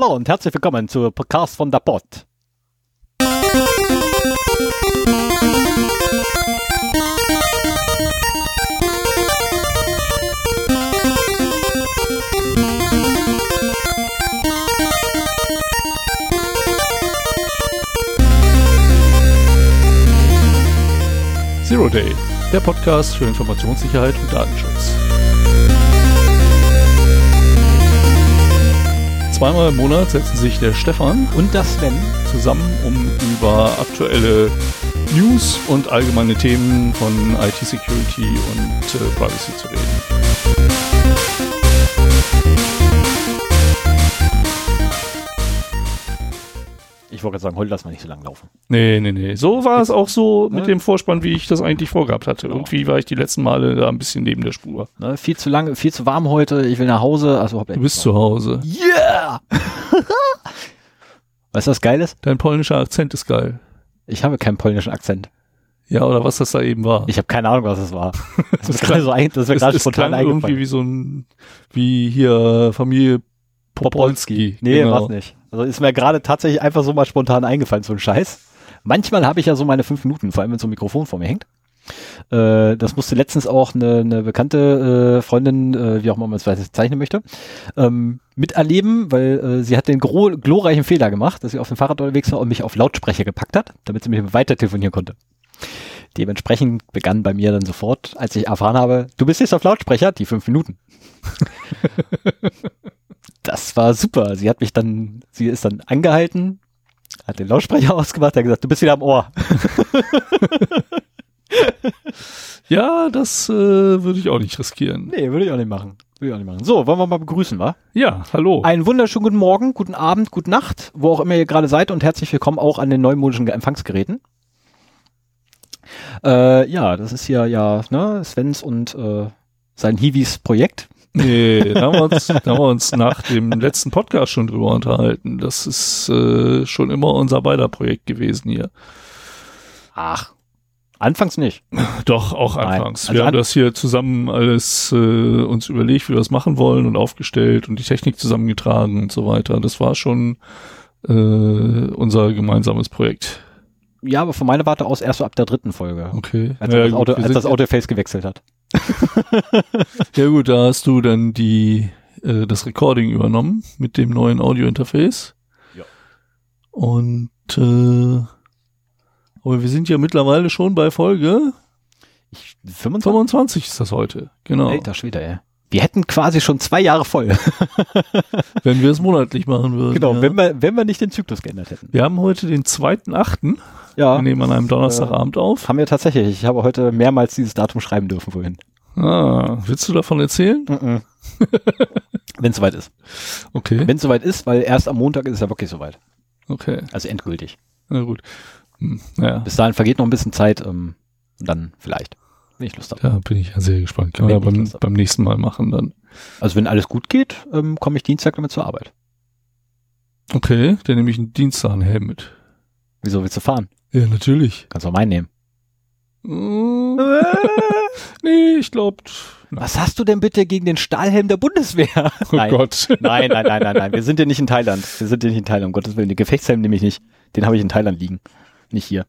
Hallo und herzlich willkommen zu Podcast von der Bot. Zero Day, der Podcast für Informationssicherheit und Datenschutz. Zweimal im Monat setzen sich der Stefan Und das Sven. zusammen, um über aktuelle News und allgemeine Themen von IT-Security und äh, Privacy zu reden. Ich wollte gerade sagen, heute lass mal nicht so lang laufen. Nee, nee, nee. So war es auch so mit Ne? dem Vorspann, wie ich das eigentlich vorgehabt hatte. Irgendwie war ich die letzten Male da ein bisschen neben der Spur. Ne, viel zu lang, viel zu warm heute. Ich will nach Hause. Also, Du bist zu Hause. Yeah! weißt du, was geil ist? Dein polnischer Akzent ist geil. Ich habe keinen polnischen Akzent. Ja, oder was das da eben war. Ich habe keine Ahnung, was es war. Das ist gerade so ein, das es, gerade spontan klang irgendwie eingefallen. wie so ein, wie hier Familie Popolski. Nee, Genau. war's nicht. Also ist mir gerade tatsächlich einfach so mal spontan eingefallen, so ein Scheiß. Manchmal habe ich ja so meine fünf Minuten, vor allem wenn so ein Mikrofon vor mir hängt. Äh, das musste letztens auch eine, eine bekannte äh, Freundin, äh, wie auch immer man es zeichnen möchte, ähm, miterleben, weil äh, sie hat den glorreichen Fehler gemacht, dass sie auf dem Fahrrad unterwegs war und mich auf Lautsprecher gepackt hat, damit sie mir weiter telefonieren konnte. Dementsprechend begann bei mir dann sofort, als ich erfahren habe, du bist jetzt auf Lautsprecher, die fünf Minuten. das war super. Sie hat mich dann, sie ist dann angehalten, hat den Lautsprecher ausgemacht, hat gesagt, du bist wieder am Ohr. Ja, das äh, würde ich auch nicht riskieren. Nee, würde ich auch nicht machen. Würde ich auch nicht machen. So, wollen wir mal begrüßen, wa? Ja, hallo. Einen wunderschönen guten Morgen, guten Abend, gute Nacht, wo auch immer ihr gerade seid und herzlich willkommen auch an den neumodischen Empfangsgeräten. Äh, ja, das ist hier ja ne, Svens und äh, sein Hiwis Projekt. Nee, da haben, wir uns, da haben wir uns nach dem letzten Podcast schon drüber unterhalten. Das ist äh, schon immer unser beider Projekt gewesen hier. Ach, anfangs nicht. Doch, auch anfangs. Also wir haben an- das hier zusammen alles äh, uns überlegt, wie wir das machen wollen und aufgestellt und die Technik zusammengetragen und so weiter. Das war schon äh, unser gemeinsames Projekt. Ja, aber von meiner Warte aus erst so ab der dritten Folge. Okay. Als, Ja, das, gut, Auto, als das Autoface gewechselt hat. Ja gut, da hast du dann die äh, das Recording übernommen mit dem neuen Audio-Interface. Ja. Und äh, aber wir sind ja mittlerweile schon bei Folge Ich, 25? 25 ist das heute. Genau. Alter Schwede, ey. Wir hätten quasi schon zwei Jahre voll. Wenn wir es monatlich machen würden. genau, ja. wenn, wir, wenn wir nicht den Zyklus geändert hätten. wir haben heute den 2.8. Ja, Wir nehmen an einem Donnerstagabend auf. haben wir tatsächlich. Ich habe heute mehrmals dieses Datum schreiben dürfen vorhin. Ah, willst du davon erzählen? wenn es soweit ist. Okay. Wenn es soweit ist, weil erst am Montag ist es ja wirklich soweit. Okay. Also endgültig. Na gut. Hm, ja. Bis dahin vergeht noch ein bisschen Zeit. Ähm, dann vielleicht, wenn ich Lust habe. Da bin ich ja sehr gespannt. Können wir Wenn ich beim, beim nächsten Mal machen dann. Also wenn alles gut geht, ähm, komme ich Dienstag damit zur Arbeit. Okay, dann nehme ich einen Dienstag einen Helm mit. Wieso willst du fahren? Ja, natürlich. Kannst auch meinen nehmen. Mm, nee, ich glaube. Was hast du denn bitte gegen den Stahlhelm der Bundeswehr? Oh nein. Gott. nein, nein, nein, nein, nein. Wir sind ja nicht in Thailand. Wir sind ja nicht in Thailand, um Gottes Willen. Den Gefechtshelm nehme ich nicht. Den habe ich in Thailand liegen. Nicht hier.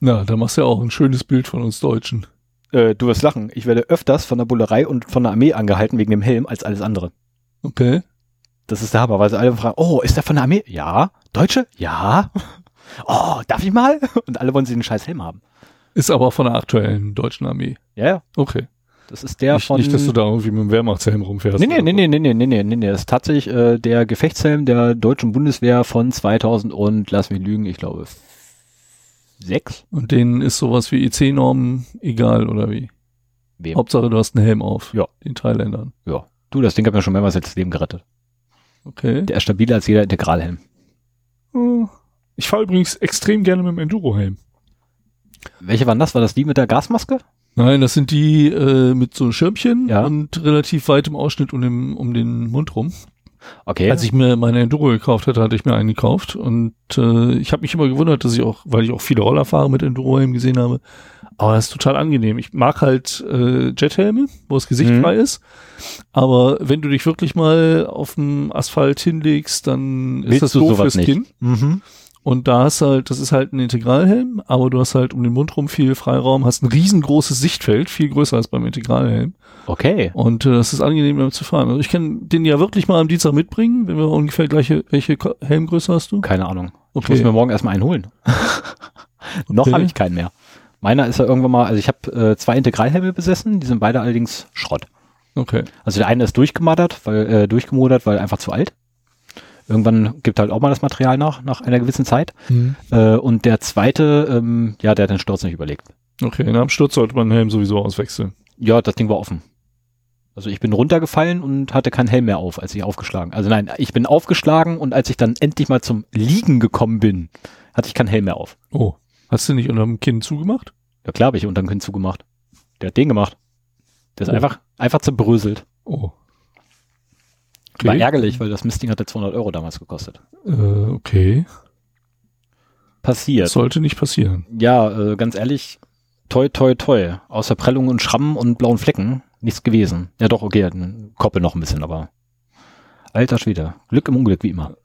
Na, da machst du ja auch ein schönes Bild von uns Deutschen. Äh, du wirst lachen. Ich werde öfters von der Bullerei und von der Armee angehalten wegen dem Helm als alles andere. Okay. Das ist der Hammer, weil sie alle fragen, oh, ist der von der Armee? Ja. Deutsche? Ja. Oh, darf ich mal? Und alle wollen sie den scheiß Helm haben. Ist aber von der aktuellen deutschen Armee. Ja, ja. Okay. Das ist der nicht, von. nicht, dass du da irgendwie mit dem Wehrmachtshelm rumfährst. Nee, nee, nee, nee, nee, nee, nee, nee, nee. Das ist tatsächlich äh, der Gefechtshelm der deutschen Bundeswehr von 2000 und, lass mich lügen, ich glaube, sechs? Und denen ist sowas wie EC-Normen egal, oder wie? Wem? Hauptsache, du hast einen Helm auf. Ja. Den Thailändern. Ja. Du, das Ding hat mir schon mehrmals das Leben gerettet. Okay. Der ist stabiler als jeder Integralhelm. Oh. Ich fahre übrigens extrem gerne mit dem Enduro-Helm. Welche waren das? War das die mit der Gasmaske? Nein, das sind die äh, mit so Schirmchen Ja. und relativ weitem Ausschnitt um den, um den Mund rum. Okay. Als ich mir meine Enduro gekauft hatte, hatte ich mir einen gekauft und äh, ich habe mich immer gewundert, dass ich auch, weil ich auch viele Roller fahre mit Enduro-Helm gesehen habe, aber das ist total angenehm. Ich mag halt äh, Jethelme, wo das Gesicht Mhm. frei ist, aber wenn du dich wirklich mal auf dem Asphalt hinlegst, dann ist Willst das du doof sowas fürs? Kinn. Mhm. Und da hast halt, das ist halt ein Integralhelm, aber du hast halt um den Mund rum viel Freiraum, hast ein riesengroßes Sichtfeld, viel größer als beim Integralhelm. Okay. Und äh, das ist angenehm damit zu fahren. Also ich kann den ja wirklich mal am Dienstag mitbringen, wenn wir ungefähr gleiche, welche Helmgröße hast du? Keine Ahnung. Ich Okay. muss mir morgen erstmal einen holen. Noch Okay. habe ich keinen mehr. Meiner ist ja irgendwann mal, also ich habe äh, zwei Integralhelme besessen, die sind beide allerdings Schrott. Okay. Also der eine ist durchgemaddert, weil äh, durchgemodert, weil einfach zu alt. Irgendwann gibt halt auch mal das Material nach, nach einer gewissen Zeit. Äh, und der zweite, ähm, ja, der hat den Sturz nicht überlegt. Okay, nach dem Sturz sollte man den Helm sowieso auswechseln. Ja, das Ding war offen. Also ich bin runtergefallen und hatte keinen Helm mehr auf, als ich aufgeschlagen. Also nein, ich bin aufgeschlagen und als ich dann endlich mal zum Liegen gekommen bin, hatte ich keinen Helm mehr auf. Oh. Hast du nicht unterm Kinn zugemacht? Ja klar habe ich unter den Kinn zugemacht. Der hat den gemacht. Der ist Oh. einfach, einfach zerbröselt. Oh. War Okay. ärgerlich, weil das Mistding hatte 200 Euro damals gekostet. Äh, okay. Passiert. Das sollte nicht passieren. Ja, äh, ganz ehrlich, toi, toi, toi. Außer Prellungen und Schrammen und blauen Flecken nichts gewesen. Ja doch, okay, Koppel noch ein bisschen, aber alter Schwede. Glück im Unglück, wie immer.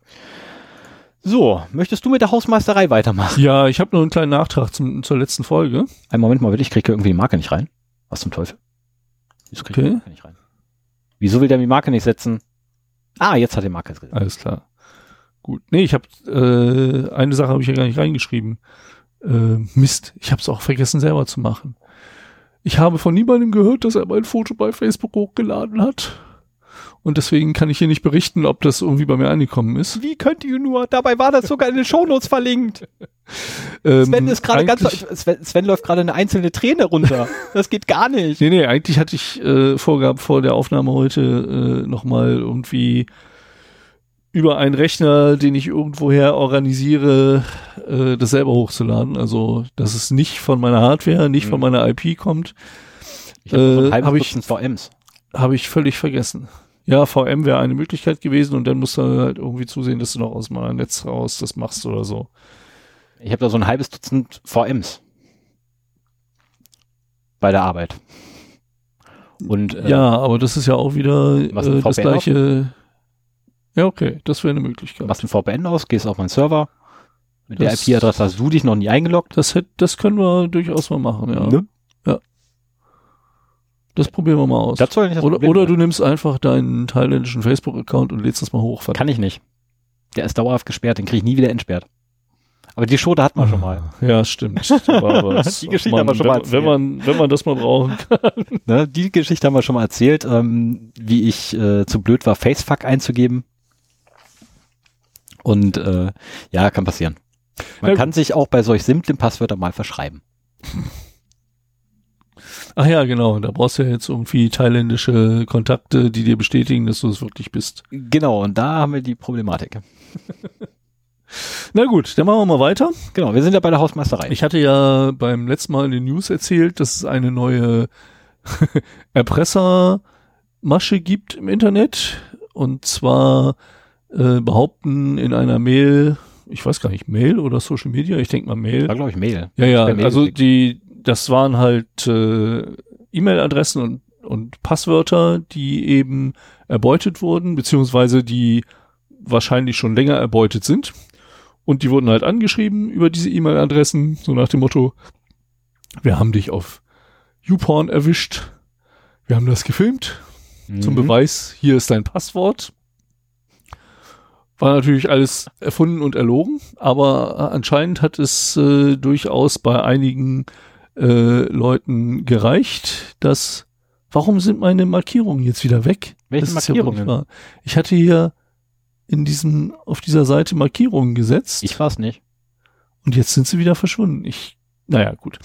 So, möchtest du mit der Hausmeisterei weitermachen? Ja, ich habe noch einen kleinen Nachtrag zum, zur letzten Folge. Einen Moment mal bitte, ich kriege irgendwie die Marke nicht rein. Was zum Teufel? Wieso kriege ich Okay. die Marke nicht rein? Wieso will der die Marke nicht setzen? Ah, jetzt hat die Marke es gesetzt. Alles klar. Gut. Nee, ich habe äh, eine Sache habe ich ja gar nicht reingeschrieben. Äh, Mist, ich habe es auch vergessen selber zu machen. Ich habe von niemandem gehört, dass er mein Foto bei Facebook hochgeladen hat. Und deswegen kann ich hier nicht berichten, ob das irgendwie bei mir angekommen ist. Wie könnt ihr nur? Dabei war das sogar in den Shownotes verlinkt. Ähm, Sven ist gerade ganz, Sven, Sven läuft gerade eine einzelne Träne runter. Das geht gar nicht. Nee, nee, eigentlich hatte ich äh, vorgehabt, vor der Aufnahme heute äh, nochmal irgendwie über einen Rechner, den ich irgendwoher organisiere, äh, das selber hochzuladen. Also, dass es nicht von meiner Hardware, nicht von Mhm. meiner IP kommt, Ich habe Äh, hab ich- VMs. habe ich völlig vergessen. Ja, VM wäre eine Möglichkeit gewesen und dann musst du halt irgendwie zusehen, dass du noch aus meinem Netz raus das machst oder so. Ich habe da so ein halbes Dutzend VMs. Bei der Arbeit. Und äh, ja, aber das ist ja auch wieder äh, das VPN auf? gleiche. Ja, okay, das wäre eine Möglichkeit. machst ein VPN aus, gehst auf meinen Server. Mit der Das- IP-Adresse hast du dich noch nie eingeloggt. Das, hätt, das können wir durchaus mal machen, ja. Ne? Das probieren wir mal aus. Das soll nicht das oder, Problem oder du nimmst einfach deinen thailändischen Facebook-Account und lädst das mal hoch. Kann ich nicht. Der ist dauerhaft gesperrt, den kriege ich nie wieder entsperrt. Aber die Schote hat man schon mal. Ja, stimmt. Die Geschichte Ach haben wir schon mal wenn, wenn man Wenn man das mal brauchen kann. Ne? Die Geschichte haben wir schon mal erzählt, ähm, wie ich äh, zu blöd war, Facefuck einzugeben. Und äh, ja, kann passieren. Man Ja, kann sich auch bei solch simplen Passwörtern mal verschreiben. Ach ja, genau. Da brauchst du ja jetzt irgendwie thailändische Kontakte, die dir bestätigen, dass du es wirklich bist. Genau, und da haben wir die Problematik. Na gut, dann machen wir mal weiter. Genau, wir sind ja bei der Hausmeisterei. Ich hatte ja beim letzten Mal in den News erzählt, dass es eine neue Erpressermasche gibt im Internet. Und zwar äh, behaupten in einer Mail, ich weiß gar nicht, Mail oder Social Media, ich denke mal Mail. war, glaube ich, Mail. Ja, ja, Mail also die, das waren halt äh, E-Mail-Adressen und, und Passwörter, die eben erbeutet wurden, beziehungsweise die wahrscheinlich schon länger erbeutet sind. Und die wurden halt angeschrieben über diese E-Mail-Adressen, so nach dem Motto, wir haben dich auf YouPorn erwischt, wir haben das gefilmt, zum Mhm. Beweis, hier ist dein Passwort. War natürlich alles erfunden und erlogen, aber anscheinend hat es äh, durchaus bei einigen äh, Leuten gereicht, dass warum sind meine Markierungen jetzt wieder weg? Welche Das ja Markierungen? wahr. ich hatte hier in diesem auf dieser Seite Markierungen gesetzt Ich war's nicht. und jetzt sind sie wieder verschwunden. Ich, naja, gut.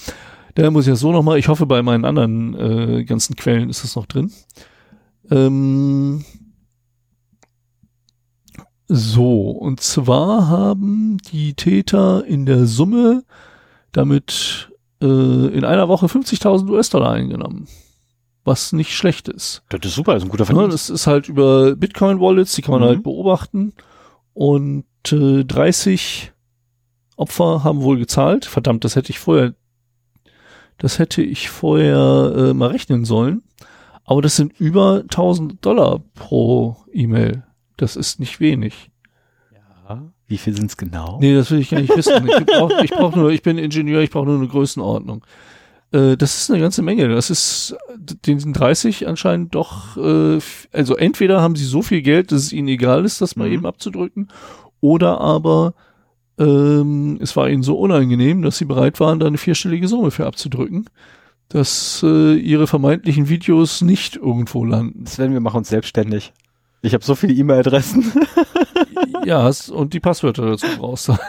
Da muss ich das so nochmal, ich hoffe, bei meinen anderen äh, ganzen Quellen ist es noch drin. Ähm, so, und zwar haben die Täter in der Summe damit äh, in einer Woche 50.000 US-Dollar eingenommen. was nicht schlecht ist. Das ist super, das ist ein guter Ja, Verdienst. das ist halt über Bitcoin-Wallets, die kann man Mhm. halt beobachten. Und äh, 30 Opfer haben wohl gezahlt. Verdammt, das hätte ich vorher, das hätte ich vorher äh, mal rechnen sollen. Aber das sind über 1000 Dollar pro E-Mail. Das ist nicht wenig. Wie viel sind es genau? Nee, das will ich gar nicht wissen. Ich brauche brauch nur, ich bin Ingenieur, ich brauche nur eine Größenordnung. Äh, das ist eine ganze Menge. Das ist den sind 30 anscheinend doch, äh, also entweder haben sie so viel Geld, dass es ihnen egal ist, das mal Mhm. eben abzudrücken, oder aber ähm, es war ihnen so unangenehm, dass sie bereit waren, da eine vierstellige Summe für abzudrücken, dass äh, ihre vermeintlichen Videos nicht irgendwo landen. Das werden wir machen uns selbstständig. Ich habe so viele E-Mail-Adressen. ja, und die Passwörter dazu brauchst du.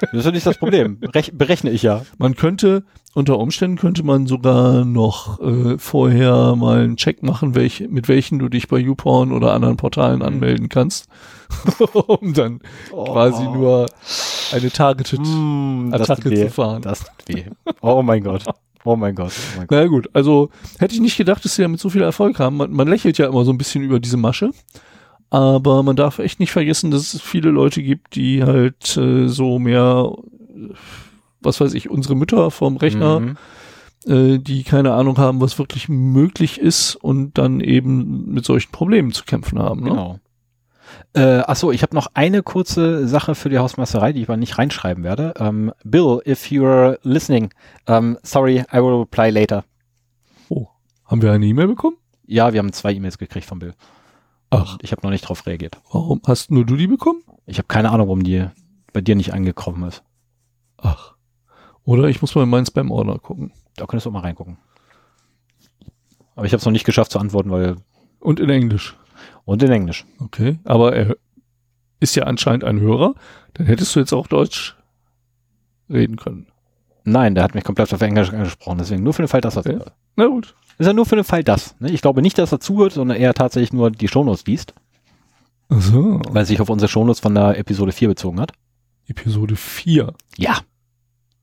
Das ist ja nicht das Problem. Rech berechne ich ja. Man könnte, unter Umständen könnte man sogar noch äh, vorher mal einen Check machen, welch, mit welchen du dich bei YouPorn oder anderen Portalen anmelden kannst, um dann quasi nur eine targeted Mm, zu fahren. Das tut weh. Oh mein Gott. Oh mein Gott. Oh mein Gott. Na ja, gut, also hätte ich nicht gedacht, dass sie damit so viel Erfolg haben. Man, man lächelt ja immer so ein bisschen über diese Masche. Aber man darf echt nicht vergessen, dass es viele Leute gibt, die halt äh, so mehr, was weiß ich, unsere Mütter vom Rechner, Mhm. äh, die keine Ahnung haben, was wirklich möglich ist und dann eben mit solchen Problemen zu kämpfen haben. Ne? Genau. Äh, achso, ich habe noch eine kurze Sache für die Hausmeisterei, die ich aber nicht reinschreiben werde. Ähm, Bill, if you're listening, um, sorry, I will reply later. Oh, haben wir eine E-Mail bekommen? Ja, wir haben zwei E-Mails gekriegt von Bill. Ach, Ich habe noch nicht drauf reagiert. warum hast nur du die bekommen? Ich habe keine Ahnung, warum die bei dir nicht angekommen ist. Ach. Oder ich muss mal in meinen Spam-Ordner gucken. Da könntest du auch mal reingucken. Aber ich habe es noch nicht geschafft zu antworten, weil Und in Englisch. und in Englisch. Okay. Aber er ist ja anscheinend ein Hörer. Dann hättest du jetzt auch Deutsch reden können. Nein, der hat mich komplett auf Englisch angesprochen, deswegen nur für den Fall, dass er Okay. Na gut. Ist ja nur für den Fall das. Ne? Ich glaube nicht, dass er zuhört, sondern eher tatsächlich nur die Shownotes liest, Ach so. weil er sich auf unsere Shownotes von der Episode 4 bezogen hat. Episode 4. Ja.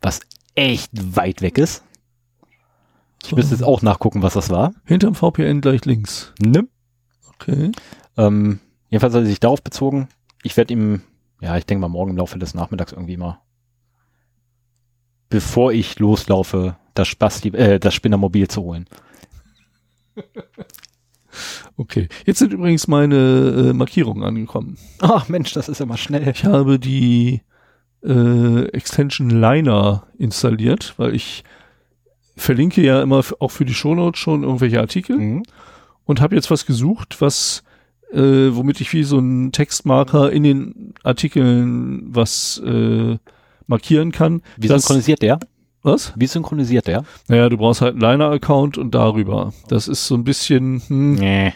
Was echt weit weg ist. Ich müsste jetzt auch nachgucken, was das war. Hinterm VPN gleich links. Ne? Okay. Ähm, jedenfalls hat er sich darauf bezogen. Ich werde ihm, ja, ich denke mal morgen im Laufe des Nachmittags irgendwie mal, bevor ich loslaufe, das Spasti, äh, das Spinnermobil zu holen. Okay. Jetzt sind übrigens meine äh, Markierungen angekommen. Ach Mensch, das ist immer schnell. Ich habe die äh, Extension Liner installiert, weil ich verlinke ja immer auch für die Shownotes schon irgendwelche Artikel Mhm. und habe jetzt was gesucht, was äh, womit ich wie so einen Textmarker in den Artikeln was äh, markieren kann. Wie synchronisiert der? Was? Wie synchronisiert der? Naja, du brauchst halt einen Liner-Account und darüber. Das ist so ein bisschen, hm, Nee.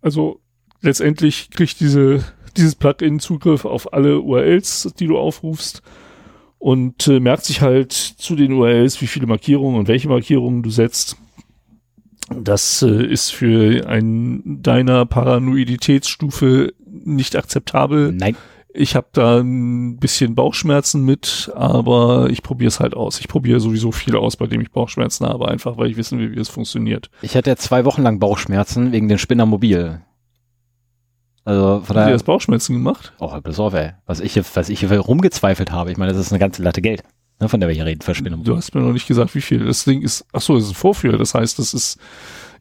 also letztendlich kriegt diese, dieses Plugin Zugriff auf alle URLs, die du aufrufst und äh, merkt sich halt zu den URLs, wie viele Markierungen und welche Markierungen du setzt. Das äh, ist für einen deiner Paranoiditätsstufe nicht akzeptabel. Nein. Ich habe da ein bisschen Bauchschmerzen mit, aber ich probiere es halt aus. Ich probiere sowieso viel aus, bei dem ich Bauchschmerzen habe, einfach weil ich wissen will, wie es funktioniert. Ich hatte ja zwei Wochen lang Bauchschmerzen wegen den Spinnermobil. Also von Hat dir daher, das Bauchschmerzen gemacht? oh, pass auf, ey. Was ich, hier- was ich hier rumgezweifelt habe. Ich meine, das ist eine ganze Latte Geld, ne, von der wir hier reden, für Spinnermobil. Du hast mir noch nicht gesagt, wie viel. Das Ding ist, ach so, das ist ein Vorführer. Das heißt, das ist,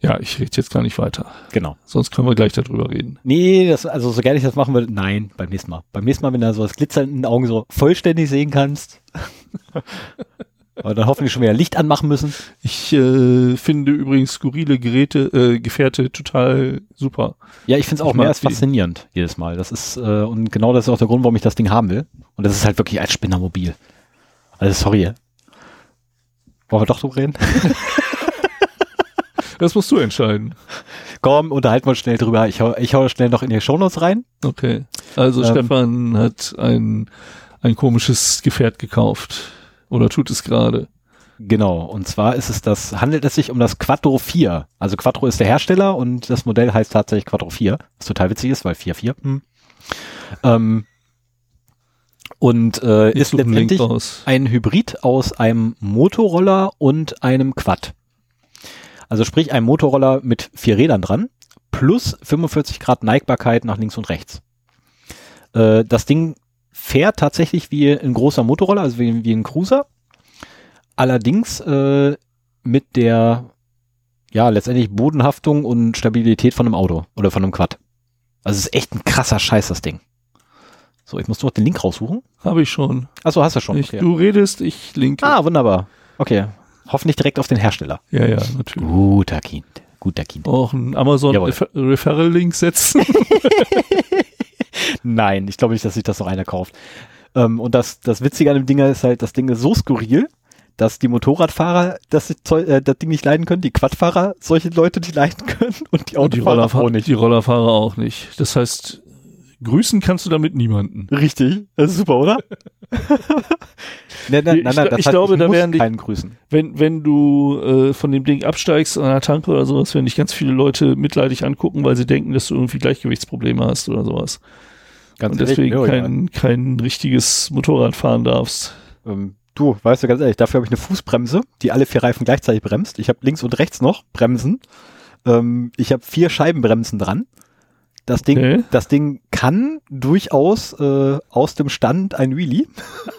ja, ich rede jetzt gar nicht weiter. Genau. Sonst können wir gleich darüber reden. Nee, das, also so gerne ich das machen würde, nein, beim nächsten Mal. Beim nächsten Mal, wenn du so das Glitzern in den Augen so vollständig sehen kannst. Aber dann hoffentlich schon wieder Licht anmachen müssen. Ich äh, finde übrigens skurrile Geräte, äh, Gefährte total super. Ja, ich finde es auch Ich mehr als faszinierend jedes Mal. Das ist, äh, und genau das ist auch der Grund, warum ich das Ding haben will. Und das ist halt wirklich als Spinnermobil. Also sorry. Wollen wir doch drüber reden? Das musst du entscheiden. Komm, unterhalten wir uns schnell drüber. Ich hau, ich hau schnell noch in die Shownotes rein. Okay. Also Ähm. Stefan hat ein, ein komisches Gefährt gekauft. Oder tut es gerade. Genau. Und zwar ist es das, handelt es sich um das Quattro 4. Also Quattro ist der Hersteller und das Modell heißt tatsächlich Quattro 4. Was total witzig ist, weil 4 4. Hm. Ähm, und äh, ist letztendlich ein Hybrid aus einem Motorroller und einem Quad. Also sprich ein Motorroller mit vier Rädern dran plus 45 Grad Neigbarkeit nach links und rechts. Äh, das Ding fährt tatsächlich wie ein großer Motorroller, also wie, wie ein Cruiser. Allerdings äh, mit der ja letztendlich Bodenhaftung und Stabilität von einem Auto oder von einem Quad. Also es ist echt ein krasser Scheiß, das Ding. So, ich muss nur noch den Link raussuchen. Habe ich schon. Achso, hast du schon. Ich, Du redest, ich linke. Ah, wunderbar. Okay. Hoffentlich direkt auf den Hersteller. Ja, ja, natürlich. Guter Kind. Guter Kind. Auch ein Amazon. Refer Referral-Link setzen. Nein, ich glaube nicht, dass sich das noch einer kauft. Ähm, und das, das Witzige an dem Ding ist halt, das Ding ist so skurril, dass die Motorradfahrer das, äh, das Ding nicht leiden können, die Quadfahrer solche Leute nicht leiden können und die Und die, Autofahrer auch nicht. die Rollerfahrer auch nicht. Das heißt, grüßen kannst du damit niemanden. Richtig, das ist super, oder? nein, nein, Ich- nein, nein, das ich heißt, glaube, ich da werden die- keinen grüßen. Wenn, wenn du äh, von dem Ding absteigst an einer Tanke oder sowas, werden dich ganz viele Leute mitleidig angucken, weil sie denken, dass du irgendwie Gleichgewichtsprobleme hast oder sowas. Ganz und ehrlich, deswegen egal. kein, kein richtiges Motorrad fahren darfst. Ähm, du, weißt du ganz ehrlich, dafür habe ich eine Fußbremse, die alle vier Reifen gleichzeitig bremst. Ich habe links und rechts noch Bremsen. Ähm, ich habe vier Scheibenbremsen dran. Das Ding, Okay. das Ding kann durchaus äh, aus dem Stand ein Wheelie.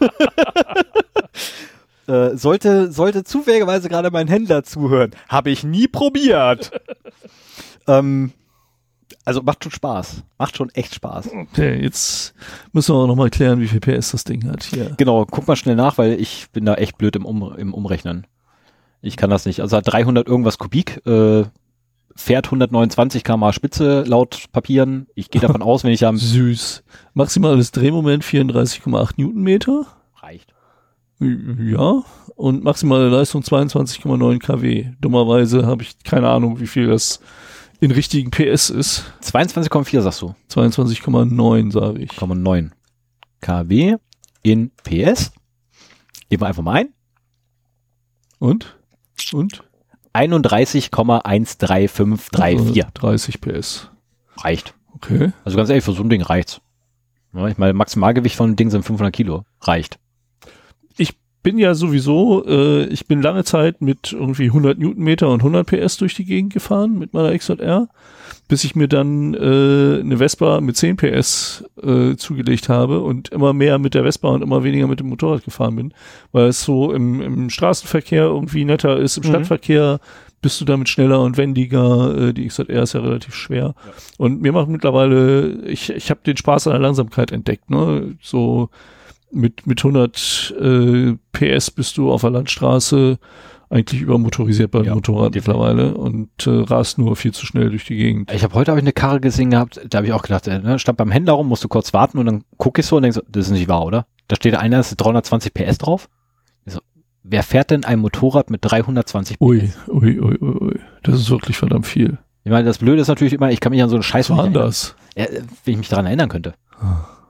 äh, sollte, sollte zufälligerweise gerade mein Händler zuhören. Habe ich nie probiert. ähm, also macht schon Spaß. Macht schon echt Spaß. Okay, jetzt müssen wir auch nochmal klären, wie viel PS das Ding hat hier. Genau, guck mal schnell nach, weil ich bin da echt blöd im, um, im Umrechnen. Ich kann das nicht. Also hat 300 irgendwas Kubik, äh, fährt 129 km Spitze laut Papieren. Ich gehe davon aus, wenn ich am... Süß. Maximales Drehmoment 34,8 Newtonmeter. Reicht. Ja. Und maximale Leistung 22,9 kW. Dummerweise habe ich keine Ahnung, wie viel das in richtigen PS ist. 22,4 sagst du. 22,9 sage ich. 0,9 kW in PS. Geben wir einfach mal ein. Und? Und? 31,13534. Also 30 PS. Reicht. Okay. Also ganz ehrlich, für so ein Ding reicht's. Ja, ich meine, Maximalgewicht von dem Ding sind 500 Kilo. Reicht. Ich bin ja sowieso, äh, ich bin lange Zeit mit irgendwie 100 Newtonmeter und 100 PS durch die Gegend gefahren mit meiner XJR, bis ich mir dann äh, eine Vespa mit 10 PS äh, zugelegt habe und immer mehr mit der Vespa und immer weniger mit dem Motorrad gefahren bin, weil es so im, im Straßenverkehr irgendwie netter ist, im Mhm. Stadtverkehr bist du damit schneller und wendiger. Äh, die XJR ist ja relativ schwer. Und mir macht mittlerweile, ich, ich habe den Spaß an der Langsamkeit entdeckt. Ne? So mit, mit 100 äh, PS bist du auf der Landstraße eigentlich übermotorisiert beim Ja, Motorrad mittlerweile und äh, rast nur viel zu schnell durch die Gegend. Ich habe heute hab ich eine Karre gesehen gehabt, da habe ich auch gedacht, äh, ne, stand beim Händler rum, musst du kurz warten und dann gucke ich so und denke so, das ist nicht wahr, oder? Da steht einer, das ist 320 PS drauf. So, wer fährt denn ein Motorrad mit 320 PS? Ui, ui, ui, ui, ui. Das ist wirklich verdammt viel. Ich meine, das Blöde ist natürlich immer, ich kann mich an so einen Scheiß Was war das? Ja, wenn ich mich daran erinnern könnte.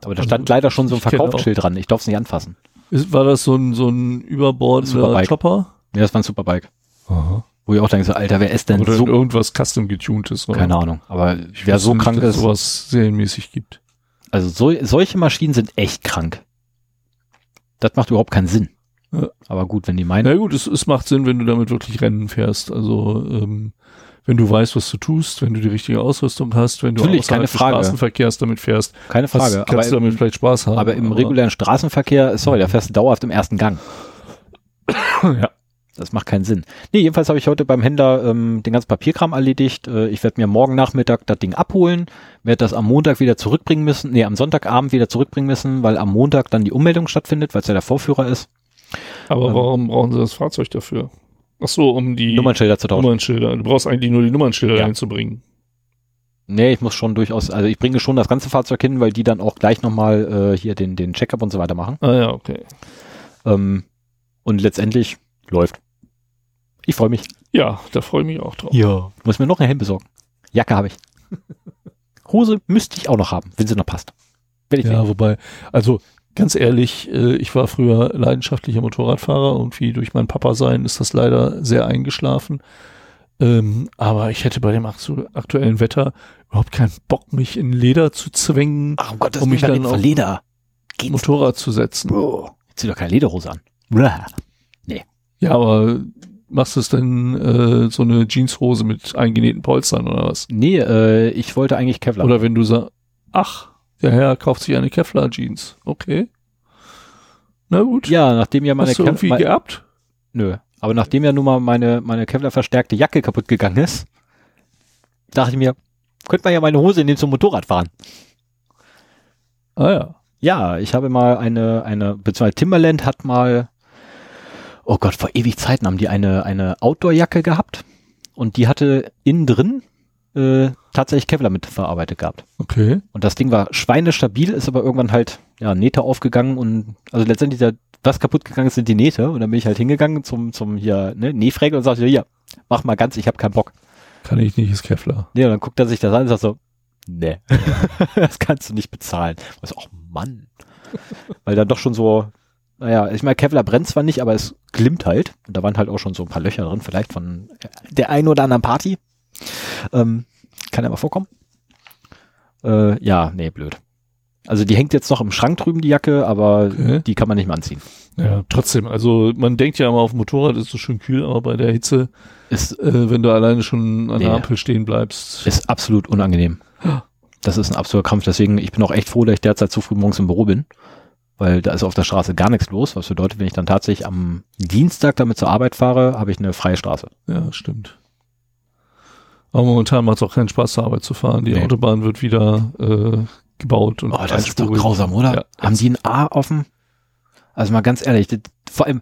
Aber da stand leider schon so ein kenn Verkaufsschild dran. Ich darf es nicht anfassen. Ist, war das so ein, so ein überbordender. Chopper? Ja, das war ein Superbike. Aha. Wo ich auch denke, so, Alter, wer ist denn Oder so? irgendwas custom getuntes. oder? Keine Ahnung. Aber Ich wer so nicht, krank dass ist, sowas serienmäßig gibt. also so, solche Maschinen sind echt krank. Das macht überhaupt keinen Sinn. Ja. Aber gut, wenn die meinen. Na gut, es, es macht Sinn, wenn du damit wirklich Rennen fährst. Also ähm, wenn du weißt, was du tust, wenn du die richtige Ausrüstung hast, wenn du Natürlich, keine des Frage. Straßenverkehrs damit fährst, Keine hast, Frage. kannst du Aber, damit vielleicht Spaß haben. aber im regulären Straßenverkehr, sorry, da fährst du dauerhaft im ersten Gang. ja. Das macht keinen Sinn. Nee, jedenfalls habe ich heute beim Händler ähm, den ganzen Papierkram erledigt. Äh, ich werde mir morgen Nachmittag das Ding abholen, werde das am Montag wieder zurückbringen müssen, nee, am Sonntagabend wieder zurückbringen müssen, weil am Montag dann die Ummeldung stattfindet, weil es ja der Vorführer ist, Aber Ähm. warum brauchen sie das Fahrzeug dafür? Ach so, um die Nummernschilder zu tauschen. Nummernschilder. Du brauchst eigentlich nur die Nummernschilder Ja. reinzubringen. Nee, ich muss schon durchaus, also ich bringe schon das ganze Fahrzeug hin, weil die dann auch gleich nochmal äh, hier den, den Checkup und so weiter machen. Ah ja, okay. Ähm, und letztendlich läuft. Ich freue mich. Ja, da freue ich mich auch drauf. Ja. Muss mir noch einen Helm besorgen. Jacke habe ich. Hose müsste ich auch noch haben, wenn sie noch passt. Wenn ich Ja, wobei, also ganz ehrlich, äh, ich war früher leidenschaftlicher Motorradfahrer und wie durch mein Papa sein ist das leider sehr eingeschlafen. Ähm, aber ich hätte bei dem aktu aktuellen Wetter überhaupt keinen Bock, mich in Leder zu zwängen, Ach, um Gottes um mich dann auf- Leder. Geht's? Motorrad zu setzen. Bro. Zieh doch keine Lederhose an. Blah. Ja, aber machst du es denn äh, so eine Jeanshose mit eingenähten Polstern oder was? Nee, äh, ich wollte eigentlich Kevlar. Oder wenn du sagst, ach, der Herr kauft sich eine Kevlar-Jeans. Okay. Na gut. ja, nachdem ja meine Hast du Kev- irgendwie geerbt? Nö. Aber nachdem ja nun mal meine, meine Kevlar verstärkte Jacke kaputt gegangen ist, dachte ich mir, könnte man ja meine Hose nehmen zum Motorrad fahren. Ah ja. Ja, ich habe mal eine, eine, beziehungsweise Timberland hat mal, oh Gott, vor ewig Zeiten haben die eine, eine Outdoor-Jacke gehabt und die hatte innen drin äh, tatsächlich Kevlar mit verarbeitet gehabt. Okay. Und das Ding war schweinestabil, ist aber irgendwann halt, ja, Nähte aufgegangen und, also letztendlich, der, was kaputt gegangen ist, sind die Nähte. Und dann bin ich halt hingegangen zum, zum hier, ne, Nähfräge und sagte, hier, mach mal ganz, ich habe keinen Bock. Kann ich nicht, ist Kevlar. Nee, und dann guckt er sich das an und sagt so, nee, das kannst du nicht bezahlen. So, ach Mann. Weil dann doch schon so, naja, ich meine, Kevlar brennt zwar nicht, aber es glimmt halt. Und da waren halt auch schon so ein paar Löcher drin, vielleicht von der einen oder anderen Party. Ähm, kann ja mal vorkommen. Äh, ja, nee, blöd. Also die hängt jetzt noch im Schrank drüben, die Jacke, aber Okay. die kann man nicht mehr anziehen. Ja, trotzdem. Also man denkt ja immer auf dem Motorrad ist so schön kühl, aber bei der Hitze, Ist, äh, wenn du alleine schon an der Nee. Ampel stehen bleibst. ist absolut unangenehm. Das ist ein absoluter Kampf. Deswegen, ich bin auch echt froh, dass ich derzeit zu früh morgens im Büro bin. Weil da ist auf der Straße gar nichts los. Was bedeutet, wenn ich dann tatsächlich am Dienstag damit zur Arbeit fahre, habe ich eine freie Straße. Ja, stimmt. Aber momentan macht es auch keinen Spaß, zur Arbeit zu fahren. Die Nee. Autobahn wird wieder äh, gebaut und Oh, das ist doch grausam, oder? Ja. Haben die ein A offen? Also mal ganz ehrlich, das, vor allem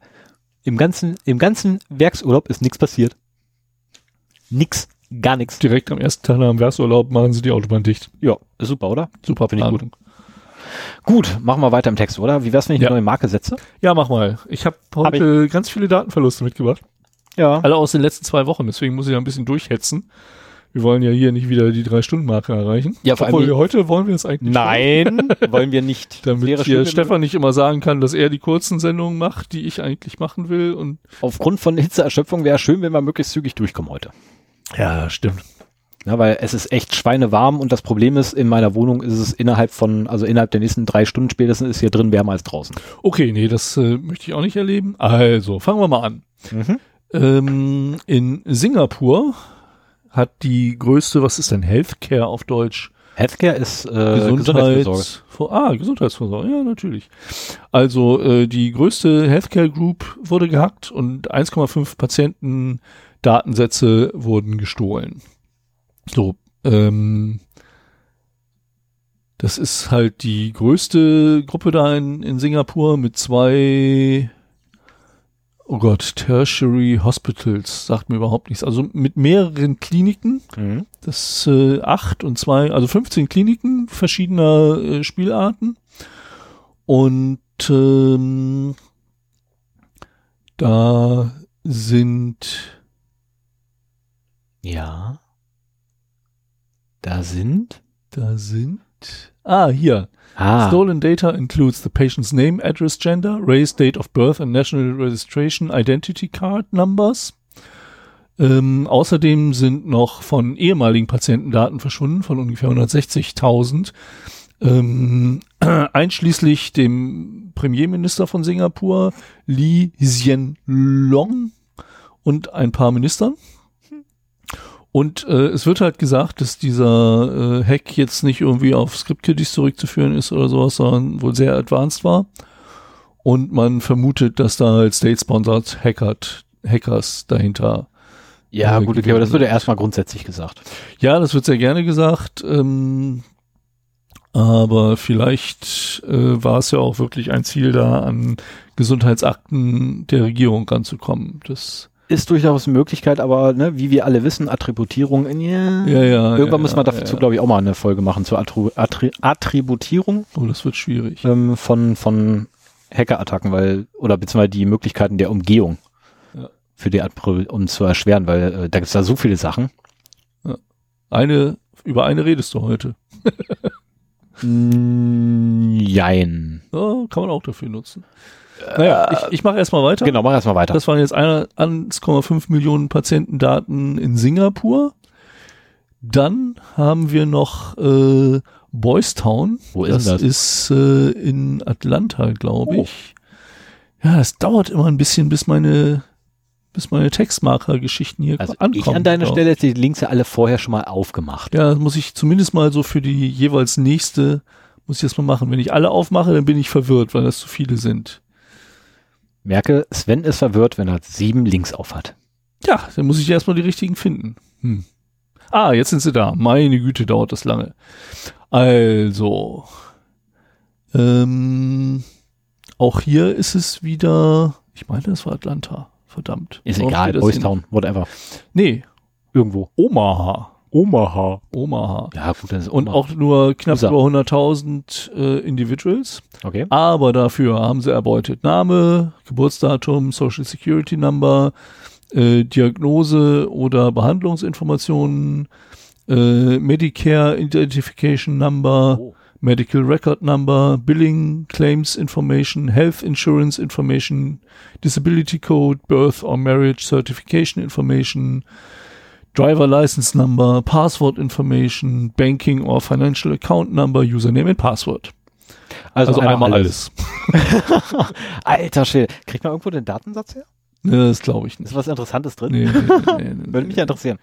im ganzen, im ganzen Werksurlaub ist nichts passiert. Nix, gar nichts. Direkt am ersten Tag dem Werksurlaub machen sie die Autobahn dicht. Ja, ist super, oder? Super, Finde ich gut. Gut, machen wir weiter im Text, oder? Wie wär's, wenn ich Ja. eine neue Marke setze? Ja, mach mal. Ich habe heute ganz viele Datenverluste mitgebracht. Ja. Alle aus den letzten zwei Wochen. Deswegen muss ich da ein bisschen durchhetzen. Wir wollen ja hier nicht wieder die Drei-Stunden-Marke erreichen. Ja, vor allem Obwohl wir heute wollen wir es eigentlich schon. Nein, wollen wir nicht. Damit hier Stefan nicht immer sagen kann, dass er die kurzen Sendungen macht, die ich eigentlich machen will. Und Aufgrund von Hitzeerschöpfung wäre schön, wenn wir möglichst zügig durchkommen heute. ja, stimmt. Ja, weil es ist echt schweinewarm und das Problem ist, in meiner Wohnung ist es innerhalb von, also innerhalb der nächsten drei Stunden spätestens ist hier drin wärmer als draußen. Okay, nee, das äh, möchte ich auch nicht erleben. Also, fangen wir mal an. Mhm. Ähm, in Singapur hat die größte, was ist denn Healthcare auf Deutsch? Healthcare ist äh, Gesundheitsvorsorge. Gesundheitsvor ah, Gesundheitsvorsorge, ja, natürlich. Also äh, die größte Healthcare Group wurde gehackt und 1,5 Patienten Datensätze wurden gestohlen. So, ähm, das ist halt die größte Gruppe da in, in Singapur mit zwei, oh Gott, Tertiary Hospitals, sagt mir überhaupt nichts. Also mit mehreren Kliniken, Mhm. das äh, acht und zwei, also 15 Kliniken verschiedener äh, Spielarten. Und ähm, da sind Ja. Da sind. da sind ah hier Ah. stolen data includes the patient's name, address, gender, race, date of birth and national registration identity card numbers. Ähm, außerdem sind noch von ehemaligen Patienten Daten verschwunden, von ungefähr 160.000, ähm, einschließlich dem Premierminister von Singapur, Lee Hsien Long und ein paar Ministern. Und äh, es wird halt gesagt, dass dieser äh, Hack jetzt nicht irgendwie auf Script-Kiddies zurückzuführen ist oder sowas, sondern wohl sehr advanced war. Und man vermutet, dass da halt State-Sponsored Hackers dahinter ja, äh, gut, okay, aber das wird ja erstmal grundsätzlich gesagt. ja, das wird sehr gerne gesagt. Ähm, aber vielleicht äh, war es ja auch wirklich ein Ziel, da an Gesundheitsakten der Regierung ranzukommen. Das, Ist durchaus eine Möglichkeit, aber ne, wie wir alle wissen, Attributierung, ja, ja, ja. irgendwann ja, muss man ja, dazu, glaube ich, auch mal eine Folge machen zur Attri Attri Attributierung Oh, das wird schwierig. ähm, von, von Hackerattacken, weil, oder beziehungsweise die Möglichkeiten der Umgehung für die Attri um zu erschweren, weil äh, da gibt es da so viele Sachen. Eine, über eine redest du heute. Jein. Kann man auch dafür nutzen. Naja, ich, ich mache erstmal weiter. Genau, mach erstmal weiter. Das waren jetzt eine- 1,5 Millionen Patientendaten in Singapur. Dann haben wir noch äh, Boys Town. Wo ist das? das? ist äh, in Atlanta, glaube Oh. ich. Ja, es dauert immer ein bisschen, bis meine bis meine Textmarker-Geschichten hier Also ankommen. ich an deiner Stelle hätte die Links ja alle vorher schon mal aufgemacht. Ja, das muss ich zumindest mal so für die jeweils nächste, muss ich das mal machen. Wenn ich alle aufmache, dann bin ich verwirrt, weil das zu viele sind. Merke, Sven ist verwirrt, wenn er sieben Links auf hat. Ja, dann muss ich erstmal die richtigen finden. Hm. Ah, jetzt sind sie da. Meine Güte, dauert das lange. Also, ähm, auch hier ist es wieder, ich meine, das war Atlanta. Verdammt. Ist Warum egal, steht das Boys hier Town, whatever. Nee, Irgendwo. Omaha. Omaha. Omaha. Ja, gut, das ist Und Omaha. auch nur knapp USA. über 100.000 äh, Individuals. Okay. Aber dafür haben sie erbeutet Name, Geburtsdatum, Social Security Number, äh, Diagnose oder Behandlungsinformationen, äh, Medicare Identification Number, Oh. Medical Record Number, Billing, Claims Information, Health Insurance Information, Disability Code, Birth or Marriage Certification Information, Driver License Number, Password Information, Banking or Financial Account Number, Username and Password. Also, einmal alles. Alter Schwede. Kriegt man irgendwo den Datensatz her? Ne, das glaube ich nicht. Ist was Interessantes drin? Nee, nee, nee, nee. Würde mich ja interessieren.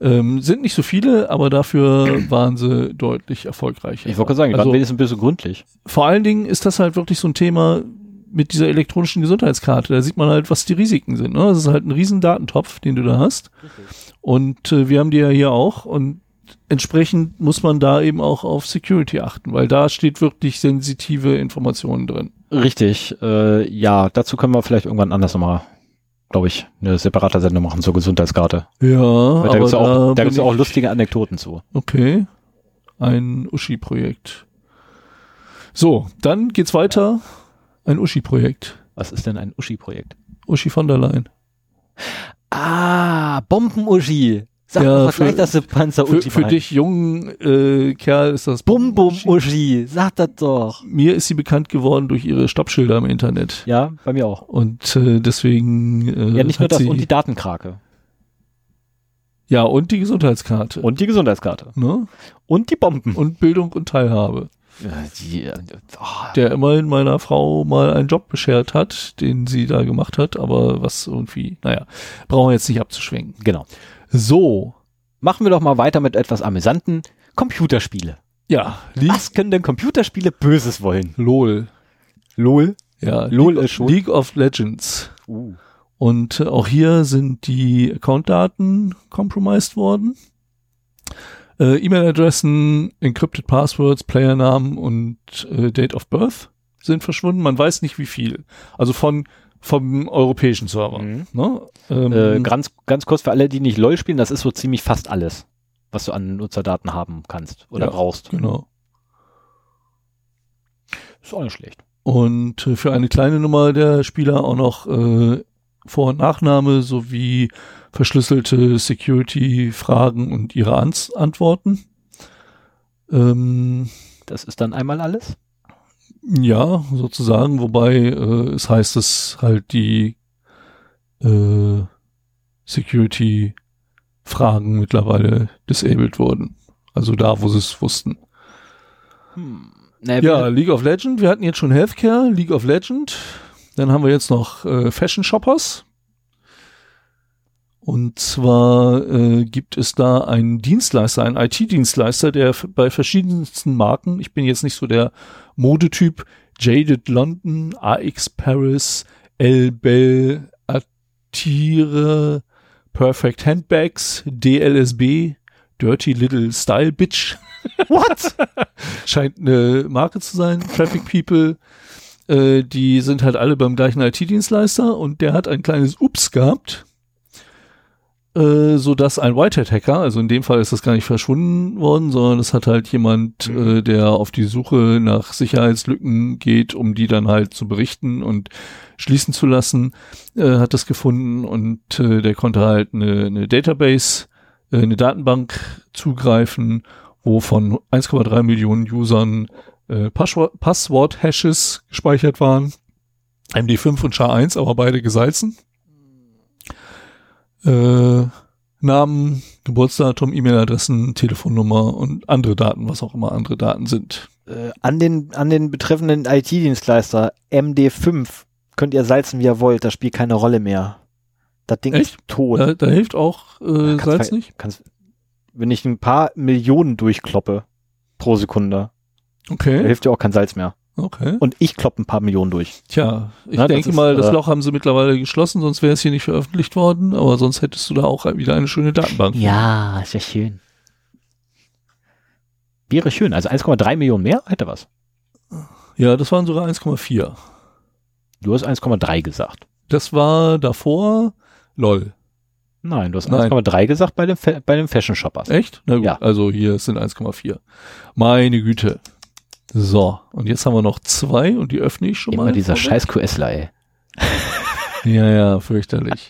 ähm, sind nicht so viele, aber dafür waren sie deutlich erfolgreicher. Ich wollte gerade sagen, die also, waren wenigstens ein bisschen gründlich. vor allen Dingen ist das halt wirklich so ein Thema mit dieser elektronischen Gesundheitskarte. Da sieht man halt, was die Risiken sind. Ne? Das ist halt ein riesen Datentopf, den du da hast. Und äh, wir haben die ja hier auch. Und entsprechend muss man da eben auch auf Security achten, weil da steht wirklich sensitive Informationen drin. Richtig. Äh, ja, dazu können wir vielleicht irgendwann anders nochmal, glaube ich, eine separate Sendung machen zur Gesundheitskarte. Ja, Weil da aber gibt's ja auch, da gibt's auch lustige Anekdoten zu. Okay. Ein Uschi-Projekt. So, dann geht's weiter. Ein Uschi-Projekt. Was ist denn ein Uschi-Projekt? Uschi von der Leyen. Ah, Bomben-Uschi. Sag Ja, für- gleich, dass du panzer Für, für dich jungen äh, Kerl ist das Uschi. Bum-Bum-Uschi. Sag das doch. Mir ist sie bekannt geworden durch ihre Stoppschilder im Internet. Ja, bei mir auch. Und äh, deswegen äh, Ja, nicht nur das und die Datenkrake. ja und die Gesundheitskarte. Und die Gesundheitskarte. ne? Und die Bomben. und Bildung und Teilhabe. Die, oh, Der immerhin meiner Frau mal einen Job beschert hat, den sie da gemacht hat, aber was irgendwie, naja, brauchen wir jetzt nicht abzuschwenken. genau. So, Machen wir doch mal weiter mit etwas amüsanten. Computerspiele. ja, Was können denn Computerspiele Böses wollen? LOL. LOL. Ja, LOL League, ist schon. League of Legends. Uh. Und auch hier sind die Accountdaten compromised worden. Äh, E-Mail-Adressen, encrypted Passwords, Playernamen und äh, Date of Birth sind verschwunden. Man weiß nicht wie viel. Also von vom europäischen Server. Mhm. Ne? Ähm, Äh, ganz, ganz kurz für alle, die nicht LOL spielen, das ist so ziemlich fast alles, was du an Nutzerdaten haben kannst oder Ja, brauchst. genau. Ist auch nicht schlecht. Und äh, für eine kleine Nummer der Spieler auch noch äh, Vor- und Nachname sowie verschlüsselte Security-Fragen und ihre Ans Antworten. Ähm, Das ist dann einmal alles. ja, sozusagen, wobei äh, es heißt, dass halt die äh, Security-Fragen mittlerweile disabled wurden. Also da, wo sie es wussten. Hm. Nee, Ja, League of Legend. Wir hatten jetzt schon Healthcare, League of Legend. Dann haben wir jetzt noch äh, Fashion Shoppers. Und zwar äh, gibt es da einen Dienstleister, einen IT-Dienstleister, der bei verschiedensten Marken, ich bin jetzt nicht so der Modetyp, Jaded London, AX Paris, L Bell, Attire, Perfect Handbags, DLSB, Dirty Little Style Bitch. What? scheint eine Marke zu sein. Traffic People, äh, die sind halt alle beim gleichen IT-Dienstleister und der hat ein kleines Ups gehabt, äh, so dass ein Whitehead-Hacker, also in dem Fall ist das gar nicht verschwunden worden, sondern es hat halt jemand, äh, der auf die Suche nach Sicherheitslücken geht, um die dann halt zu berichten und schließen zu lassen, äh, hat das gefunden und äh, der konnte halt eine, eine Database, äh, eine Datenbank zugreifen wo von 1,3 Millionen Usern äh, Passwort- Passwort-Hashes gespeichert waren. MD5 und SHA-1, aber beide gesalzen. Äh, Namen, Geburtsdatum, E-Mail-Adressen, Telefonnummer und andere Daten, was auch immer andere Daten sind. Äh, an den, an den betreffenden IT-Dienstleister MD5 könnt ihr salzen, wie ihr wollt. Das spielt keine Rolle mehr. Das Ding Echt? ist tot. Da, da hilft auch äh, Salz nicht? Kannst, wenn ich ein paar Millionen durchkloppe pro Sekunde, da Okay, hilft dir auch kein Salz mehr. okay. Und ich kloppe ein paar Millionen durch. Tja, ich Na, das denke ist, mal, das äh, Loch haben sie mittlerweile geschlossen, sonst wäre es hier nicht veröffentlicht worden, aber sonst hättest du da auch wieder eine schöne Datenbank. Ja, ist ja schön. Wäre schön. Also 1,3 Millionen mehr hätte was. Ja, das waren sogar 1,4. Du hast 1,3 gesagt. Das war davor LOL. Nein, du hast Nein. 1,3 gesagt bei dem, Fa- bei dem Fashion Shoppers. Echt? Na gut, Ja. also hier sind 1,4. Meine Güte. So, und jetzt haben wir noch zwei und die öffne ich schon Immer mal. dieser vorweg. scheiß QSler, ey. Ja, ja, fürchterlich.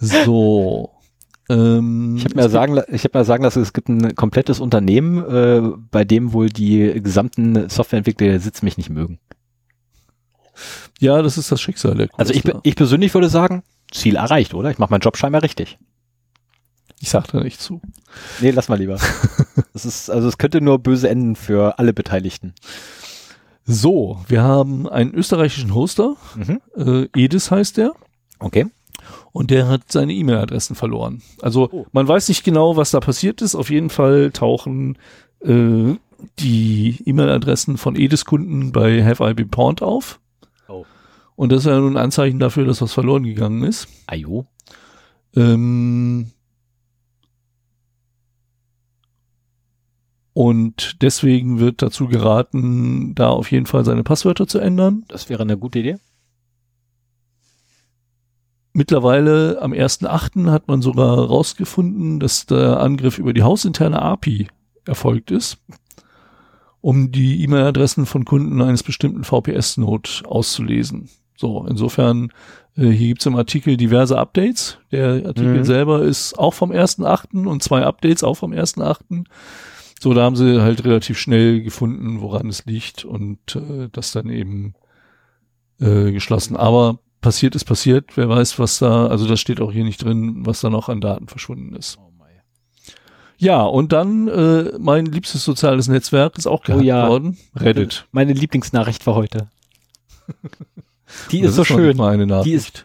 so. Ähm, Ich habe mir, sagen, ich hab mir sagen lassen, es gibt ein komplettes Unternehmen, äh, bei dem wohl die gesamten Softwareentwickler der Sitz mich nicht mögen. ja, das ist das Schicksal der Also ich, ich persönlich würde sagen, Ziel erreicht, oder? Ich mache meinen Job scheinbar richtig. Ich sag da nicht zu. Nee, lass mal lieber. Es ist, also es könnte nur böse enden für alle Beteiligten. So, wir haben einen österreichischen Hoster, Mhm. äh, Edis heißt der, Okay. und der hat seine E-Mail-Adressen verloren. Also Oh. man weiß nicht genau, was da passiert ist. Auf jeden Fall tauchen äh, die E-Mail-Adressen von Edis-Kunden bei Have I Been Pawned auf. Oh. Und das ist ja nun ein Anzeichen dafür, dass was verloren gegangen ist. Ajo. Ähm, und deswegen wird dazu geraten, da auf jeden Fall seine Passwörter zu ändern. Das wäre eine gute Idee. Mittlerweile am 1.8. hat man sogar rausgefunden, dass der Angriff über die hausinterne API erfolgt ist, um die E-Mail-Adressen von Kunden eines bestimmten VPS-Node auszulesen. So, insofern, äh, hier gibt's im Artikel diverse Updates. Der Artikel Mhm. selber ist auch vom 1.8. und zwei Updates auch vom 1.8. So, da haben sie halt relativ schnell gefunden, woran es liegt und äh, das dann eben äh, geschlossen. Aber passiert ist passiert. Wer weiß, was da, also das steht auch hier nicht drin, was da noch an Daten verschwunden ist. Oh. Ja, und dann äh, mein liebstes soziales Netzwerk ist auch gehackt Oh ja. worden. Reddit. Meine Lieblingsnachricht für heute. Die ist so nicht schön. Mal eine Nachricht. Die ist-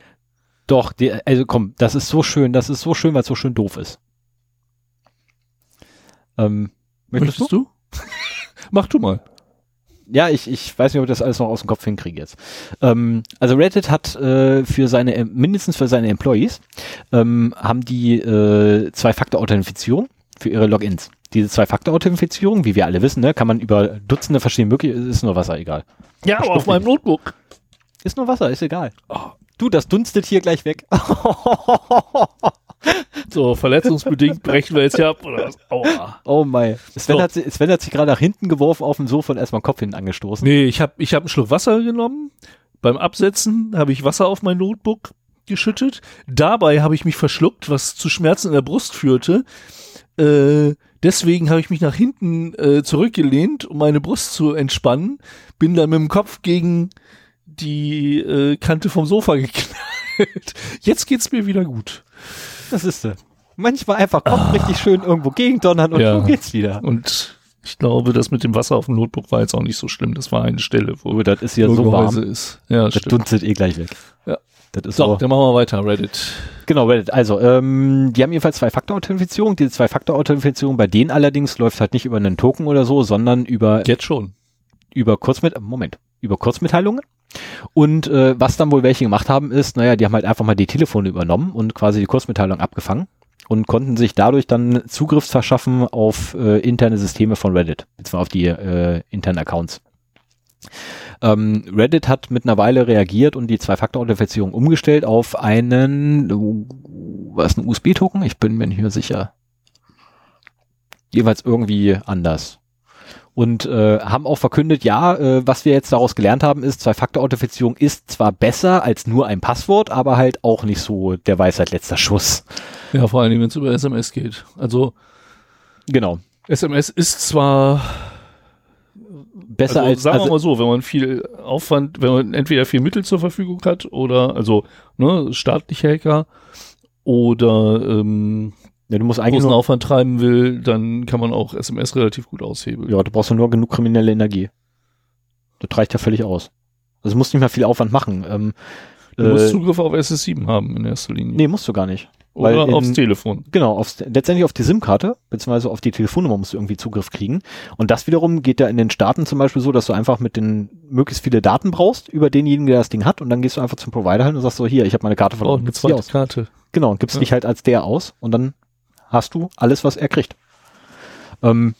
Doch, die, also komm, das ist so schön, das ist so schön, weil es so schön doof ist. Ähm, möchtest, Möchtest du? du? Mach du mal. Ja, ich, ich weiß nicht, ob ich das alles noch aus dem Kopf hinkriege jetzt. Ähm, also Reddit hat äh, für seine, äh, mindestens für seine Employees, ähm, haben die äh, Zwei-Faktor-Authentifizierung für ihre Logins. Diese Zwei-Faktor-Authentifizierung, wie wir alle wissen, ne, kann man über Dutzende verschiedene Möglichkeiten, ist nur Wasser, egal. Ja, aber auf meinem Notebook. Ist nur Wasser, ist egal. Du, das dunstet hier gleich weg. So, verletzungsbedingt brechen wir jetzt hier ab, oder was? Aua. oh mein. Sven, So. hat, Sven hat sich gerade nach hinten geworfen auf dem Sofa und erstmal Kopf hinten angestoßen. Nee, ich habe ich hab einen Schluck Wasser genommen. Beim Absetzen habe ich Wasser auf mein Notebook geschüttet. Dabei habe ich mich verschluckt, was zu Schmerzen in der Brust führte. Äh, deswegen habe ich mich nach hinten äh, zurückgelehnt, um meine Brust zu entspannen. Bin dann mit dem Kopf gegen die äh, Kante vom Sofa geknallt. Jetzt geht's mir wieder gut. Das ist er. Manchmal einfach Kopf richtig schön irgendwo gegendonnern und Ah. Ja. so geht's wieder. Und ich glaube, das mit dem Wasser auf dem Notebook war jetzt auch nicht so schlimm. Das war eine Stelle, wo Oh, das ist ja so warm. ist. Ja, Das stimmt. dunstet eh gleich weg. Ja. Das ist So, so. dann machen wir weiter, Reddit. Genau, Reddit. Also, ähm, die haben jedenfalls Zwei-Faktor-Authentifizierung. Diese Zwei-Faktor-Authentifizierung bei denen allerdings läuft halt nicht über einen Token oder so, sondern über, Jetzt schon. über Kurzmit Moment, über Kurzmitteilungen. Und äh, was dann wohl welche gemacht haben, ist, naja, die haben halt einfach mal die Telefone übernommen und quasi die Kurzmitteilung abgefangen und konnten sich dadurch dann Zugriff verschaffen auf äh, interne Systeme von Reddit, beziehungsweise auf die äh, internen Accounts. Ähm, Reddit hat mittlerweile reagiert und die Zwei-Faktor-Authentifizierung umgestellt auf einen, uh, was ein USB-Token? Ich bin mir nicht mehr sicher. Jeweils irgendwie anders. Und äh, haben auch verkündet, ja, äh, was wir jetzt daraus gelernt haben, ist, Zwei-Faktor-Authentifizierung ist zwar besser als nur ein Passwort, aber halt auch nicht so der Weisheit letzter Schuss. Ja, vor allem, wenn es über SMS geht. Also Genau. SMS ist zwar Besser also, als sagen also, wir mal so, wenn man viel Aufwand, wenn man entweder viel Mittel zur Verfügung hat oder also ne, staatliche Hacker oder ähm, ja, du musst eigentlich großen nur, Aufwand treiben will, dann kann man auch SMS relativ gut aushebeln. ja, du brauchst nur genug kriminelle Energie. Das reicht ja völlig aus. Also du musst nicht mehr viel Aufwand machen. Ähm, Du musst Zugriff auf SS7 haben in erster Linie. Nee, musst du gar nicht. Oder in- aufs Telefon. Genau, aufs, letztendlich auf die SIM-Karte, beziehungsweise auf die Telefonnummer musst du irgendwie Zugriff kriegen. Und das wiederum geht ja in den Staaten zum Beispiel so, dass du einfach mit den möglichst viele Daten brauchst über denjenigen, der das Ding hat. Und dann gehst du einfach zum Provider hin und sagst so, hier, ich habe meine Karte Oh, verloren. eine gibst die zweite. Karte. Genau, und gibst Ja. dich halt als der aus und dann hast du alles, was er kriegt. Ähm,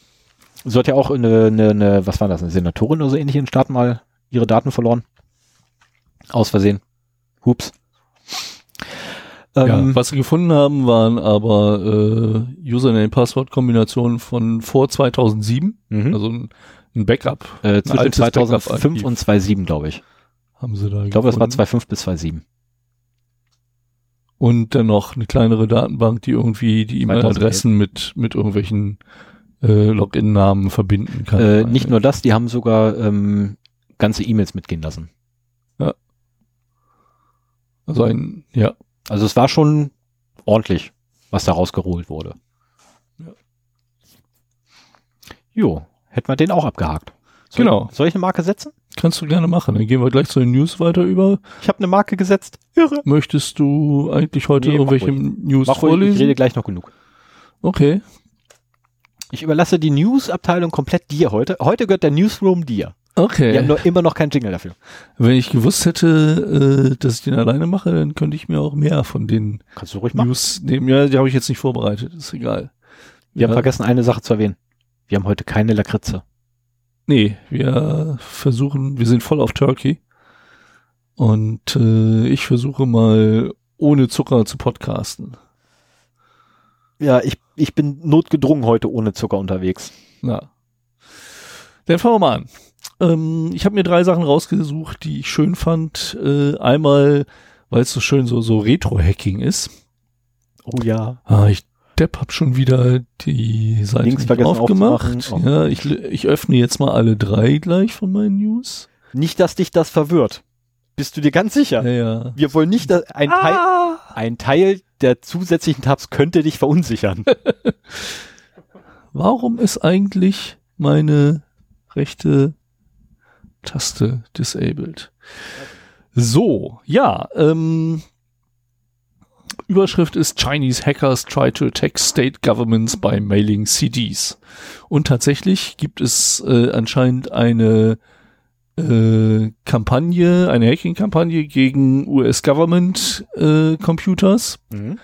so hat ja auch eine, eine, eine, was war das, eine Senatorin oder so ähnlich in den Staaten mal ihre Daten verloren. Aus Versehen. Hups. Ja, Ähm, was sie gefunden haben, waren aber äh, Username-Passwort-Kombinationen von vor 2007, mhm. also ein, ein Backup äh, zwischen altes 2005 Backup-Archiv. und 2007, glaube ich. haben sie da Ich glaube, es war gefunden. 2.5 bis 2.7. Und dann noch eine kleinere Datenbank, die irgendwie die 2011. E-Mail-Adressen mit, mit irgendwelchen äh, Login-Namen verbinden kann. Äh, nicht nur das, die haben sogar ähm, ganze E-Mails mitgehen lassen. Also ein, ja. Also es war schon ordentlich, was da rausgeholt wurde. Ja. Jo, hätten wir den auch abgehakt. Soll, Genau. Soll ich eine Marke setzen? Kannst du gerne machen. Dann gehen wir gleich zu den News weiter über. Ich habe eine Marke gesetzt. Irre. Möchtest du eigentlich heute Nee, irgendwelche. News Mach ruhig, ich vorlesen? rede gleich noch genug. Okay. Ich überlasse die News-Abteilung komplett dir heute. Heute gehört der Newsroom dir. Okay. Wir haben nur immer noch keinen Jingle dafür. Wenn ich gewusst hätte, äh, dass ich den alleine mache, dann könnte ich mir auch mehr von den Kannst du ruhig machen. News nehmen. Ja, die habe ich jetzt nicht vorbereitet. Ist egal. Wir haben Ja. vergessen, eine Sache zu erwähnen. Wir haben heute keine Lakritze. Nee, wir versuchen, wir sind voll auf Turkey. Und äh, ich versuche mal ohne Zucker zu podcasten. Ja, ich, ich bin notgedrungen heute ohne Zucker unterwegs. Na. Dann fangen wir mal an. Ähm, ich habe mir drei Sachen rausgesucht, die ich schön fand. Äh, einmal, weil es so schön so, so Retro-Hacking ist. Oh ja. Ah, ich Depp hab schon wieder die Seite Links nicht aufgemacht. Oh. Ja, ich, ich öffne jetzt mal alle drei gleich von meinen News. Nicht, dass dich das verwirrt. Bist du dir ganz sicher? Ja, ja. Wir wollen nicht, dass ein, Teil, Ah! ein Teil der zusätzlichen Tabs könnte dich verunsichern. Warum ist eigentlich meine rechte Taste disabled? So, ja, ähm, Überschrift ist Chinese Hackers try to attack state governments by mailing CDs. Und tatsächlich gibt es äh, anscheinend eine äh, Kampagne, eine Hacking-Kampagne gegen US-Government-Computers Mhm.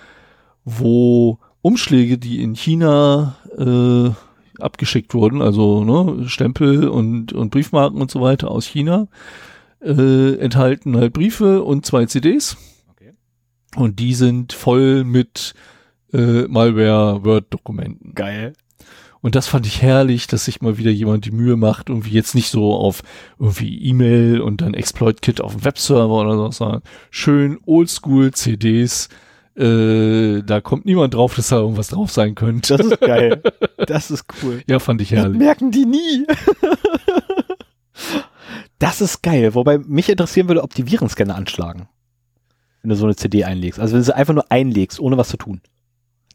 wo Umschläge, die in China äh, abgeschickt wurden, also ne, Stempel und, und Briefmarken und so weiter aus China, äh, enthalten halt Briefe und zwei CDs. Und die sind voll mit äh, Malware-Word-Dokumenten. Geil. Und das fand ich herrlich, dass sich mal wieder jemand die Mühe macht, irgendwie jetzt nicht so auf irgendwie E-Mail und dann Exploit-Kit auf dem Webserver oder so, sondern schön oldschool CDs. Äh, da kommt niemand drauf, dass da irgendwas drauf sein könnte. Das ist geil. Das ist cool. ja, fand ich Das herrlich. merken die nie. Das ist geil. Wobei mich interessieren würde, ob die Virenscanner anschlagen. Wenn du so eine CD einlegst. Also wenn du sie einfach nur einlegst, ohne was zu tun.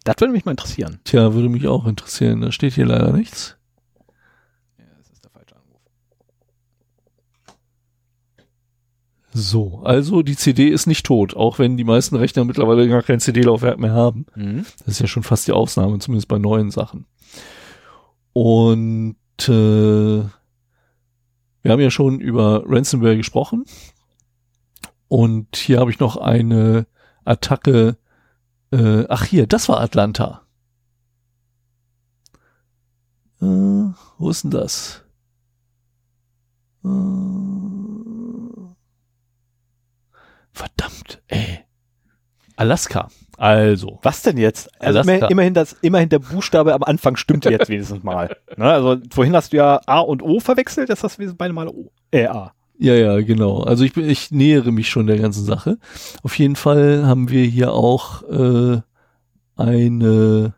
Das würde mich mal interessieren. Tja, würde mich auch interessieren. Da steht hier leider nichts. Ja, das ist der falsche Anruf. So, also die CD ist nicht tot, auch wenn die meisten Rechner mittlerweile gar kein CD-Laufwerk mehr haben. Mhm. Das ist ja schon fast die Ausnahme, zumindest bei neuen Sachen. Und äh, wir haben ja schon über Ransomware gesprochen. Und hier habe ich noch eine Attacke. Äh, ach hier, das war Atlanta. Äh, wo ist denn das? Äh, verdammt, ey. Alaska. Also, Was denn jetzt? Also immer, immerhin, das, immerhin der Buchstabe am Anfang stimmte jetzt wenigstens mal. Ne? Also vorhin hast du ja A und O verwechselt, das hast du beide Mal O. Äh, A. Ja, ja, genau. Also ich bin, ich nähere mich schon der ganzen Sache. Auf jeden Fall haben wir hier auch äh, eine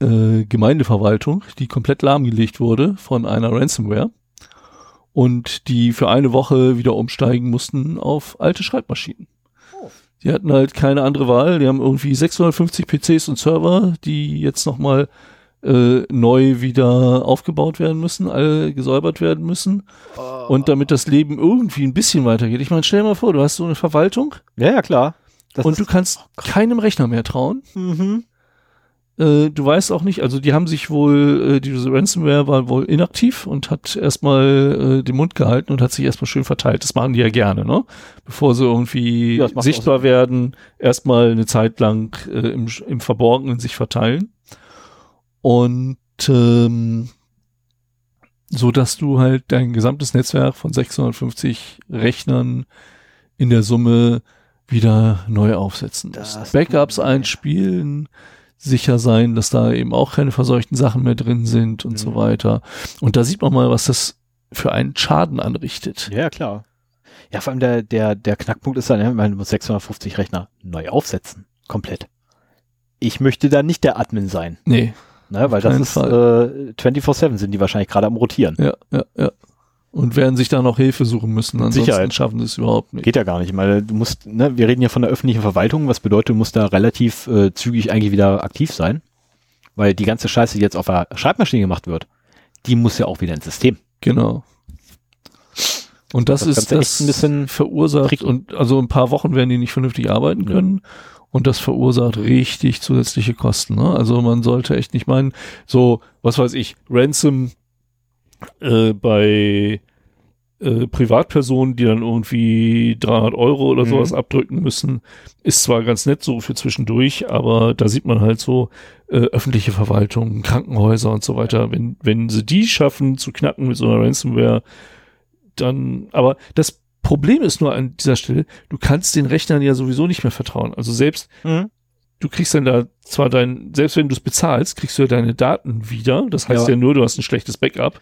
äh, Gemeindeverwaltung, die komplett lahmgelegt wurde von einer Ransomware und die für eine Woche wieder umsteigen mussten auf alte Schreibmaschinen. Die hatten halt keine andere Wahl. Die haben irgendwie 650 PCs und Server, die jetzt nochmal äh, neu wieder aufgebaut werden müssen, alle gesäubert werden müssen. Und damit das Leben irgendwie ein bisschen weitergeht. Ich meine, stell dir mal vor, du hast so eine Verwaltung Ja, ja, klar. Das und ist- du kannst keinem Rechner mehr trauen. Mhm. Äh, du weißt auch nicht, also die haben sich wohl, äh, diese Ransomware war wohl inaktiv und hat erstmal äh, den Mund gehalten und hat sich erstmal schön verteilt. Das machen die ja gerne, ne? Bevor sie irgendwie Ja, sichtbar werden, erstmal eine Zeit lang äh, im, im Verborgenen sich verteilen. Und ähm, so dass du halt dein gesamtes Netzwerk von 650 Rechnern in der Summe wieder neu aufsetzen musst. Das Backups einspielen, sicher sein, dass da eben auch keine verseuchten Sachen mehr drin sind und so Mhm. weiter. Und da sieht man mal, was das für einen Schaden anrichtet. Ja, klar. Ja, vor allem der, der, der Knackpunkt ist dann, ja, man muss 650 Rechner neu aufsetzen. Komplett. Ich möchte da nicht der Admin sein, Nee, ne, weil das ist äh, 24-7 sind die wahrscheinlich gerade am Rotieren. ja, ja, ja. Und werden sich da noch Hilfe suchen müssen, ansonsten Sicherheit. schaffen sie es überhaupt nicht. Geht ja gar nicht, weil du musst, ne, wir reden ja von der öffentlichen Verwaltung, was bedeutet, du musst da relativ äh, zügig eigentlich wieder aktiv sein, weil die ganze Scheiße, die jetzt auf der Schreibmaschine gemacht wird, die muss ja auch wieder ins System. Genau. Und das, Das ist das ein bisschen verursacht tricky. und also ein paar Wochen werden die nicht vernünftig arbeiten Ja. können und das verursacht richtig zusätzliche Kosten. Ne? Also man sollte echt nicht meinen, so was weiß ich, Ransom äh, bei äh, Privatpersonen, die dann irgendwie 300 Euro oder Mhm. sowas abdrücken müssen, ist zwar ganz nett so für zwischendurch, aber da sieht man halt so äh, öffentliche Verwaltungen, Krankenhäuser und so weiter. Wenn, wenn sie die schaffen zu knacken mit so einer Ransomware, dann, aber das Problem ist nur an dieser Stelle, du kannst den Rechnern ja sowieso nicht mehr vertrauen. Also selbst, du kriegst dann da zwar dein, selbst wenn du es bezahlst, kriegst du ja deine Daten wieder. Das heißt Ja. ja, nur, du hast ein schlechtes Backup.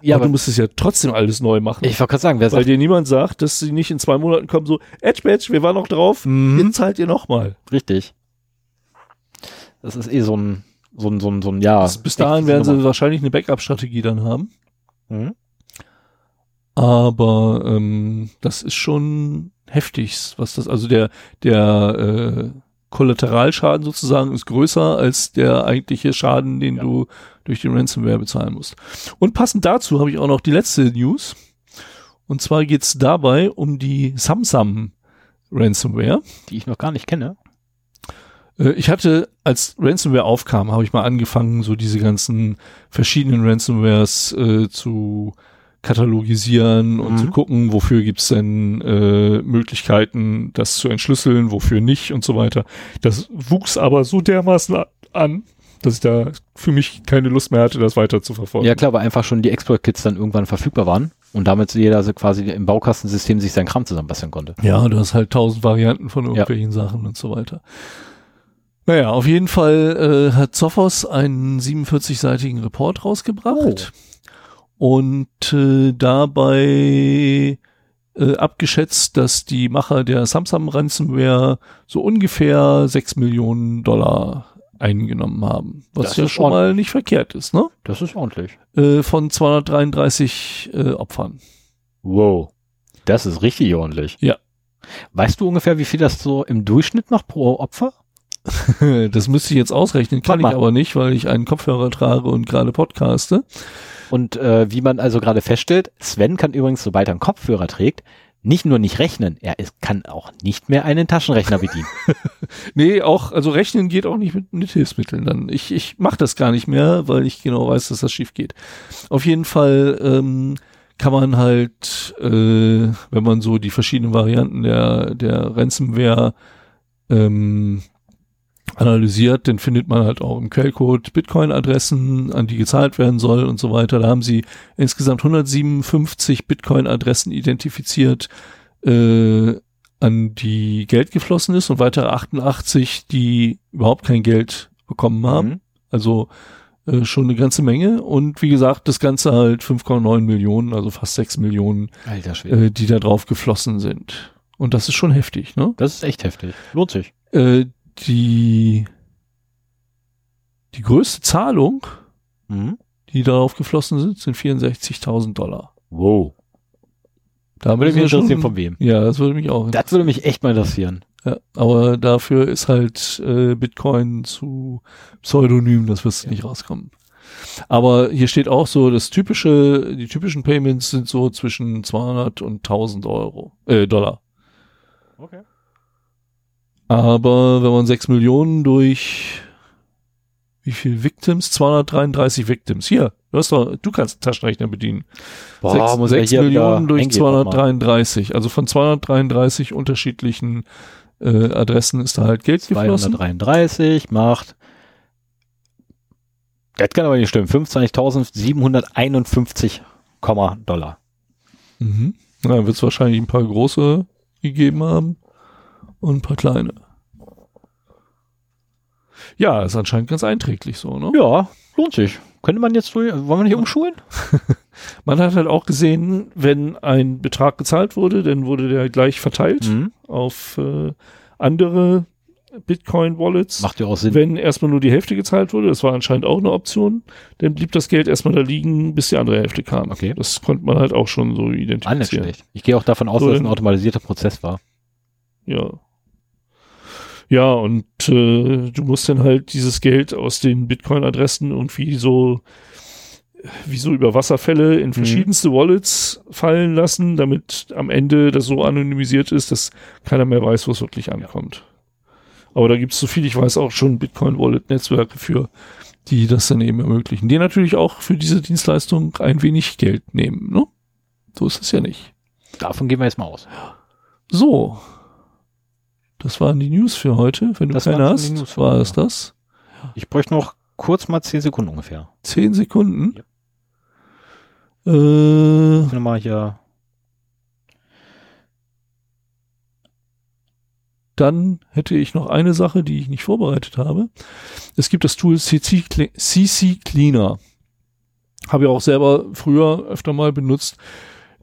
Ja, aber aber du musst es ja trotzdem alles neu machen. ich wollte gerade sagen, wer weil dir niemand sagt, dass sie nicht in zwei Monaten kommen, so, Edge Badge, wir waren noch drauf, Mhm. jetzt zahlt ihr nochmal. richtig. Das ist eh so ein, so ein, so ein, so ein, ja. Bis dahin werden sie wahrscheinlich eine Backup-Strategie dann haben. Mhm. Aber ähm, das ist schon heftig, was das, also der, der äh, Kollateralschaden sozusagen ist größer als der eigentliche Schaden, den Ja. du durch die Ransomware bezahlen musst. Und passend dazu habe ich auch noch die letzte News. Und zwar geht's dabei um die Samsung Ransomware. Die ich noch gar nicht kenne. Äh, Ich hatte, als Ransomware aufkam, habe ich mal angefangen, so diese ganzen verschiedenen Ransomwares äh, zu katalogisieren und Mhm. zu gucken, wofür gibt's denn äh, Möglichkeiten, das zu entschlüsseln, wofür nicht und so weiter. Das wuchs aber so dermaßen an, dass ich da für mich keine Lust mehr hatte, das weiter zu verfolgen. Ja klar, weil einfach schon die Exploit-Kits dann irgendwann verfügbar waren und damit jeder also quasi im Baukastensystem sich seinen Kram zusammenbasteln konnte. Ja, du hast halt tausend Varianten von irgendwelchen Sachen und so weiter. Naja, auf jeden Fall äh, hat Sophos einen 47-seitigen Report rausgebracht und äh, dabei äh, abgeschätzt, dass die Macher der Samsung Ransomware so ungefähr 6 Millionen Dollar eingenommen haben. Was Das ja schon mal nicht verkehrt ist, ne? Das ist ordentlich. Äh, von 233 äh, Opfern. Wow. Das ist richtig ordentlich. Ja. Weißt du ungefähr, wie viel das so im Durchschnitt macht pro Opfer? Das müsste ich jetzt ausrechnen, kann ich aber nicht, weil ich einen Kopfhörer trage und gerade podcaste. Und äh, wie man also gerade feststellt, Sven kann übrigens, sobald er einen Kopfhörer trägt, nicht nur nicht rechnen, er ist, kann auch nicht mehr einen Taschenrechner bedienen. Nee, auch, also rechnen geht auch nicht mit, mit Hilfsmitteln dann. Ich, ich mache das gar nicht mehr, weil ich genau weiß, dass das schief geht. Auf jeden Fall ähm, kann man halt, äh, wenn man so die verschiedenen Varianten der, der Ransomware ähm, analysiert, dann findet man halt auch im Quellcode Bitcoin-Adressen, an die gezahlt werden soll und so weiter. Da haben sie insgesamt 157 Bitcoin-Adressen identifiziert, äh, an die Geld geflossen ist und weitere 88, die überhaupt kein Geld bekommen haben. Mhm. Also äh, schon eine ganze Menge. Und wie gesagt, das Ganze halt 5,9 Millionen, also fast 6 Millionen, äh, die da drauf geflossen sind. Und das ist schon heftig, ne? Das ist echt heftig. Lohnt sich. Äh, die, die größte Zahlung, Mhm. die darauf geflossen sind, sind 64.000 Dollar. Wow. Da Würde mich interessieren, von wem. Ja, das würde mich auch Das würde mich echt mal interessieren. Ja, aber dafür ist halt äh, Bitcoin zu pseudonym, das wirst du Ja. nicht rauskommen. Aber hier steht auch so, das typische, die typischen Payments sind so zwischen 200 und 1000 Euro, äh, Dollar. Okay. Aber wenn man 6 Millionen durch wie viel Victims? 233 Victims. Hier, du hast doch, du kannst einen Taschenrechner bedienen. Boah, 6, muss ich 6 hier Millionen durch eingeben nochmal. 233. Also von 233 unterschiedlichen äh, Adressen ist da halt Geld geflossen. 233 macht. Das kann aber nicht stimmen. 25.751 Komma Dollar. Mhm. Na, dann wird es wahrscheinlich ein paar große gegeben haben und ein paar kleine. Ja, ist anscheinend ganz einträglich so, ne? Ja, lohnt sich. Könnte man jetzt, wollen wir nicht umschulen? Man hat halt auch gesehen, wenn ein Betrag gezahlt wurde, dann wurde der gleich verteilt Mhm. auf äh, andere Bitcoin-Wallets. Macht ja auch Sinn. Wenn erstmal nur die Hälfte gezahlt wurde, das war anscheinend auch eine Option, dann blieb das Geld erstmal da liegen, bis die andere Hälfte kam. Okay. Das konnte man halt auch schon so Ah, nicht identifizieren. schlecht. Ich gehe auch davon aus, So, dass es ein automatisierter Prozess war. Ja. Ja, und äh, du musst dann halt dieses Geld aus den Bitcoin-Adressen irgendwie so wie so über Wasserfälle Mhm. in verschiedenste Wallets fallen lassen, damit am Ende das so anonymisiert ist, dass keiner mehr weiß, wo es wirklich ankommt. Aber da gibt es, so viel ich weiß, auch schon Bitcoin-Wallet-Netzwerke für, die das dann eben ermöglichen. Die natürlich auch für diese Dienstleistung ein wenig Geld nehmen. Ne? So ist es ja nicht. Davon gehen wir jetzt mal aus. So. Das waren die News für heute. Wenn du Das keine hast, News war es das? Ich bräuchte noch kurz mal 10 Sekunden ungefähr. Zehn Sekunden? Ja. Äh, Ich mal hier. dann hätte ich noch eine Sache, die ich nicht vorbereitet habe. Es gibt das Tool CC Cleaner. Habe ich auch selber früher öfter mal benutzt.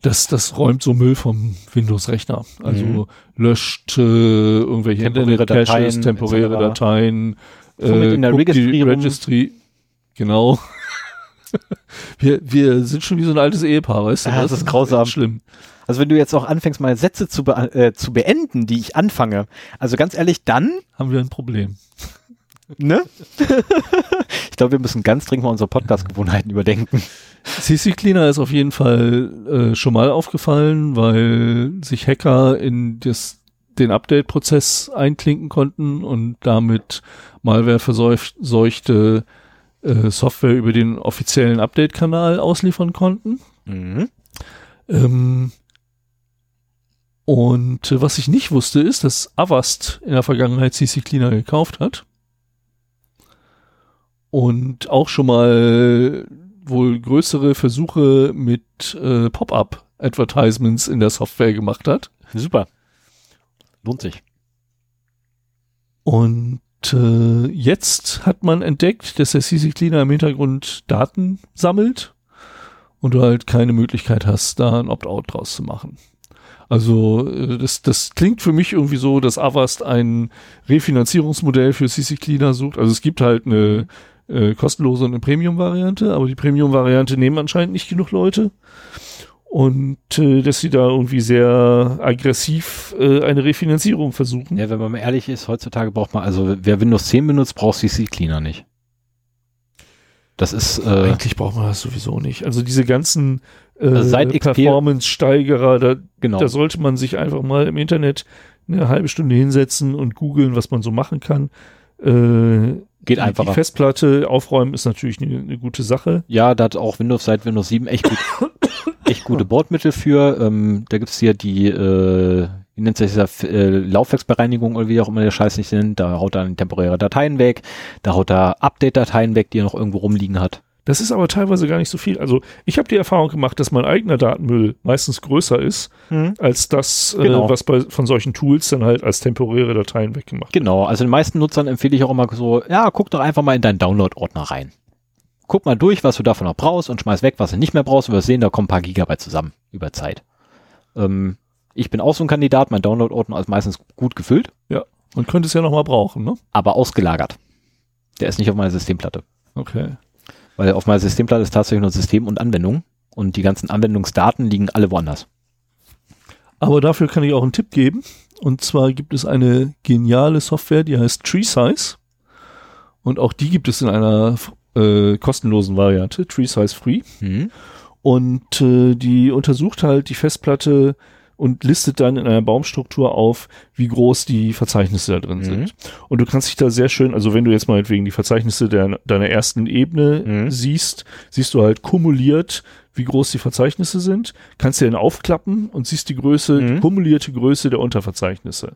Das, das räumt so Müll vom Windows-Rechner. Also Mhm. löscht äh, irgendwelche Temporäre Dateien, temporäre etc. Dateien. So mit in der die Registry. Registry. Genau. wir, wir sind schon wie so ein altes Ehepaar, weißt du? Ja, das ist grausam. Schlimm. Also wenn du jetzt auch anfängst, mal Sätze zu, be äh, zu beenden, die ich anfange. Also ganz ehrlich, dann, Haben wir ein Problem. Ne? ich glaube, wir müssen ganz dringend mal unsere Podcast-Gewohnheiten überdenken. CC Cleaner ist auf jeden Fall äh, schon mal aufgefallen, weil sich Hacker in das, den Update-Prozess einklinken konnten und damit Malware verseuchte äh, Software über den offiziellen Update-Kanal ausliefern konnten. Mhm. Ähm, und äh, was ich nicht wusste, ist, dass Avast in der Vergangenheit CC Cleaner gekauft hat. Und auch schon mal wohl größere Versuche mit äh, Pop-up-Advertisements in der Software gemacht hat. Super. Lohnt sich. Und äh, jetzt hat man entdeckt, dass der CC Cleaner im Hintergrund Daten sammelt und du halt keine Möglichkeit hast, da ein Opt-out draus zu machen. Also äh, das, das klingt für mich irgendwie so, dass Avast ein Refinanzierungsmodell für CC Cleaner sucht. Also es gibt halt eine äh, kostenlose und eine Premium-Variante, aber die Premium-Variante nehmen anscheinend nicht genug Leute. Und äh, dass sie da irgendwie sehr aggressiv äh, eine Refinanzierung versuchen. Ja, wenn man mal ehrlich ist, heutzutage braucht man, also wer Windows 10 benutzt, braucht CC Cleaner nicht. Das ist, äh, Eigentlich braucht man das sowieso nicht. Also diese ganzen äh, Also Performance-Steigerer, da, genau. da sollte man sich einfach mal im Internet eine halbe Stunde hinsetzen und googeln, was man so machen kann. Äh, Geht einfacher. Die Festplatte aufräumen ist natürlich eine, eine gute Sache. Ja, da hat auch Windows seit Windows 7 echt, gut, echt gute Bordmittel für. Ähm, da gibt's hier die, äh, wie nennt sich das, äh, Laufwerksbereinigung oder wie auch immer der Scheiß nicht sind. Da haut er temporäre Dateien weg, da haut er Update-Dateien weg, die er noch irgendwo rumliegen hat. Das ist aber teilweise gar nicht so viel. Also ich habe die Erfahrung gemacht, dass mein eigener Datenmüll meistens größer ist, als das, Genau. äh, was bei, von solchen Tools dann halt als temporäre Dateien weggemacht wird. Genau, also den meisten Nutzern empfehle ich auch immer so, ja, guck doch einfach mal in deinen Download-Ordner rein. Guck mal durch, was du davon noch brauchst und schmeiß weg, was du nicht mehr brauchst. Wirst sehen, da kommen ein paar Gigabyte zusammen über Zeit. Ähm, ich bin auch so ein Kandidat, mein Download-Ordner ist meistens gut gefüllt, Man könnte es ja nochmal brauchen, ne? aber ausgelagert. Der ist nicht auf meiner Systemplatte. Okay. Weil auf meiner Systemplatte ist tatsächlich nur System und Anwendung und die ganzen Anwendungsdaten liegen alle woanders. Aber dafür kann ich auch einen Tipp geben. Und zwar gibt es eine geniale Software, die heißt TreeSize. Und auch die gibt es in einer äh, kostenlosen Variante, Tree Size Free. Mhm. Und äh, die untersucht halt die Festplatte und listet dann in einer Baumstruktur auf, wie groß die Verzeichnisse da drin Mhm. sind. Und du kannst dich da sehr schön, also wenn du jetzt meinetwegen die Verzeichnisse der, deiner ersten Ebene Mhm. siehst, siehst du halt kumuliert, wie groß die Verzeichnisse sind, kannst dir dann aufklappen und siehst die Größe, die Mhm. kumulierte Größe der Unterverzeichnisse.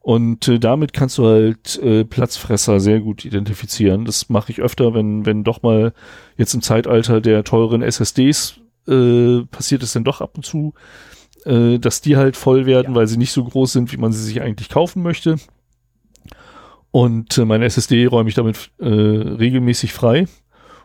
Und äh, damit kannst du halt äh, Platzfresser sehr gut identifizieren. Das mache ich öfter, wenn, wenn doch mal jetzt im Zeitalter der teuren SSDs äh, passiert es dann doch ab und zu, äh, dass die halt voll werden, Ja. weil sie nicht so groß sind, wie man sie sich eigentlich kaufen möchte. Und äh, meine SSD räume ich damit äh, regelmäßig frei.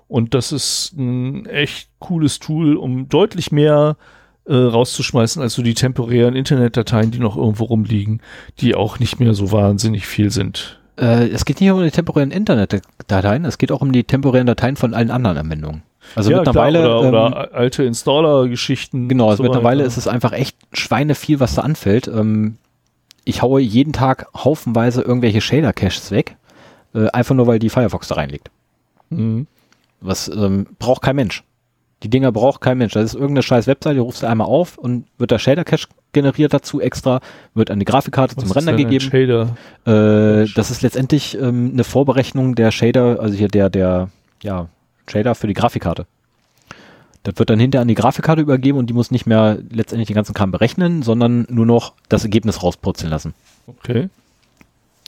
Und das ist ein echt cooles Tool, um deutlich mehr äh, rauszuschmeißen, als so die temporären Internetdateien, die noch irgendwo rumliegen, die auch nicht mehr so wahnsinnig viel sind. Äh, es geht nicht nur um die temporären Internetdateien, es geht auch um die temporären Dateien von allen anderen Anwendungen. Also ja, mittlerweile, klar, oder, ähm, oder alte Installer-Geschichten. genau, also so mittlerweile weiter. ist es einfach echt schweineviel, was da anfällt. Ähm, ich haue jeden Tag haufenweise irgendwelche Shader-Caches weg, äh, einfach nur, weil die Firefox da reinlegt. Mhm. Was ähm, braucht kein Mensch. Die Dinger braucht kein Mensch. Das ist irgendeine scheiß Webseite, die rufst du einmal auf und wird der Shader-Cache generiert dazu extra, wird eine Grafikkarte Was zum Render gegeben. Shader. Äh, das ist letztendlich ähm, eine Vorberechnung der Shader, also hier der, der, ja, Shader für die Grafikkarte. Das wird dann hinter an die Grafikkarte übergeben und die muss nicht mehr letztendlich den ganzen Kram berechnen, sondern nur noch das Ergebnis rauspurzeln lassen. Okay.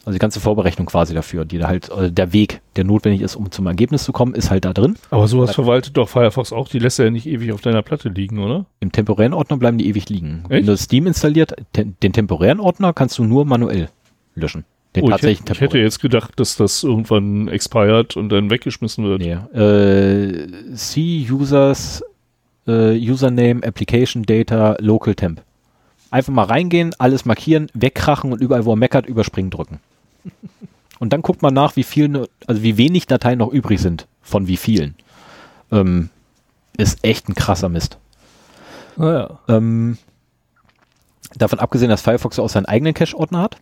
Also die ganze Vorberechnung quasi dafür, die da halt, äh, der Weg, der notwendig ist, um zum Ergebnis zu kommen, ist halt da drin. Aber sowas verwaltet doch Firefox auch. Die lässt er ja nicht ewig auf deiner Platte liegen, oder? Im temporären Ordner bleiben die ewig liegen. Wenn Echt? du Steam installiert, den temporären Ordner kannst du nur manuell löschen. Den Oh, ich, tatsächlichen hätte, ich hätte jetzt gedacht, dass das irgendwann expired und dann weggeschmissen wird. Nee. Äh, C-Users, äh, Username, Application Data, Local Temp. Einfach mal reingehen, alles markieren, wegkrachen und überall, wo er meckert, überspringen drücken. Und dann guckt man nach, wie viel, also wie wenig Dateien noch übrig sind, von wie vielen. Ähm, ist echt ein krasser Mist. Naja. Ähm, davon abgesehen, dass Firefox auch seinen eigenen Cache-Ordner hat,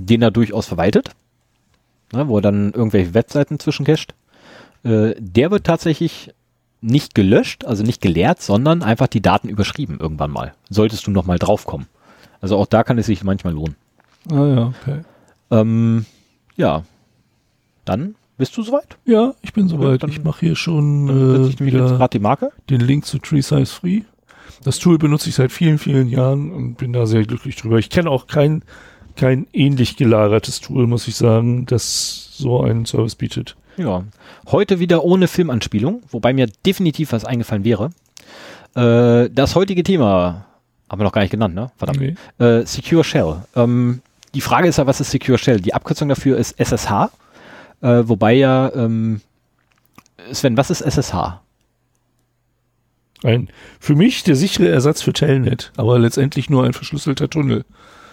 den er durchaus verwaltet, ne, wo er dann irgendwelche Webseiten zwischencached. Äh, der wird tatsächlich nicht gelöscht, also nicht geleert, sondern einfach die Daten überschrieben irgendwann mal. Solltest du nochmal draufkommen. Also auch da kann es sich manchmal lohnen. Ah ja, okay. Ähm, ja, dann bist du soweit? Ja, ich bin soweit. dann Ich mache hier schon äh, wieder die Marke. den Link zu Tree Size Free. Das Tool benutze ich seit vielen, vielen Jahren und bin da sehr glücklich drüber. Ich kenne auch kein, kein ähnlich gelagertes Tool, muss ich sagen, das so einen Service bietet. Ja. Heute wieder ohne Filmanspielung, wobei mir definitiv was eingefallen wäre. Äh, das heutige Thema haben wir noch gar nicht genannt, ne? Verdammt. Nee. Äh, Secure Shell. Ähm, die Frage ist ja, was ist Secure Shell? Die Abkürzung dafür ist SSH, äh, wobei ja, ähm, Sven, was ist SSH? Ein, für mich der sichere Ersatz für Telnet, aber letztendlich nur ein verschlüsselter Tunnel.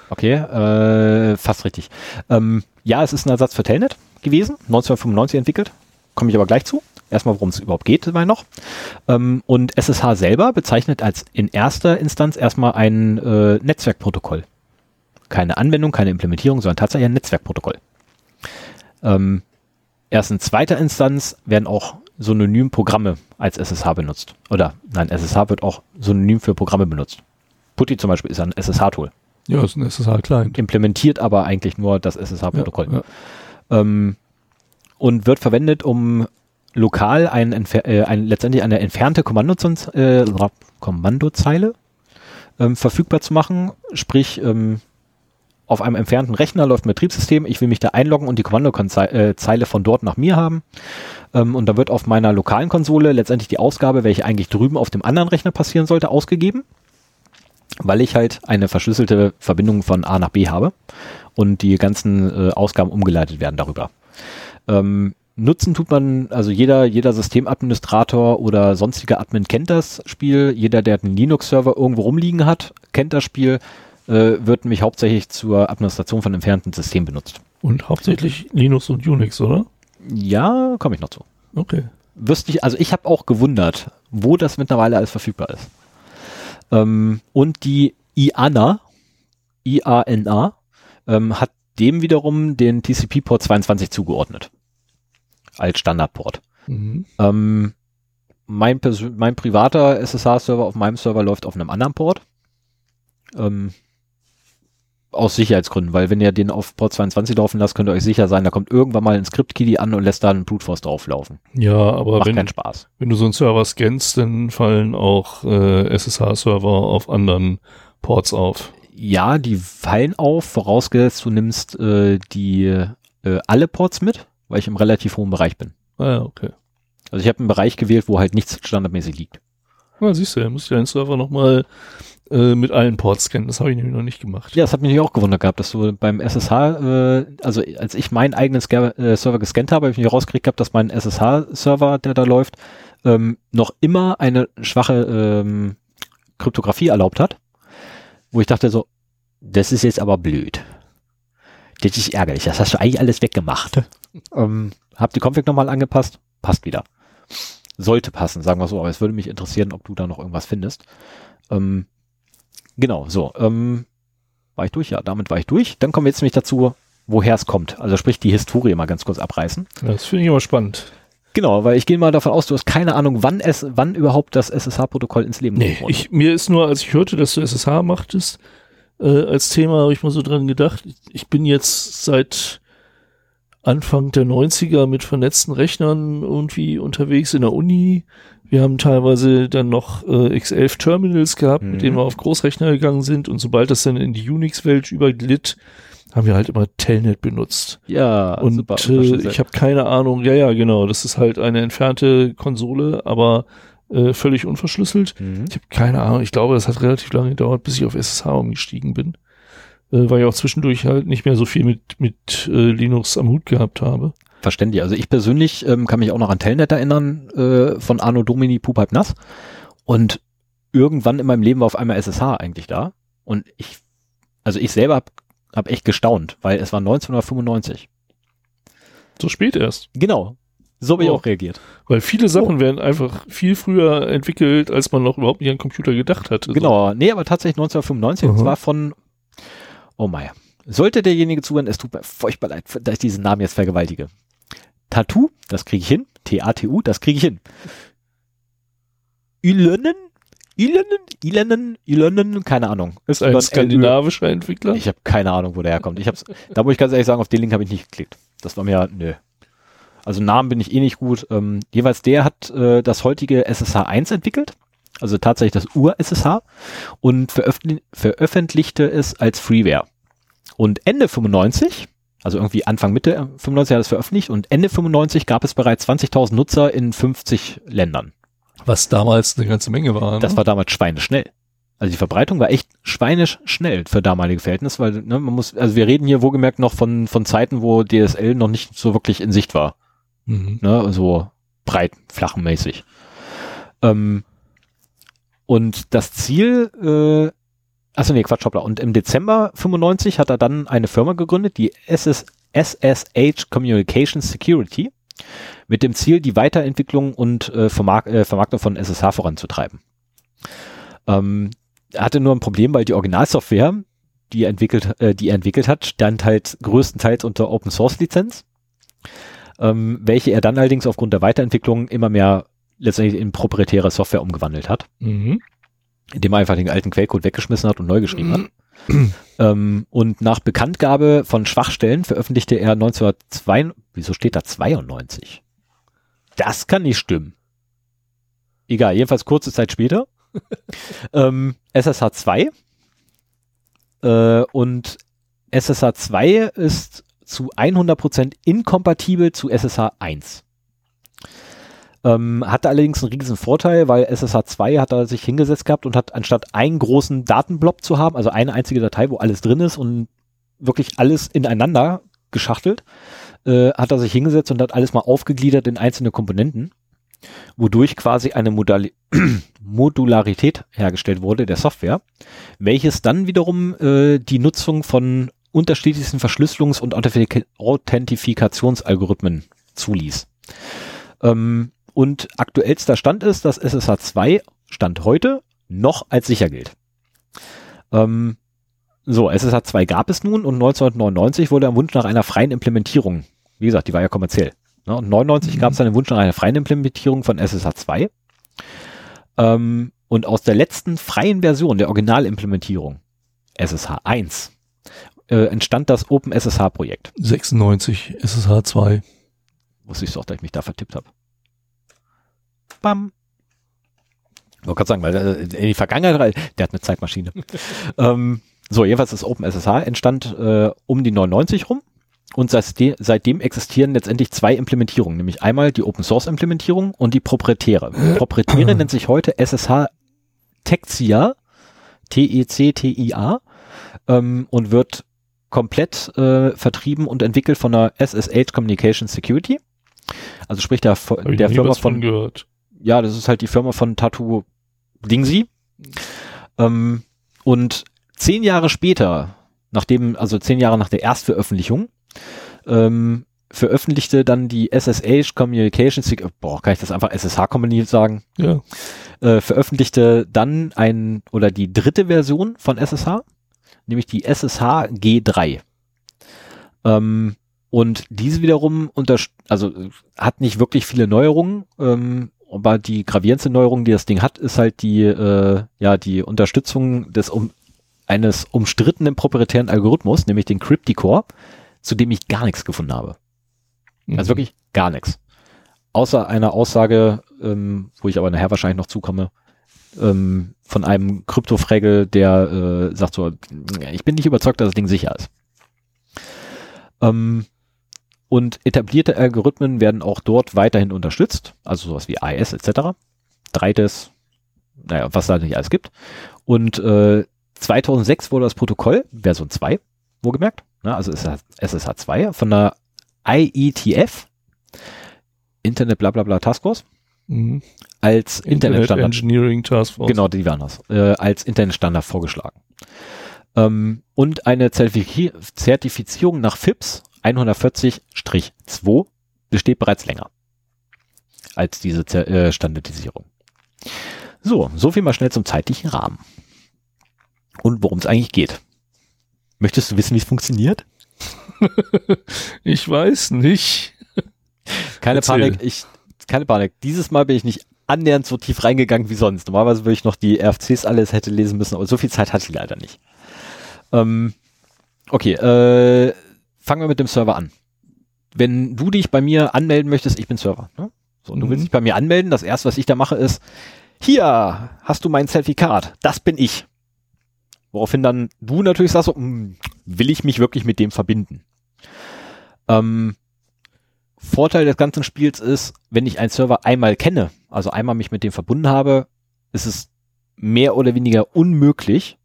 Okay, äh, fast richtig. Ähm, ja, es ist ein Ersatz für Telnet gewesen, 1995 entwickelt. Komme ich aber gleich zu. Erstmal, worum es überhaupt geht, mal noch. Ähm, und SSH selber bezeichnet als in erster Instanz erstmal ein äh, Netzwerkprotokoll. Keine Anwendung, keine Implementierung, sondern tatsächlich ein Netzwerkprotokoll. Ähm, erst in zweiter Instanz werden auch synonym Programme als SSH benutzt. Oder nein, SSH wird auch synonym für Programme benutzt. Putty zum Beispiel ist ein SSH-Tool Ja, ist ein SSH-Client. implementiert aber eigentlich nur das SSH-Protokoll. Ja, ja. Ähm, und wird verwendet, um lokal ein, äh, ein letztendlich eine entfernte Kommandozons äh, Kommandozeile ähm, verfügbar zu machen. Sprich, ähm, auf einem entfernten Rechner läuft ein Betriebssystem, ich will mich da einloggen und die Kommandozeile von dort nach mir haben. Ähm, und da wird auf meiner lokalen Konsole letztendlich die Ausgabe, welche eigentlich drüben auf dem anderen Rechner passieren sollte, ausgegeben weil ich halt eine verschlüsselte Verbindung von A nach B habe und die ganzen äh, Ausgaben umgeleitet werden darüber. Ähm, nutzen tut man, also jeder, jeder Systemadministrator oder sonstiger Admin kennt das Spiel, jeder, der einen Linux-Server irgendwo rumliegen hat, kennt das Spiel, äh, wird nämlich hauptsächlich zur Administration von entfernten Systemen benutzt. Und hauptsächlich Linux und Unix, oder? Ja, komme ich noch zu. Okay. Wüsste ich, also ich habe auch gewundert, wo das mittlerweile alles verfügbar ist. Ähm, und die IANA, IANA, ähm, hat dem wiederum den TCP-Port 22 zugeordnet. Als Standardport. Mhm. Ähm, mein, mein privater SSH-Server auf meinem Server läuft auf einem anderen Port. Ähm, aus Sicherheitsgründen, weil wenn ihr den auf Port 22 laufen lasst, könnt ihr euch sicher sein, da kommt irgendwann mal ein Script-Kiddie an und lässt da einen Brute Force drauflaufen. Ja, aber Macht wenn, keinen Spaß. wenn du so einen Server scannst, dann fallen auch äh, SSH-Server auf anderen Ports auf. Ja, die fallen auf, vorausgesetzt du nimmst äh, die äh, alle Ports mit, weil ich im relativ hohen Bereich bin. Ah, ja, okay. Also ich habe einen Bereich gewählt, wo halt nichts standardmäßig liegt. Na, siehst du, dann musst du deinen Server nochmal äh, mit allen Ports scannen. Das habe ich nämlich noch nicht gemacht. Ja, das hat mich auch gewundert gehabt, dass du beim SSH, äh, also als ich meinen eigenen Sca äh, Server gescannt habe, habe ich mich rausgekriegt gehabt, dass mein SSH-Server, der da läuft, ähm, noch immer eine schwache ähm, Kryptographie erlaubt hat, wo ich dachte so, das ist jetzt aber blöd. Das ist ärgerlich, das hast du eigentlich alles weggemacht. ähm, hab die Config nochmal angepasst, passt wieder. Sollte passen, sagen wir so, aber es würde mich interessieren, ob du da noch irgendwas findest. Ähm, genau, so, ähm, war ich durch? Ja, damit war ich durch. Dann kommen wir jetzt nämlich dazu, woher es kommt. Also sprich die Historie mal ganz kurz abreißen. Das finde ich immer spannend. Genau, weil ich gehe mal davon aus, du hast keine Ahnung, wann es, wann überhaupt das SSH-Protokoll ins Leben Nee, wurde. ich, mir ist nur, als ich hörte, dass du SSH machtest, äh, als Thema, habe ich mal so dran gedacht. Ich bin jetzt seit Anfang der 90er mit vernetzten Rechnern irgendwie unterwegs in der Uni. Wir haben teilweise dann noch äh, X11-Terminals gehabt, Mhm. mit denen wir auf Großrechner gegangen sind. Und sobald das dann in die Unix-Welt überglitt, haben wir halt immer Telnet benutzt. ja, Und super. äh, ich habe keine Ahnung, ja, ja, genau, das ist halt eine entfernte Konsole, aber äh, völlig unverschlüsselt. Mhm. Ich habe keine Ahnung, ich glaube, das hat relativ lange gedauert, bis ich auf SSH umgestiegen bin. Äh, weil ich auch zwischendurch halt nicht mehr so viel mit, mit äh, Linux am Hut gehabt habe. Verständlich. Also ich persönlich ähm, kann mich auch noch an Telnet erinnern, äh, von Arno Domini Pup halb nass. Und irgendwann in meinem Leben war auf einmal SSH eigentlich da. Und ich, also ich selber hab, hab echt gestaunt, weil es war 1995. So spät erst. Genau. So habe ich Oh. auch reagiert. Weil viele Sachen werden einfach viel früher entwickelt, als man noch überhaupt nicht an Computer gedacht hatte. Genau. Nee, aber tatsächlich 1995. Und Aha. zwar von, oh mein. Sollte derjenige zuhören, es tut mir furchtbar leid, dass ich diesen Namen jetzt vergewaltige. Tattoo, das kriege ich hin. T-A-T-U, das kriege ich hin. Ilönnen? Ilönnen? Ilönnen? Ilönnen? Keine Ahnung. ist ein skandinavischer Entwickler. Ich habe keine Ahnung, wo der herkommt. Ich hab's, da muss ich ganz ehrlich sagen, auf den Link habe ich nicht geklickt. Das war mir, nö. Also Namen bin ich eh nicht gut. Ähm, jeweils der hat äh, das heutige SSH 1 entwickelt. Also tatsächlich das Ur-SSH und veröffentlich veröffentlichte es als Freeware. Und Ende 95, also irgendwie Anfang Mitte äh, 95 hat es veröffentlicht und Ende 95 gab es bereits 20.000 Nutzer in 50 Ländern. Was damals eine ganze Menge war. Das ne? war damals schweineschnell. Also die Verbreitung war echt schweinisch schnell für damalige Verhältnisse, weil ne, man muss, also wir reden hier wohlgemerkt noch von, von Zeiten, wo DSL noch nicht so wirklich in Sicht war. Mhm. Ne, so breit, flachenmäßig. Ähm, und das Ziel, äh, achso nee, Quatsch, hoppla. Und im Dezember 95 hat er dann eine Firma gegründet, die SS, SSH Communication Security, mit dem Ziel, die Weiterentwicklung und äh, Vermark äh, Vermarktung von SSH voranzutreiben. Ähm, er hatte nur ein Problem, weil die Originalsoftware, die er entwickelt, äh, die er entwickelt hat, stand halt größtenteils unter Open Source Lizenz, ähm, welche er dann allerdings aufgrund der Weiterentwicklung immer mehr letztendlich in proprietäre Software umgewandelt hat, Mhm. Indem er einfach den alten Quellcode weggeschmissen hat und neu geschrieben hat. Ähm, und nach Bekanntgabe von Schwachstellen veröffentlichte er 1902, wieso steht da 92? Das kann nicht stimmen. Egal, jedenfalls kurze Zeit später. ähm, SSH 2 äh, und SSH 2 ist zu 100% inkompatibel zu SSH 1. Ähm, hatte allerdings einen riesen Vorteil, weil SSH 2 hat er sich hingesetzt gehabt und hat anstatt einen großen Datenblock zu haben, also eine einzige Datei, wo alles drin ist und wirklich alles ineinander geschachtelt, äh, hat er sich hingesetzt und hat alles mal aufgegliedert in einzelne Komponenten, wodurch quasi eine Modali Modularität hergestellt wurde der Software, welches dann wiederum äh, die Nutzung von unterschiedlichsten Verschlüsselungs- und Authentifik Authentifikationsalgorithmen zuließ. Ähm, und aktuellster Stand ist, dass SSH 2 Stand heute noch als sicher gilt. Ähm, so, SSH 2 gab es nun und 1999 wurde am Wunsch nach einer freien Implementierung, wie gesagt, die war ja kommerziell, Ne? Und 99 Mhm. gab es dann den Wunsch nach einer freien Implementierung von SSH 2. Ähm, und aus der letzten freien Version der Originalimplementierung, SSH 1, äh, entstand das OpenSSH-Projekt. 96 SSH 2. Wusste ich doch, dass ich mich da vertippt habe. Bam. Ich wollte gerade sagen, weil äh, in die Vergangenheit, der hat eine Zeitmaschine. ähm, so, jedenfalls das OpenSSH entstand äh, um die 99 rum und seitdem, seitdem existieren letztendlich zwei Implementierungen, nämlich einmal die Open Source Implementierung und die proprietäre. Proprietäre nennt sich heute SSH Texia, T-E-C-T-I-A, ähm, und wird komplett äh, vertrieben und entwickelt von der SSH Communication Security. Also sprich der, Hab der Firma von von, gehört. Ja, das ist halt die Firma von Tattoo Dingsy. Ähm, und zehn Jahre später, nachdem, also zehn Jahre nach der Erstveröffentlichung, ähm, veröffentlichte dann die SSH Communication Security, boah, kann ich das einfach SSH Company sagen? Ja. äh, veröffentlichte dann ein oder die dritte Version von SSH, nämlich die SSH G3. Ähm, und diese wiederum unter, also hat nicht wirklich viele Neuerungen, ähm, aber die gravierendste Neuerung, die das Ding hat, ist halt die, äh, ja, die Unterstützung des um, eines umstrittenen proprietären Algorithmus, nämlich den Crypticore, zu dem ich gar nichts gefunden habe. Mhm. Also wirklich gar nichts. Außer einer Aussage, ähm, wo ich aber nachher wahrscheinlich noch zukomme, ähm, von einem Kryptofregel, der äh, sagt so, ich bin nicht überzeugt, dass das Ding sicher ist. Ähm, und etablierte Algorithmen werden auch dort weiterhin unterstützt, also sowas wie AES etc. Dreites, naja, was da nicht alles gibt. Und äh, 2006 wurde das Protokoll, Version 2, wohlgemerkt, ne, also SSH 2 von der IETF, Internet bla bla bla Taskforce, Mhm. als Internet Internetstandard. Engineering Task Force. Genau, die waren das. Äh, als Internetstandard vorgeschlagen. Ähm, und eine Zertifizi Zertifizierung nach FIPS 140-2 besteht bereits länger als diese äh, Standardisierung. So, so viel mal schnell zum zeitlichen Rahmen. Und worum es eigentlich geht. Möchtest du wissen, wie es funktioniert? Ich weiß nicht. Keine Erzähl. Panik, ich, keine Panik. Dieses Mal bin ich nicht annähernd so tief reingegangen wie sonst. Normalerweise würde ich noch die RFCs alles hätte lesen müssen, aber so viel Zeit hatte ich leider nicht. Ähm, okay, äh, fangen wir mit dem Server an. Wenn du dich bei mir anmelden möchtest, ich bin Server, ne? So, und du Mhm. willst dich bei mir anmelden, das erste, was ich da mache, ist, hier hast du mein Zertifikat, das bin ich. Woraufhin dann du natürlich sagst, so, "Hm, will ich mich wirklich mit dem verbinden? Ähm, Vorteil des ganzen Spiels ist, wenn ich einen Server einmal kenne, also einmal mich mit dem verbunden habe, ist es mehr oder weniger unmöglich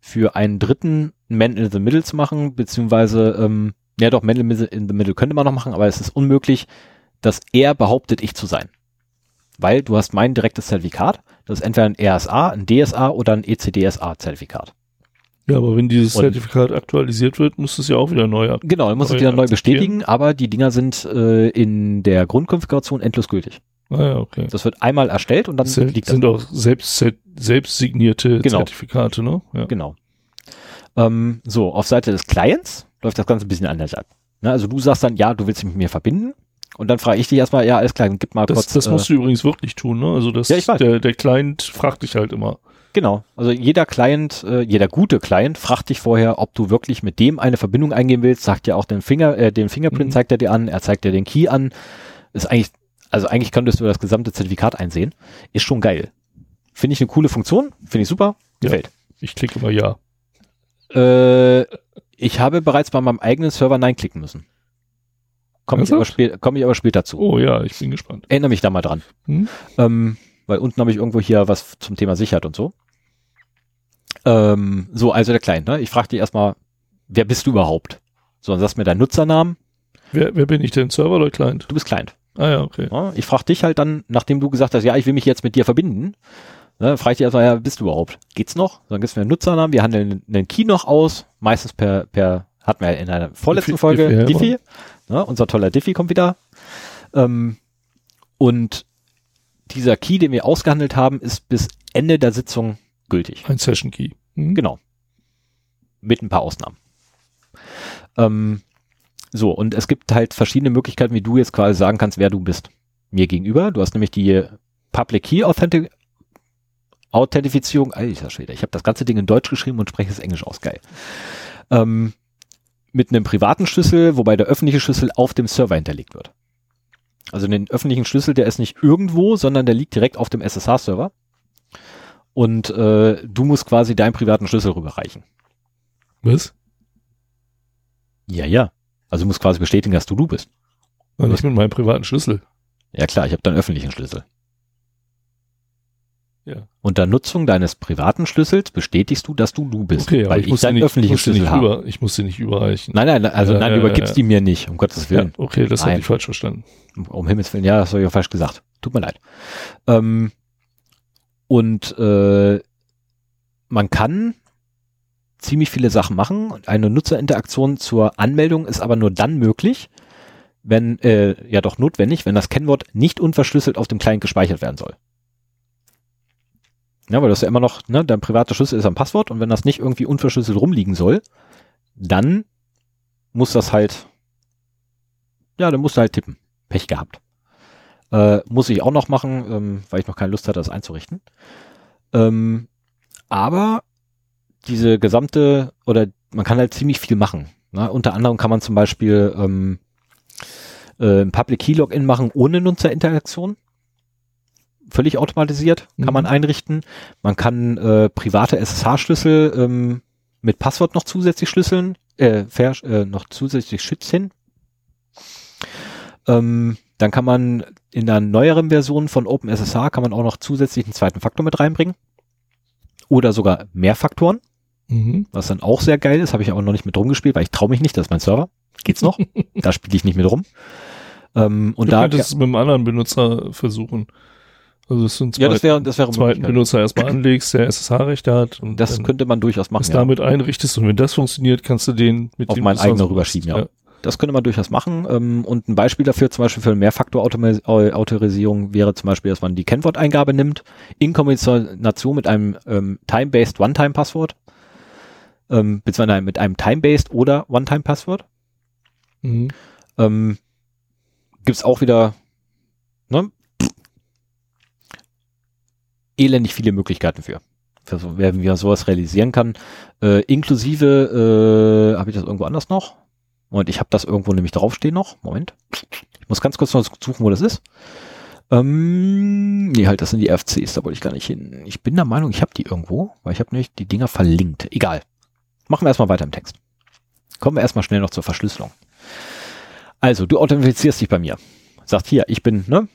für einen dritten Man in the Middle zu machen, beziehungsweise, ähm, ja doch, Man in the Middle könnte man noch machen, aber es ist unmöglich, dass er behauptet, ich zu sein. Weil du hast mein direktes Zertifikat, das ist entweder ein RSA, ein DSA oder ein ECDSA-Zertifikat. Ja, aber wenn dieses Und- Zertifikat aktualisiert wird, muss es ja auch wieder neu ab. Genau, dann musst du es wieder neu bestätigen, aber die Dinger sind äh, in der Grundkonfiguration endlos gültig. Ah ja, okay. Das wird einmal erstellt und dann Das liegt das. sind auch selbst, selbst signierte Genau. Zertifikate, ne? Ja. Genau. Ähm, so, auf Seite des Clients läuft das Ganze ein bisschen anders ab. Ne, also du sagst dann, ja, du willst dich mit mir verbinden. Und dann frage ich dich erstmal, ja, alles klar, gib mal Das, kurz. das äh, musst du übrigens wirklich tun, ne? Also das, Ja, ich weiß. der, der Client fragt dich halt immer. Genau. Also jeder Client, äh, jeder gute Client fragt dich vorher, ob du wirklich mit dem eine Verbindung eingehen willst, sagt dir auch den Finger, äh, den Fingerprint Mhm. zeigt er dir an, er zeigt dir den Key an. Ist eigentlich, also eigentlich könntest du das gesamte Zertifikat einsehen. Ist schon geil. Finde ich eine coole Funktion, finde ich super, Ja. gefällt. Ich klicke immer ja. Äh, ich habe bereits bei meinem eigenen Server Nein klicken müssen. Komme ich, aber komm ich aber später zu. Oh ja, ich bin gespannt. Erinnere mich da mal dran. Hm? Ähm, weil unten habe ich irgendwo hier was zum Thema Sicherheit und so. Ähm, so, also der Client, ne? Ich frage dich erstmal, wer bist du überhaupt? So, dann sagst du mir deinen Nutzernamen, Wer, wer bin ich denn? Server oder Client? du bist Client. Ah ja, okay. Ne? Ich frage dich halt dann, nachdem du gesagt hast, ja, ich will mich jetzt mit dir verbinden, ne, frage ich dich erstmal, ja, wer bist du überhaupt? Geht's noch? Dann gibst du mir einen Nutzernamen, wir handeln einen Key noch aus, meistens per, per, hatten wir in einer vorletzten Diffie- Folge, Diffie, ja, Diffie, ne, unser toller Diffie kommt wieder. Ähm, und dieser Key, den wir ausgehandelt haben, ist bis Ende der Sitzung gültig. Ein Session Key. Hm? Genau. Mit ein paar Ausnahmen. Ähm, So, und es gibt halt verschiedene Möglichkeiten, wie du jetzt quasi sagen kannst, wer du bist. Mir gegenüber. Du hast nämlich die Public Key Authentic Authentifizierung. Alter Schwede, ich habe das ganze Ding in Deutsch geschrieben und spreche es Englisch aus. Geil. Ähm, mit einem privaten Schlüssel, wobei der öffentliche Schlüssel auf dem Server hinterlegt wird. Also den öffentlichen Schlüssel, der ist nicht irgendwo, sondern der liegt direkt auf dem SSH-Server. Und äh, du musst quasi deinen privaten Schlüssel rüberreichen. Was? Ja, ja. Also du musst quasi bestätigen, dass du du bist. Na, nicht mit meinem privaten Schlüssel. Ja klar, ich habe deinen öffentlichen Schlüssel. Ja. Unter Nutzung deines privaten Schlüssels bestätigst du, dass du du bist, Okay, weil ich, ich, deinen nicht, ich, öffentlichen Schlüssel nicht habe. über, ich muss den nicht überreichen. Nein, nein, also Ja, nein, ja, du übergibst ja. die mir nicht, um Gottes Willen. okay, das habe ich falsch verstanden. Um Himmels Willen, ja, das habe ich falsch gesagt. Tut mir leid. Ähm, und äh, man kann ziemlich viele Sachen machen. Eine Nutzerinteraktion zur Anmeldung ist aber nur dann möglich, wenn, äh, ja doch notwendig, wenn das Kennwort nicht unverschlüsselt auf dem Client gespeichert werden soll. Ja, weil das ja immer noch, ne, dein privater Schlüssel ist am Passwort und wenn das nicht irgendwie unverschlüsselt rumliegen soll, dann muss das halt, ja, dann musst du halt tippen. Pech gehabt. Äh, muss ich auch noch machen, ähm, weil ich noch keine Lust hatte, das einzurichten. Ähm, aber diese gesamte, oder man kann halt ziemlich viel machen. Ne? Unter anderem kann man zum Beispiel ähm, äh, ein Public Key Login machen ohne Nutzerinteraktion. Völlig automatisiert, kann Mhm. man einrichten. Man kann äh, private SSH-Schlüssel ähm, mit Passwort noch zusätzlich schlüsseln, äh, ver, äh, noch zusätzlich schützen. Ähm, dann kann man in der neueren Version von OpenSSH kann man auch noch zusätzlich einen zweiten Faktor mit reinbringen. Oder sogar mehr Faktoren, Mhm. was dann auch sehr geil ist. Habe ich aber noch nicht mit rumgespielt, weil ich traue mich nicht, das ist mein Server. Geht's noch? da spiele ich nicht mit rum. Ähm, und du da, könntest es mit einem anderen Benutzer versuchen. Also es sind ja, zwei, das wäre, das wäre eine zweiten. Benutzer erstmal anlegst, der SSH-Rechte hat und Das könnte man durchaus machen. es Ja. damit einrichtest und wenn das funktioniert, kannst du den mit Auf dem meinen du eigenen rüberschieben, ja. Das könnte man durchaus machen. Ähm, und ein Beispiel dafür, zum Beispiel für eine Mehrfaktor-Autorisierung wäre zum Beispiel, dass man die Kennworteingabe nimmt, in Kombination mit einem ähm, Time-Based One-Time-Passwort, ähm, beziehungsweise mit einem Time-Based oder One-Time-Passwort. Mhm. Ähm, gibt's auch wieder ne, elendig viele Möglichkeiten für. für wie man sowas realisieren kann. Äh, inklusive, äh, habe ich das irgendwo anders noch? Moment, ich habe das irgendwo nämlich draufstehen noch. Moment. Ich muss ganz kurz noch suchen, wo das ist. Ähm, nee, halt, das sind die RFCs, da wollte ich gar nicht hin. Ich bin der Meinung, ich habe die irgendwo, weil ich habe nämlich die Dinger verlinkt. Egal. Machen wir erstmal weiter im Text. Kommen wir erstmal schnell noch zur Verschlüsselung. Also, du authentifizierst dich bei mir. Sagt hier, ich bin, ne,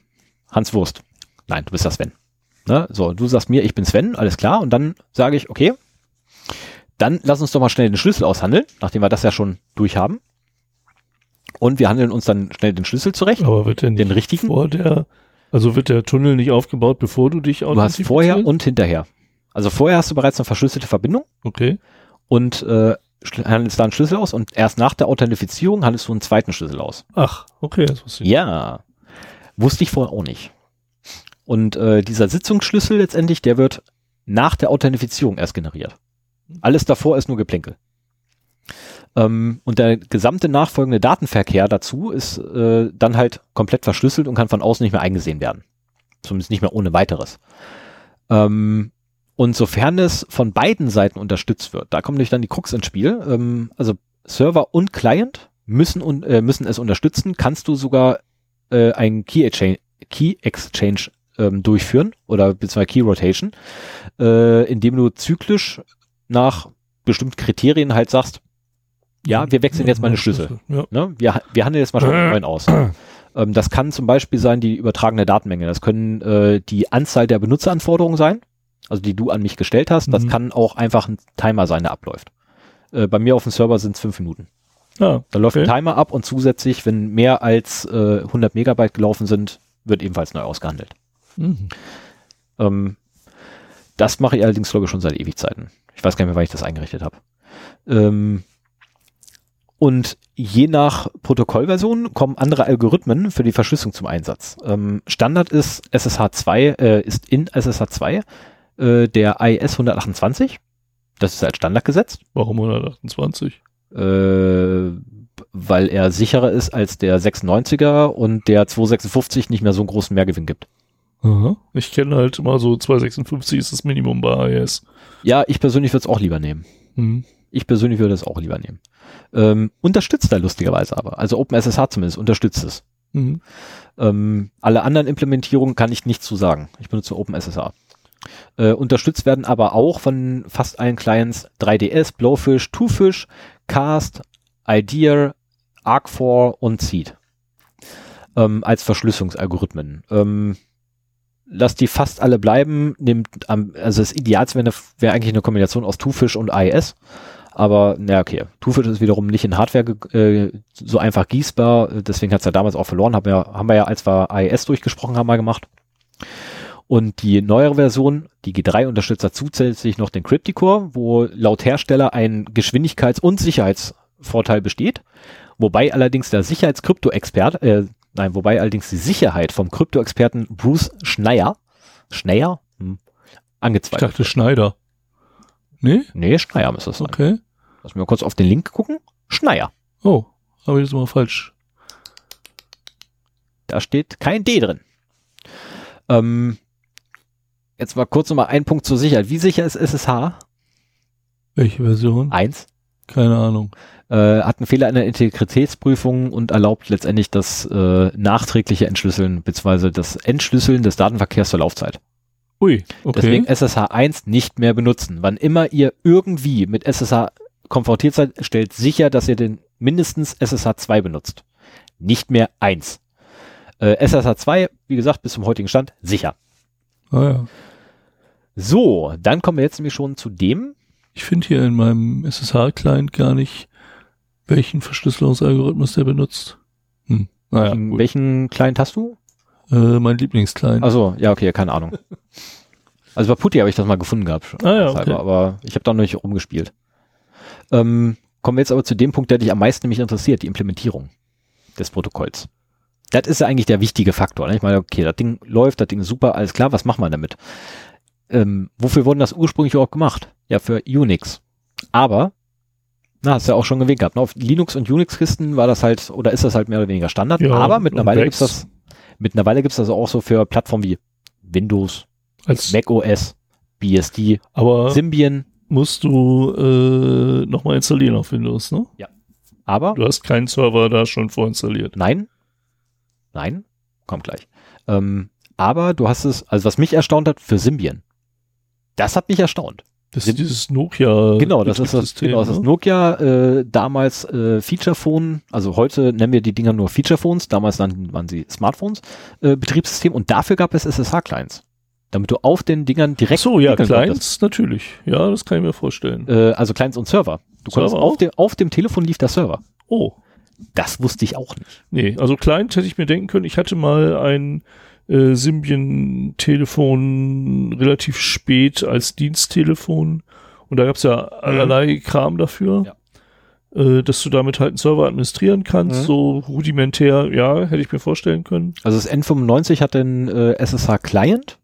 Hans Wurst. Nein, du bist der Sven. Ne? So, du sagst mir, ich bin Sven, alles klar. Und dann sage ich, okay, dann lass uns doch mal schnell den Schlüssel aushandeln, nachdem wir das ja schon durchhaben. Und wir handeln uns dann schnell den Schlüssel zurecht, Aber wird denn den richtigen. vor der, also wird der Tunnel nicht aufgebaut, bevor du dich Du hast vorher und hinterher. Also vorher hast du bereits eine verschlüsselte Verbindung Okay. und äh, handelst da einen Schlüssel aus und erst nach der Authentifizierung handelst du einen zweiten Schlüssel aus. Ach, okay, das wusste ich. Ja, wusste ich vorher auch nicht. Und äh, dieser Sitzungsschlüssel letztendlich, der wird nach der Authentifizierung erst generiert. Alles davor ist nur Geplänkel. Ähm, und der gesamte nachfolgende Datenverkehr dazu ist äh, dann halt komplett verschlüsselt und kann von außen nicht mehr eingesehen werden. Zumindest nicht mehr ohne weiteres. Ähm, und sofern es von beiden Seiten unterstützt wird, da kommt nämlich dann die Krux ins Spiel. Ähm, also Server und Client müssen, un äh, müssen es unterstützen, kannst du sogar äh, ein Key Exchange, Key Exchange ähm, durchführen oder beziehungsweise Key Rotation, äh, indem du zyklisch nach bestimmten Kriterien halt sagst, ja, wir wechseln jetzt mal eine Schlüssel. Ja. Ne? Wir, wir handeln jetzt mal schon einen neuen aus. ähm, das kann zum Beispiel sein die übertragene Datenmenge. Das können äh, die Anzahl der Benutzeranforderungen sein, also die du an mich gestellt hast. Das Mhm. kann auch einfach ein Timer sein, der abläuft. Äh, bei mir auf dem Server sind es fünf Minuten. Ah, Da läuft okay. ein Timer ab und zusätzlich, wenn mehr als äh, 100 Megabyte gelaufen sind, wird ebenfalls neu ausgehandelt. Mhm. Ähm, das mache ich allerdings, glaube ich, schon seit Ewigzeiten. Ich weiß gar nicht mehr, wann ich das eingerichtet habe. Ähm, und je nach Protokollversion kommen andere Algorithmen für die Verschlüsselung zum Einsatz. Ähm, Standard ist SSH2, äh, ist in SSH2 äh, der IS 128. Das ist als Standard gesetzt. Warum 128? Äh, weil er sicherer ist als der 96er und der 256 nicht mehr so einen großen Mehrgewinn gibt. Aha. Ich kenne halt immer so 256 ist das Minimum bei AES. Ja, ich persönlich würde es auch lieber nehmen. Mhm. Ich persönlich würde es auch lieber nehmen. Ähm, unterstützt er lustigerweise aber. Also OpenSSH zumindest unterstützt es. Mhm. Ähm, alle anderen Implementierungen kann ich nichts zu sagen. Ich benutze OpenSSH. Äh, unterstützt werden aber auch von fast allen Clients 3DS, Blowfish, Twofish, Cast, Idea, Arc4 und Seed. Ähm, als Verschlüsselungsalgorithmen. Ähm, lass die fast alle bleiben, nimmt am, also das Idealste wäre wär eigentlich eine Kombination aus Twofish und IIS. Aber, na okay, Twofish ist wiederum nicht in Hardware äh, so einfach gießbar, deswegen hat es ja damals auch verloren, haben wir, haben wir ja, als wir IIS durchgesprochen haben, mal gemacht. Und die neuere Version, die G3 unterstützt da zusätzlich noch den Crypticore, wo laut Hersteller ein Geschwindigkeits- und Sicherheitsvorteil besteht, wobei allerdings der Sicherheitskrypto-Expert, äh, nein, wobei allerdings die Sicherheit vom Krypto-Experten Bruce Schneier, Schneier, hm, Ich angezweifelt dachte Schneider. Nee? Nee, Schneier müsste das sein. Okay. Lass mich mal kurz auf den Link gucken. Schneier. Oh, habe ich das mal falsch. Da steht kein D drin. Ähm, jetzt mal kurz nochmal ein Punkt zur Sicherheit. Wie sicher ist SSH? Welche Version? Eins. Keine Ahnung. Äh, hat einen Fehler in der Integritätsprüfung und erlaubt letztendlich das äh, nachträgliche Entschlüsseln bzw. das Entschlüsseln des Datenverkehrs zur Laufzeit. Ui, okay. Deswegen SSH 1 nicht mehr benutzen. Wann immer ihr irgendwie mit SSH konfrontiert seid, stellt sicher, dass ihr den mindestens SSH 2 benutzt. Nicht mehr 1. Äh, SSH 2, wie gesagt, bis zum heutigen Stand sicher. ah, ja. So, dann kommen wir jetzt nämlich schon zu dem. Ich finde hier in meinem SSH-Client gar nicht, welchen Verschlüsselungsalgorithmus der benutzt. Hm. Naja, welchen, gut. welchen Client hast du? Äh, mein Lieblingsclient. Also ja, okay, keine Ahnung. Also bei Putty habe ich das mal gefunden gehabt. schon, Ah ja, okay. Aber ich habe da noch nicht rumgespielt. Ähm, kommen wir jetzt aber zu dem Punkt, der dich am meisten nämlich interessiert, die Implementierung des Protokolls. Das ist ja eigentlich der wichtige Faktor. Ne? Ich meine, okay, das Ding läuft, das Ding ist super, alles klar, was macht man damit? Ähm, wofür wurden das ursprünglich überhaupt gemacht? Ja, für Unix. Aber, na, hast du ja auch schon erwähnt gehabt, ne? auf Linux- und Unix-Kisten war das halt, oder ist das halt mehr oder weniger Standard, Ja, aber mittlerweile gibt's das, mittlerweile gibt's das auch so für Plattformen wie Windows, Als, Mac OS, BSD, aber Symbian, musst du äh, nochmal installieren auf Windows, ne? aber Du hast keinen Server da schon vorinstalliert. nein, nein, kommt gleich. Ähm, aber du hast es, also was mich erstaunt hat, für Symbian. Das hat mich erstaunt. Das ist dieses Nokia. Genau, das ist das, genau, das ist ne? Nokia, äh, damals äh, Feature-Phone, also heute nennen wir die Dinger nur Feature-Phones, damals nannten waren sie Smartphones, äh, Betriebssystem und dafür gab es SSH-Clients. Damit du auf den Dingern Ach direkt so, ja, Clients natürlich. Ja, das kann ich mir vorstellen. Äh, also Clients und Server. Du Server konntest auf dem, auf dem Telefon lief der Server. Oh, Das wusste ich auch nicht. nee, also Client hätte ich mir denken können. Ich hatte mal ein äh, Symbian-Telefon relativ spät als Diensttelefon und da gab es ja allerlei Kram dafür. Äh, dass du damit halt einen Server administrieren kannst, Mhm. so rudimentär, ja, hätte ich mir vorstellen können. Also das N95 hat den äh, SSH-Client,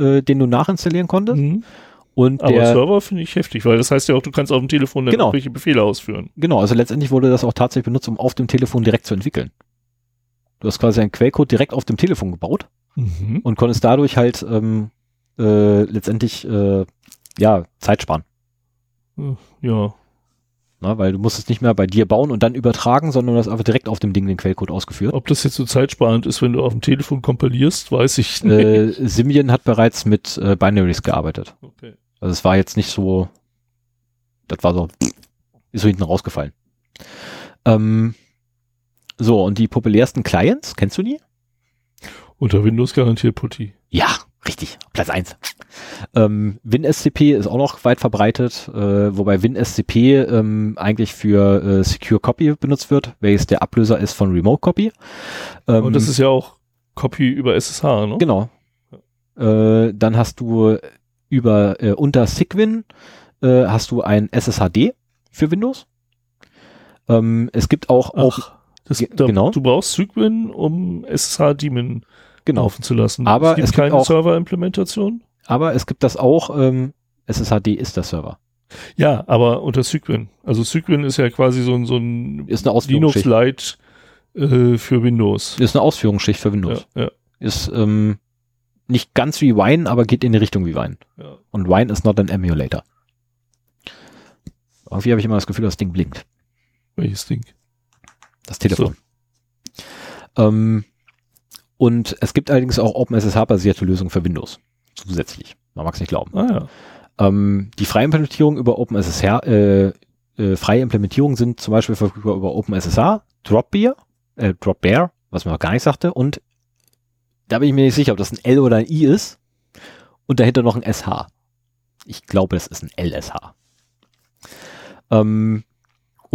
äh, den du nachinstallieren konntest. Mhm. Und Aber der, Server finde ich heftig, weil das heißt ja auch, du kannst auf dem Telefon dann Genau. irgendwelche Befehle ausführen. genau, also letztendlich wurde das auch tatsächlich benutzt, um auf dem Telefon direkt zu entwickeln. Du hast quasi einen Quellcode direkt auf dem Telefon gebaut Mhm. und konntest dadurch halt ähm, äh, letztendlich äh, ja Zeit sparen. Ja, Ne? Weil du musstest nicht mehr bei dir bauen und dann übertragen, sondern du hast einfach direkt auf dem Ding den Quellcode ausgeführt. ob das jetzt so zeitsparend ist, wenn du auf dem Telefon kompilierst, weiß ich nicht. äh, Symbian hat bereits mit äh, Binaries gearbeitet. Okay. Also es war jetzt nicht so, das war so, ist so hinten rausgefallen. Ähm, so, und die populärsten Clients, kennst du die? Unter Windows garantiert Putty. Ja, richtig, Platz eins. Ähm, WinSCP ist auch noch weit verbreitet, äh, wobei WinSCP ähm, eigentlich für äh, Secure Copy benutzt wird, welches der Ablöser ist von Remote Copy. Ähm, Und das ist ja auch Copy über SSH, ne? Genau. Äh, dann hast du über äh, unter Sigwin äh, hast du ein SSHD für Windows. Ähm, es gibt auch, auch das, Ge- da, genau. du brauchst Cygwin, um SSH-Daemon genau, laufen zu lassen. Aber es gibt es gibt keine Server-Implementation. aber es gibt das auch, ähm, SSHD ist der Server. Ja, aber unter Cygwin. Also Cygwin ist ja quasi so ein, so ein Ist eine Linux Ausführungsschicht. Lite äh, für Windows. Ist eine Ausführungsschicht für Windows. Ja, ja, Ist ähm, nicht ganz wie Wine, aber geht in die Richtung wie Wine. ja. Und Wine ist not an emulator. Irgendwie habe ich immer das Gefühl, das Ding blinkt. Welches Ding? Das Telefon. Ähm, und es gibt allerdings auch OpenSSH-basierte Lösungen für Windows. Zusätzlich. Man mag es nicht glauben. Ah ja. Ähm, die freie Implementierung über OpenSSH, äh, äh, freie Implementierungen sind zum Beispiel verfügbar über OpenSSH, Dropbear, äh, Dropbear, was man noch gar nicht sagte, und da bin ich mir nicht sicher, ob das ein L oder ein I ist und dahinter noch ein SH. Ich glaube, es ist ein LSH. Ähm,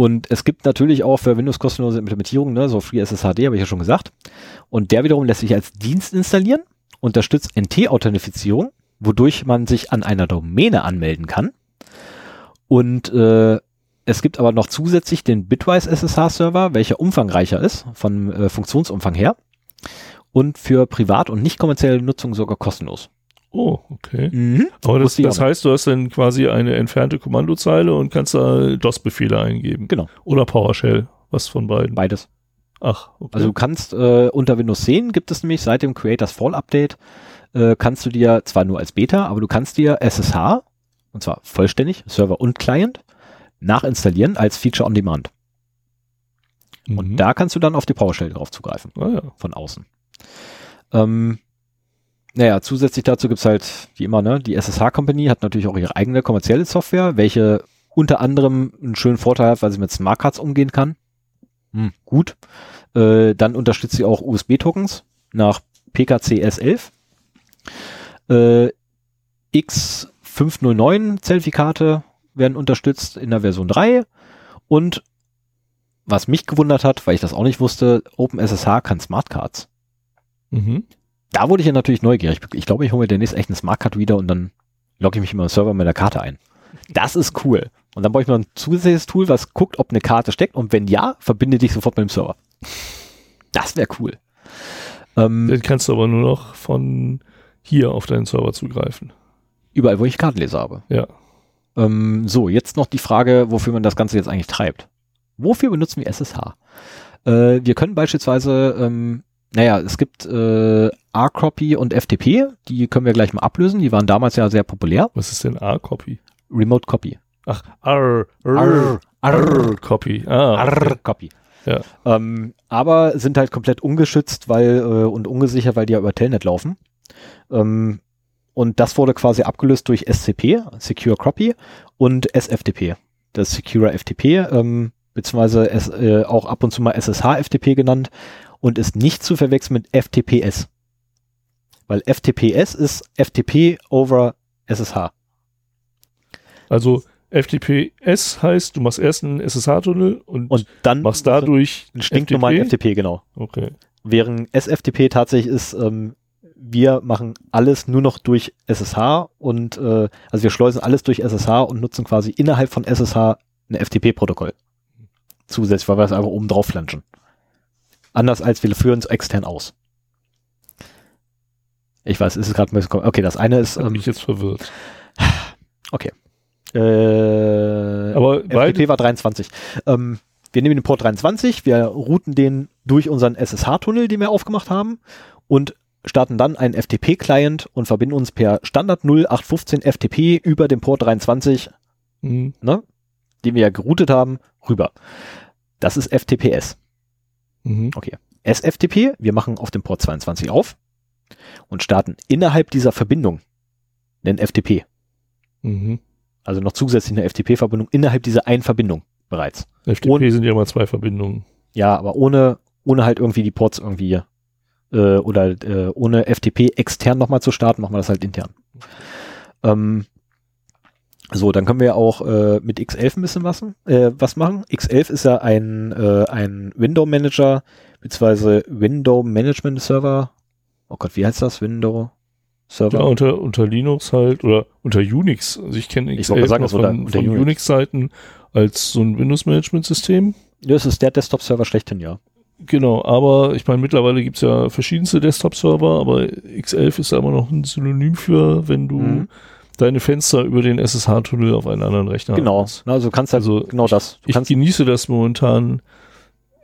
und es gibt natürlich auch für Windows kostenlose Implementierungen, ne, so FreeSSHD, habe ich ja schon gesagt. Und der wiederum lässt sich als Dienst installieren, unterstützt NT-Authentifizierung, wodurch man sich an einer Domäne anmelden kann. Und äh, es gibt aber noch zusätzlich den Bitwise SSH-Server, welcher umfangreicher ist, vom äh, Funktionsumfang her. Und für privat und nicht kommerzielle Nutzung sogar kostenlos. Oh, okay. Mhm. Aber das, das heißt, du hast dann quasi eine entfernte Kommandozeile und kannst da DOS-Befehle eingeben. Genau, Oder PowerShell. Was von beiden? beides. Ach, okay. Also du kannst äh, unter Windows 10 gibt es nämlich seit dem Creators Fall Update, äh, kannst du dir zwar nur als Beta, aber du kannst dir SSH, und zwar vollständig, Server und Client, nachinstallieren als Feature on Demand. Und Mhm. da kannst du dann auf die PowerShell drauf zugreifen, Ah ja. von außen. Ähm, naja, zusätzlich dazu gibt's halt, wie immer, ne, die SSH Company hat natürlich auch ihre eigene kommerzielle Software, welche unter anderem einen schönen Vorteil hat, weil sie mit Smart Cards umgehen kann. Hm, gut. Äh, dann unterstützt sie auch USB-Tokens nach PKCS11. Äh, X509-Zertifikate werden unterstützt in der Version 3. Und was mich gewundert hat, weil ich das auch nicht wusste, OpenSSH kann Smart Cards. Mhm. Da wurde ich ja natürlich neugierig. Ich glaube, ich hole mir demnächst echt eine Smart Card wieder und dann logge ich mich immer im Server mit der Karte ein. Das ist cool. Und dann brauche ich noch ein zusätzliches Tool, was guckt, ob eine Karte steckt und wenn ja, verbinde dich sofort mit dem Server. Das wäre cool. Ähm, Dann kannst du aber nur noch von hier auf deinen Server zugreifen. überall, wo ich Kartenleser habe. Ja. Ähm, so, jetzt noch die Frage, wofür man das Ganze jetzt eigentlich treibt. Wofür benutzen wir SSH? Äh, wir können beispielsweise, ähm, naja, es gibt äh, RCopy und FTP, die können wir gleich mal ablösen, die waren damals ja sehr populär. Was ist denn R-Copy? Remote Copy. Ach, R, R, R, Copy. Ah, okay. R-Copy. Ja. Ähm, aber sind halt komplett ungeschützt weil, äh, und ungesichert, weil die ja über Telnet laufen. Ähm, und das wurde quasi abgelöst durch SCP, Secure Copy, und SFTP, das Secure FTP, ähm, beziehungsweise es, äh, auch ab und zu mal SSH-FTP genannt und ist nicht zu verwechseln mit FTPS. Weil FTPS ist FTP over SSH. Also FTPS heißt, du machst erst einen SSH-Tunnel und, Und dann machst dadurch einen stinknormalen FTP? Genau. Okay. Während SFTP tatsächlich ist, ähm, wir machen alles nur noch durch SSH und äh, also wir schleusen alles durch SSH und nutzen quasi innerhalb von SSH ein FTP-Protokoll. Zusätzlich, weil wir es einfach oben drauf flanschen. Anders als wir führen es extern aus. Ich weiß, es ist gerade ein bisschen Okay, das eine ist ähm, mich jetzt verwirrt. äh, Aber FTP war 23. Ähm, wir nehmen den Port 23, wir routen den durch unseren SSH-Tunnel, den wir aufgemacht haben und starten dann einen FTP-Client und verbinden uns per Standard 0815 FTP über den Port 23, Hm, ne, den wir ja geroutet haben, rüber. Das ist FTPS. mhm. SFTP, wir machen auf dem Port 22 auf und starten innerhalb dieser Verbindung den FTP. Mhm. Also noch zusätzlich eine FTP-Verbindung innerhalb dieser einen Verbindung bereits. FTP Und- sind ja immer zwei Verbindungen. Ja, aber ohne, ohne halt irgendwie die Ports irgendwie äh, oder äh, ohne FTP extern nochmal zu starten, machen wir das halt intern. Ähm, so, dann können wir auch äh, mit X11 ein bisschen was, äh, was machen. X11 ist ja ein, äh, ein Window Manager beziehungsweise Window Management Server. Oh Gott, wie heißt das? Window Server? Ja, unter, unter Linux halt oder unter Unix. Also ich kenne X11 sagen, noch das unter- von, unter von Unix. Unix-Seiten als so ein Windows-Management-System. Das ist der Desktop-Server schlechthin, ja. Genau, aber ich meine, mittlerweile gibt's ja verschiedenste Desktop-Server, aber X11 ist da immer noch ein Synonym für, wenn du Mhm. deine Fenster über den SSH-Tunnel auf einen anderen Rechner. Genau. hast. Also du kannst halt Also genau das. Du Ich genieße das momentan.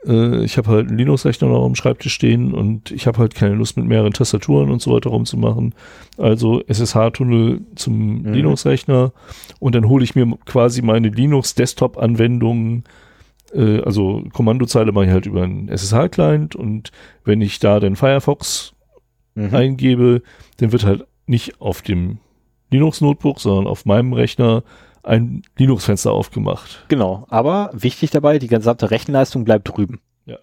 Äh, ich habe halt einen Linux-Rechner noch am Schreibtisch stehen und ich habe halt keine Lust mit mehreren Tastaturen und so weiter rumzumachen. Also SSH-Tunnel zum Mhm. Linux-Rechner und dann hole ich mir quasi meine Linux-Desktop-Anwendungen äh, also Kommandozeile mache ich halt über einen SSH-Client und wenn ich da den Firefox Mhm. eingebe, dann wird halt nicht auf dem Linux-Notebook, sondern auf meinem Rechner ein Linux-Fenster aufgemacht. Genau, aber wichtig dabei, die gesamte Rechenleistung bleibt drüben. Ja.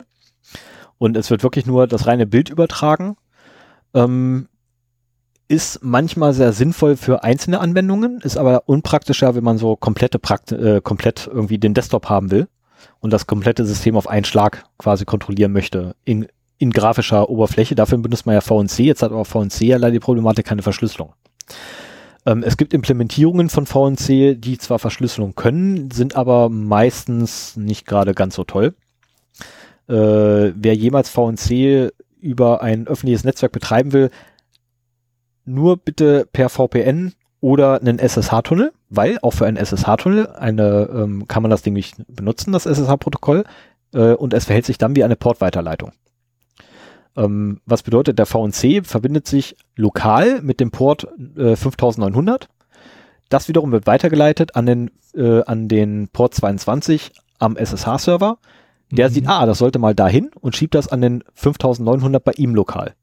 Und es wird wirklich nur das reine Bild übertragen. Ähm, ist manchmal sehr sinnvoll für einzelne Anwendungen, ist aber unpraktischer, wenn man so komplette Prakt äh, komplett irgendwie den Desktop haben will und das komplette System auf einen Schlag quasi kontrollieren möchte in, in grafischer Oberfläche. Dafür benutzt man ja VNC. Jetzt hat aber VNC ja leider die Problematik keine Verschlüsselung. Ähm, es gibt Implementierungen von VNC, die zwar Verschlüsselung können, sind aber meistens nicht gerade ganz so toll. Äh, wer jemals VNC über ein öffentliches Netzwerk betreiben will, nur bitte per VPN oder einen SSH-Tunnel, weil auch für einen SSH-Tunnel eine, ähm, kann man das Ding nicht benutzen, das SSH-Protokoll, äh, und es verhält sich dann wie eine Portweiterleitung. Ähm, was bedeutet, der VNC verbindet sich lokal mit dem Port äh, 5900. Das wiederum wird weitergeleitet an den, äh, an den Port 22 am SSH-Server. Der Mhm. sieht, ah, das sollte mal dahin und schiebt das an den 5900 bei ihm lokal.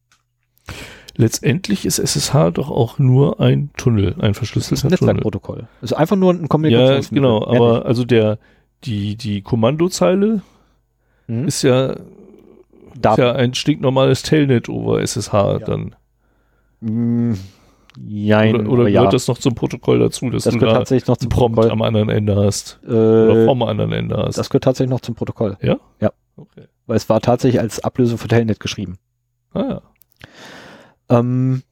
Letztendlich ist SSH doch auch nur ein Tunnel, ein Das ist verschlüsselter ein. Netzwerkprotokoll. Also einfach nur ein Ja, Kommunikationsmittel. genau, Mehr aber also der, die, die Kommandozeile nicht. Hm? ist ja, ist Daten. ja ein stinknormales Telnet over SSH dann. Mm, Jein, Oder, oder aber gehört ja. das noch zum Protokoll dazu, dass Das du gehört da tatsächlich noch zum Prompt Protokoll. am anderen Ende hast? Oder Äh, vom anderen Ende hast? das gehört tatsächlich noch zum Protokoll. ja? Ja. Okay. Weil es war tatsächlich als Ablösung für Telnet geschrieben. Ah ja. Ähm,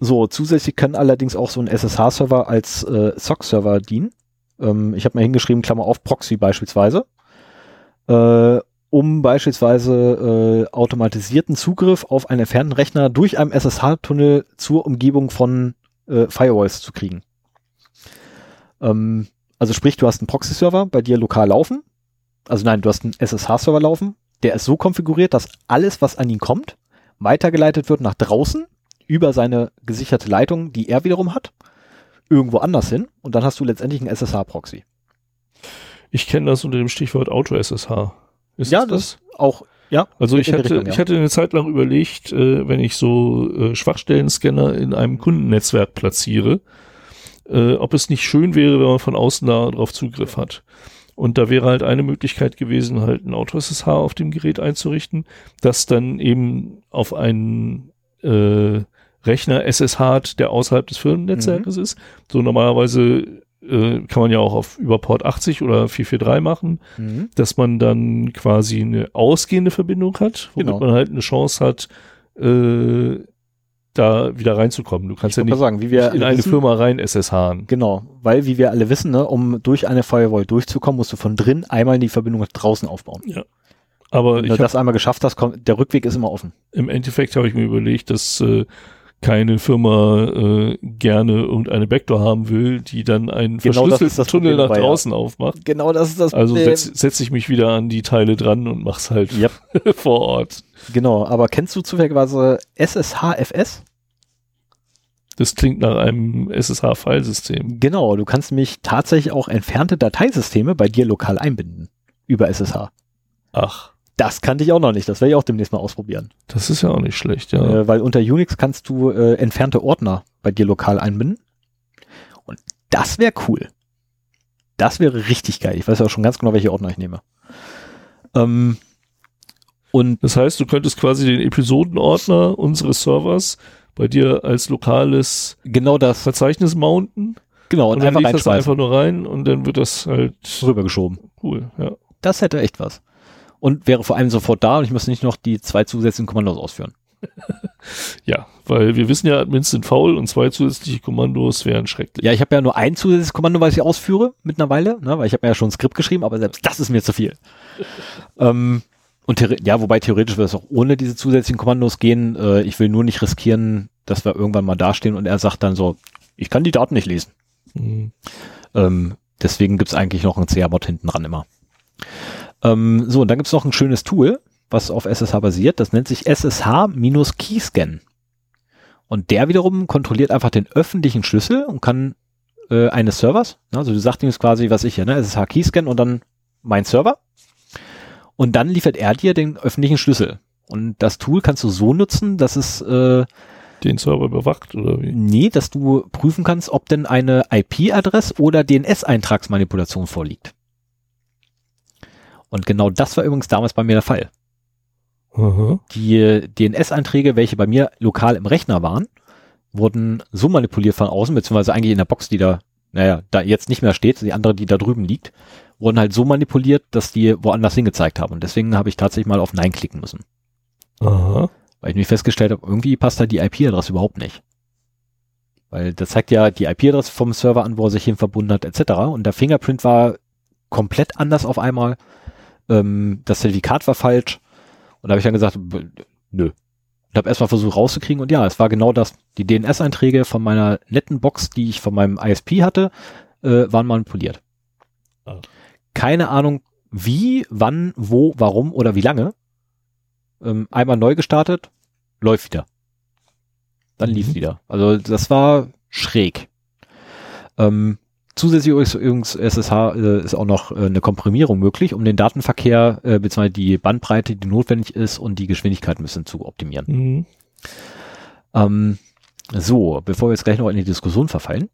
so, zusätzlich kann allerdings auch so ein SSH-Server als äh, SOC-Server dienen. Ähm, ich habe mal hingeschrieben, Klammer auf, Proxy beispielsweise. Äh, um beispielsweise äh, automatisierten Zugriff auf einen entfernten Rechner durch einen SSH-Tunnel zur Umgebung von äh, Firewalls zu kriegen. Ähm, also sprich, du hast einen Proxy-Server bei dir lokal laufen. Also nein, du hast einen SSH-Server laufen. Der ist so konfiguriert, dass alles, was an ihn kommt, weitergeleitet wird nach draußen über seine gesicherte Leitung, die er wiederum hat, irgendwo anders hin. Und dann hast du letztendlich einen SSH-Proxy. Ich kenne das unter dem Stichwort Auto-SSH. Ist Ja, es das auch, ja. Also ich hatte, Richtung, ja. ich hatte eine Zeit lang überlegt, äh, wenn ich so äh, Schwachstellen-Scanner in einem Kundennetzwerk platziere, äh, ob es nicht schön wäre, wenn man von außen darauf Zugriff hat. Und da wäre halt eine Möglichkeit gewesen, halt ein Auto-SSH auf dem Gerät einzurichten, das dann eben auf einen äh, Rechner SSH hat, der außerhalb des Firmennetzwerkes Mhm. ist. So normalerweise äh, kann man ja auch auf über Port 80 oder 443 machen Mhm. dass man dann quasi eine ausgehende Verbindung hat, womit Genau. man halt eine Chance hat, äh, da wieder reinzukommen. Du kannst Ich ja nicht sagen, in eine wissen, Firma rein SSHen. Genau, weil wie wir alle wissen, ne, um durch eine Firewall durchzukommen, musst du von drin einmal die Verbindung nach draußen aufbauen. Aber Wenn ich du das einmal geschafft hast, kommt, der Rückweg ist immer offen. im Endeffekt habe ich mir überlegt, dass äh, keine Firma äh, gerne irgendeine Backdoor haben will, die dann einen Genau verschlüsselten Tunnel nach ja. draußen aufmacht. Genau, das ist das Also Problem. setze setz ich mich wieder an die Teile dran und mach's halt Yep. vor Ort. Genau, aber kennst du zufälligerweise SSHFS? Das klingt nach einem SSH-Filesystem. Genau, du kannst nämlich tatsächlich auch entfernte Dateisysteme bei dir lokal einbinden. Über SSH. Ach, Das kannte ich auch noch nicht. Das werde ich auch demnächst mal ausprobieren. das ist ja auch nicht schlecht, ja. Äh, weil unter Unix kannst du äh, entfernte Ordner bei dir lokal einbinden. Und das wäre cool. Das wäre richtig geil. Ich weiß ja auch schon ganz genau, welche Ordner ich nehme. Ähm, und Das heißt, du könntest quasi den Episodenordner unseres Servers bei dir als lokales genau das, Verzeichnis mounten genau, und, und, dann einfach das einfach nur rein und dann wird das halt rübergeschoben. cool, ja. Das hätte echt was. Und wäre vor allem sofort da und ich müsste nicht noch die zwei zusätzlichen Kommandos ausführen. Ja, weil wir wissen ja, Admins sind faul und zwei zusätzliche Kommandos wären schrecklich. Ja, ich habe ja nur ein zusätzliches Kommando, was ich ausführe mittlerweile, ne, weil ich habe mir ja schon ein Skript geschrieben, aber selbst das ist mir zu viel. ähm, und ja, wobei theoretisch würde es auch ohne diese zusätzlichen Kommandos gehen. Äh, ich will nur nicht riskieren, dass wir irgendwann mal dastehen und er sagt dann so, Ich kann die Daten nicht lesen. Mhm. Ähm, deswegen gibt's eigentlich noch ein CR-Bot hinten dran immer. Ähm, so, und dann gibt's noch ein schönes Tool, was auf SSH basiert. Das nennt sich SSH-Keyscan. Und der wiederum kontrolliert einfach den öffentlichen Schlüssel und kann äh, eines Servers, also du sagst ihm jetzt quasi, was ich hier, ne, SSH Keyscan und dann mein Server. Und dann liefert er dir den öffentlichen Schlüssel. Und das Tool kannst du so nutzen, dass es äh, Den Server überwacht oder wie? Nee, dass du prüfen kannst, ob denn eine IP-Adress oder DNS-Eintragsmanipulation vorliegt. Und genau das war übrigens damals bei mir der Fall. Aha. Die DNS-Einträge, welche bei mir lokal im Rechner waren, wurden so manipuliert von außen, beziehungsweise eigentlich in der Box, die da, naja, da jetzt nicht mehr steht, die andere, die da drüben liegt, wurden halt so manipuliert, dass die woanders hingezeigt haben. Und deswegen habe ich tatsächlich mal auf Nein klicken müssen. Aha. Weil ich mich festgestellt habe, irgendwie passt da die IP-Adresse überhaupt nicht. Weil das zeigt ja die IP-Adresse vom Server an, wo er sich hin verbunden hat, etc. Und der Fingerprint war komplett anders auf einmal. Ähm, das Zertifikat war falsch. Und da habe ich dann gesagt, nö. Und habe erstmal versucht rauszukriegen und ja, es war genau das. Die DNS-Einträge von meiner netten Box, die ich von meinem ISP hatte, äh, waren manipuliert. Ah. Keine Ahnung, wie, wann, wo, warum oder wie lange. Ähm, einmal neu gestartet, läuft wieder. Dann lief Mhm. wieder. Also das war schräg. Ähm, zusätzlich übrigens- SSH äh, ist auch noch äh, eine Komprimierung möglich, um den Datenverkehr äh, bzw. die Bandbreite, die notwendig ist und die Geschwindigkeit ein bisschen zu optimieren. Mhm. Ähm, so, bevor wir jetzt gleich noch in die Diskussion verfallen.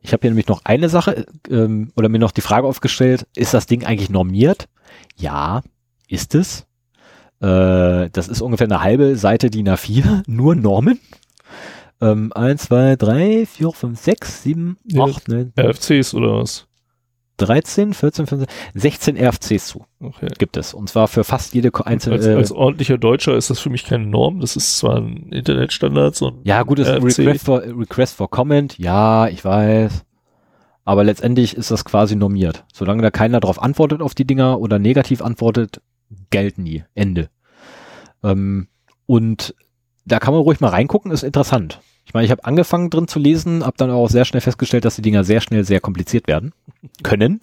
Ich habe hier nämlich noch eine Sache ähm, oder mir noch die Frage aufgestellt, ist das Ding eigentlich normiert? Ja, ist es. Äh, das ist ungefähr eine halbe Seite DIN A4, nur Normen. Ähm, 1, 2, 3, 4, 5, 6, 7, Ja. 8, 9, RFCs oder was? 13, 14, 15, 16 RFCs zu Okay. gibt es. Und zwar für fast jede einzelne. Als, äh, als ordentlicher Deutscher ist das für mich keine Norm. Das ist zwar ein Internetstandard, so ein Ja, gut, das ist ein. Request for, Request for Comment. Ja, ich weiß. Aber letztendlich ist das quasi normiert. Solange da keiner drauf antwortet auf die Dinger oder negativ antwortet, gelten die. Ende. Ähm, und da kann man ruhig mal reingucken, ist interessant. Ich meine, ich habe angefangen drin zu lesen, habe dann auch sehr schnell festgestellt, dass die Dinger sehr schnell sehr kompliziert werden können.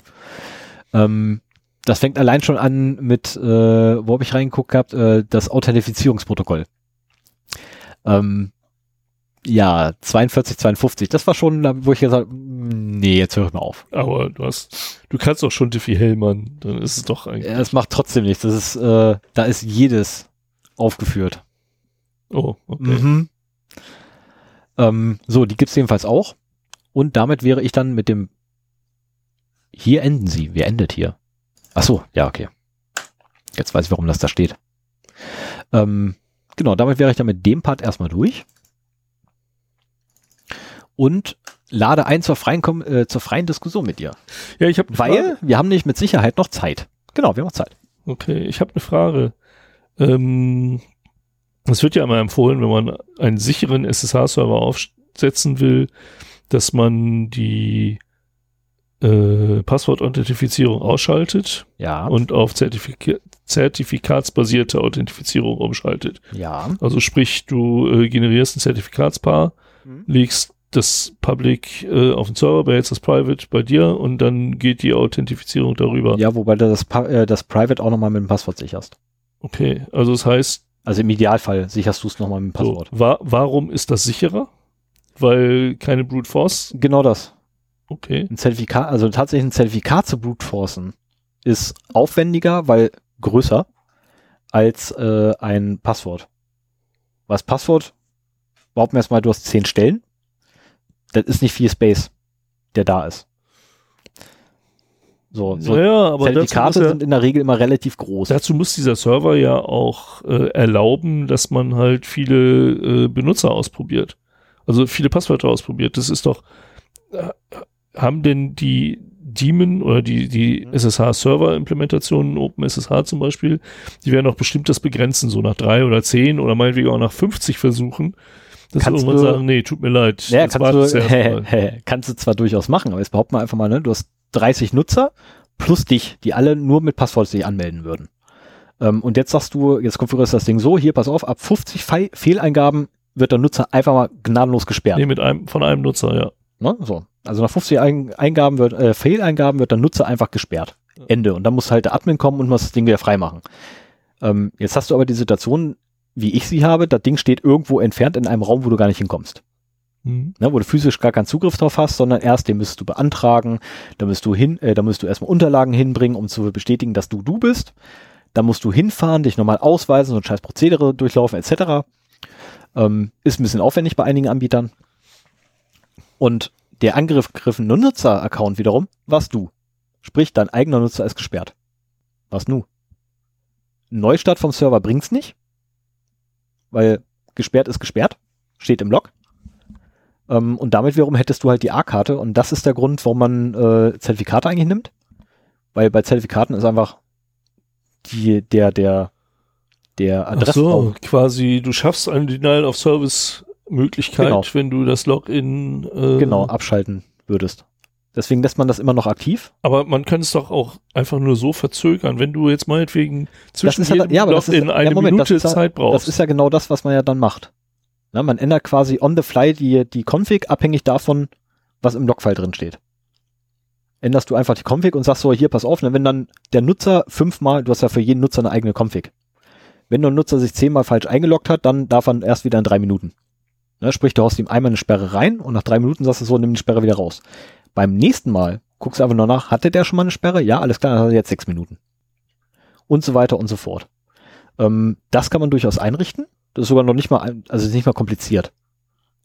Ähm, das fängt allein schon an mit, äh, wo habe ich reingeguckt gehabt, äh, das Authentifizierungsprotokoll. Ähm, ja, 42, 52, das war schon, wo ich gesagt habe, nee, jetzt höre ich mal auf. Aber du hast, du kannst doch schon Diffie Hellmann, dann ist es doch eigentlich. Ja, Es macht trotzdem nichts. Das ist, äh, da ist jedes aufgeführt. Oh, okay. Mhm. Ähm, so, die gibt's jedenfalls auch. Und damit wäre ich dann mit dem, hier enden sie. Wer endet hier? Ach so, ja, okay. Jetzt weiß ich, warum das da steht. Ähm, genau, damit wäre ich dann mit dem Part erstmal durch. Und lade ein zur freien, Kom äh, zur freien Diskussion mit dir. Ja, ich habe Weil wir haben nämlich mit Sicherheit noch Zeit. Genau, wir haben noch Zeit. Okay, ich habe eine Frage. Ähm, es wird ja immer empfohlen, wenn man einen sicheren SSH-Server aufsetzen will, dass man die äh, Passwort-Authentifizierung ausschaltet Ja, und auf Zertifika zertifikatsbasierte Authentifizierung umschaltet. ja. Also sprich, du äh, generierst ein Zertifikatspaar, Mhm. legst das Public äh, auf den Server, behältst das Private bei dir und dann geht die Authentifizierung darüber. Ja, wobei du das, Pa- äh, das Private auch nochmal mit dem Passwort sicherst. Okay, also das heißt, Also im Idealfall sicherst du es nochmal mit dem so, Passwort. wa warum ist das sicherer? Weil keine Brute Force? Genau das. Okay. Ein Zertifikat, also tatsächlich ein Zertifikat zu brute forcen ist aufwendiger, weil größer als äh, ein Passwort. Was Passwort? Behaupten wir erstmal, du hast zehn Stellen. Das ist nicht viel Space, der da ist. So, so naja, aber Zertifikate ja, sind in der Regel immer relativ groß. dazu muss dieser Server ja auch äh, erlauben, dass man halt viele äh, Benutzer ausprobiert. Also viele Passwörter ausprobiert. Das ist doch, äh, haben denn die Daemon oder die, die Mhm. SSH-Server-Implementationen, OpenSSH zum Beispiel, die werden doch bestimmt das begrenzen, so nach drei oder zehn oder meinetwegen auch nach 50 versuchen, sie Kannst du- sagen, nee, tut mir leid. Ja, kannst du, kannst du zwar durchaus machen, aber jetzt behaupten wir einfach mal, ne, du hast 30 Nutzer plus dich, die alle nur mit Passwort sich anmelden würden. Ähm, und jetzt sagst du, jetzt konfigurierst du das Ding so, hier, pass auf, ab 50 Fe Fehleingaben wird der Nutzer einfach mal gnadenlos gesperrt. Nee, mit einem, von einem Nutzer, ja. Ne? So. Also nach 50 Ein Eingaben wird, äh, Fehleingaben wird der Nutzer einfach gesperrt. Ende. Und dann muss halt der Admin kommen und muss das Ding wieder freimachen. Ähm, jetzt hast du aber die Situation, wie ich sie habe, das Ding steht irgendwo entfernt in einem Raum, wo du gar nicht hinkommst. Mhm. Ne, wo du physisch gar keinen Zugriff drauf hast, sondern erst den müsstest du beantragen, da müsst du hin, äh, da musst du erstmal Unterlagen hinbringen, um zu bestätigen, dass du du bist. Da musst du hinfahren, dich nochmal ausweisen, so ein scheiß Prozedere durchlaufen, etc. Ähm, ist ein bisschen aufwendig bei einigen Anbietern. Und der angegriffene Nutzer-Account wiederum warst du. Sprich, dein eigener Nutzer ist gesperrt. Was nu? Neustart vom Server bringt's nicht, weil gesperrt ist gesperrt, steht im Log. Ähm, und damit wiederum hättest du halt die A-Karte und das ist der Grund, warum man äh, Zertifikate eigentlich nimmt. Weil bei Zertifikaten ist einfach die, der, der, der Ach Adressraum. so, quasi, du schaffst eine Denial of Service Möglichkeit, Genau. wenn du das Login, äh, genau, abschalten würdest. Deswegen lässt man das immer noch aktiv. Aber man kann es doch auch einfach nur so verzögern, wenn du jetzt meinetwegen zwischen ist ja- jedem ja, aber das ist- Login eine ja, Moment, das Minute ist Zeit brauchst. Das ist ja genau das, was man ja dann macht. Na, man ändert quasi on the fly die, die Config abhängig davon, was im Logfile drin steht. Änderst du einfach die Config und sagst so, hier, pass auf, ne, wenn dann der Nutzer fünfmal, du hast ja für jeden Nutzer eine eigene Config. Wenn der Nutzer sich zehnmal falsch eingeloggt hat, dann darf er erst wieder in drei Minuten. Ne, sprich, du haust ihm einmal eine Sperre rein und nach drei Minuten sagst du so, nimm die Sperre wieder raus. Beim nächsten Mal guckst du einfach nur nach, hatte der schon mal eine Sperre? Ja, alles klar, dann hat er jetzt sechs Minuten. Und so weiter und so fort. Ähm, das kann man durchaus einrichten. Das ist sogar noch nicht mal, ein- also nicht mal kompliziert.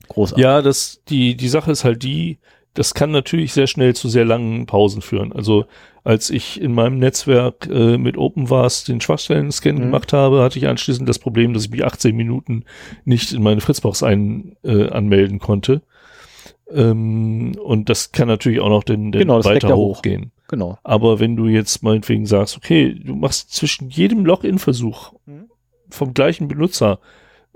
Großartig. Ja, das, die, die Sache ist halt die, das kann natürlich sehr schnell zu sehr langen Pausen führen. Also als ich in meinem Netzwerk äh, mit OpenVAS den Schwachstellen-Scan Mhm. gemacht habe, hatte ich anschließend das Problem, dass ich mich 18 Minuten nicht in meine Fritzbox ein, äh, anmelden konnte. Ähm, und das kann natürlich auch noch den, den Genau, weiter ja hoch. hochgehen. Genau. Aber wenn du jetzt meinetwegen sagst, okay, du machst zwischen jedem Login-Versuch Mhm. Vom gleichen Benutzer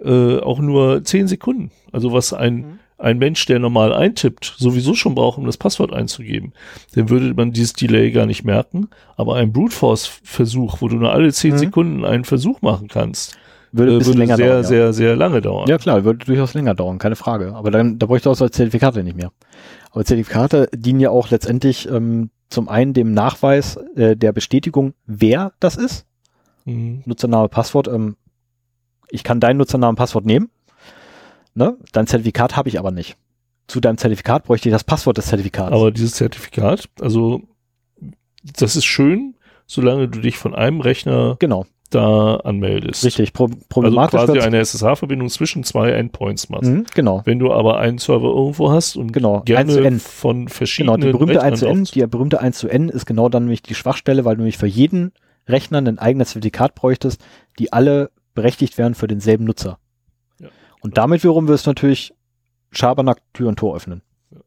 äh, auch nur 10 Sekunden, also was ein, Mhm. ein Mensch, der normal eintippt, sowieso schon braucht, um das Passwort einzugeben, dann würde man dieses Delay gar nicht merken. Aber ein Brute Force-Versuch, wo du nur alle 10 Mhm. Sekunden einen Versuch machen kannst, Würde äh, ein bisschen würde länger sehr, dauern. ja. sehr, sehr lange dauern. Ja klar, würde durchaus länger dauern, keine Frage. Aber dann, da bräuchte auch so Zertifikate nicht mehr. Aber Zertifikate dienen ja auch letztendlich ähm, zum einen dem Nachweis äh, der Bestätigung, wer das ist. Mhm. Nutzername, Passwort. Ähm, ich kann deinen Nutzernamen, Passwort nehmen. Ne? Dein Zertifikat habe ich aber nicht. Zu deinem Zertifikat bräuchte ich das Passwort des Zertifikats. Aber dieses Zertifikat, also das ist schön, solange du dich von einem Rechner genau, da anmeldest. richtig. Pro Also problematisch quasi wird's- eine SSH-Verbindung zwischen zwei Endpoints machst. Mhm, genau, Wenn du aber einen Server irgendwo hast und genau. gerne 1 zu N. von Genau, verschiedenen die berühmte 1 zu N, die berühmte 1 zu N ist genau dann nämlich die Schwachstelle, weil du nämlich für jeden Rechner ein eigenes Zertifikat bräuchtest, die alle berechtigt wären für denselben Nutzer. Ja. Und damit wiederum wirst du natürlich Schabernack Tür und Tor öffnen. Ja.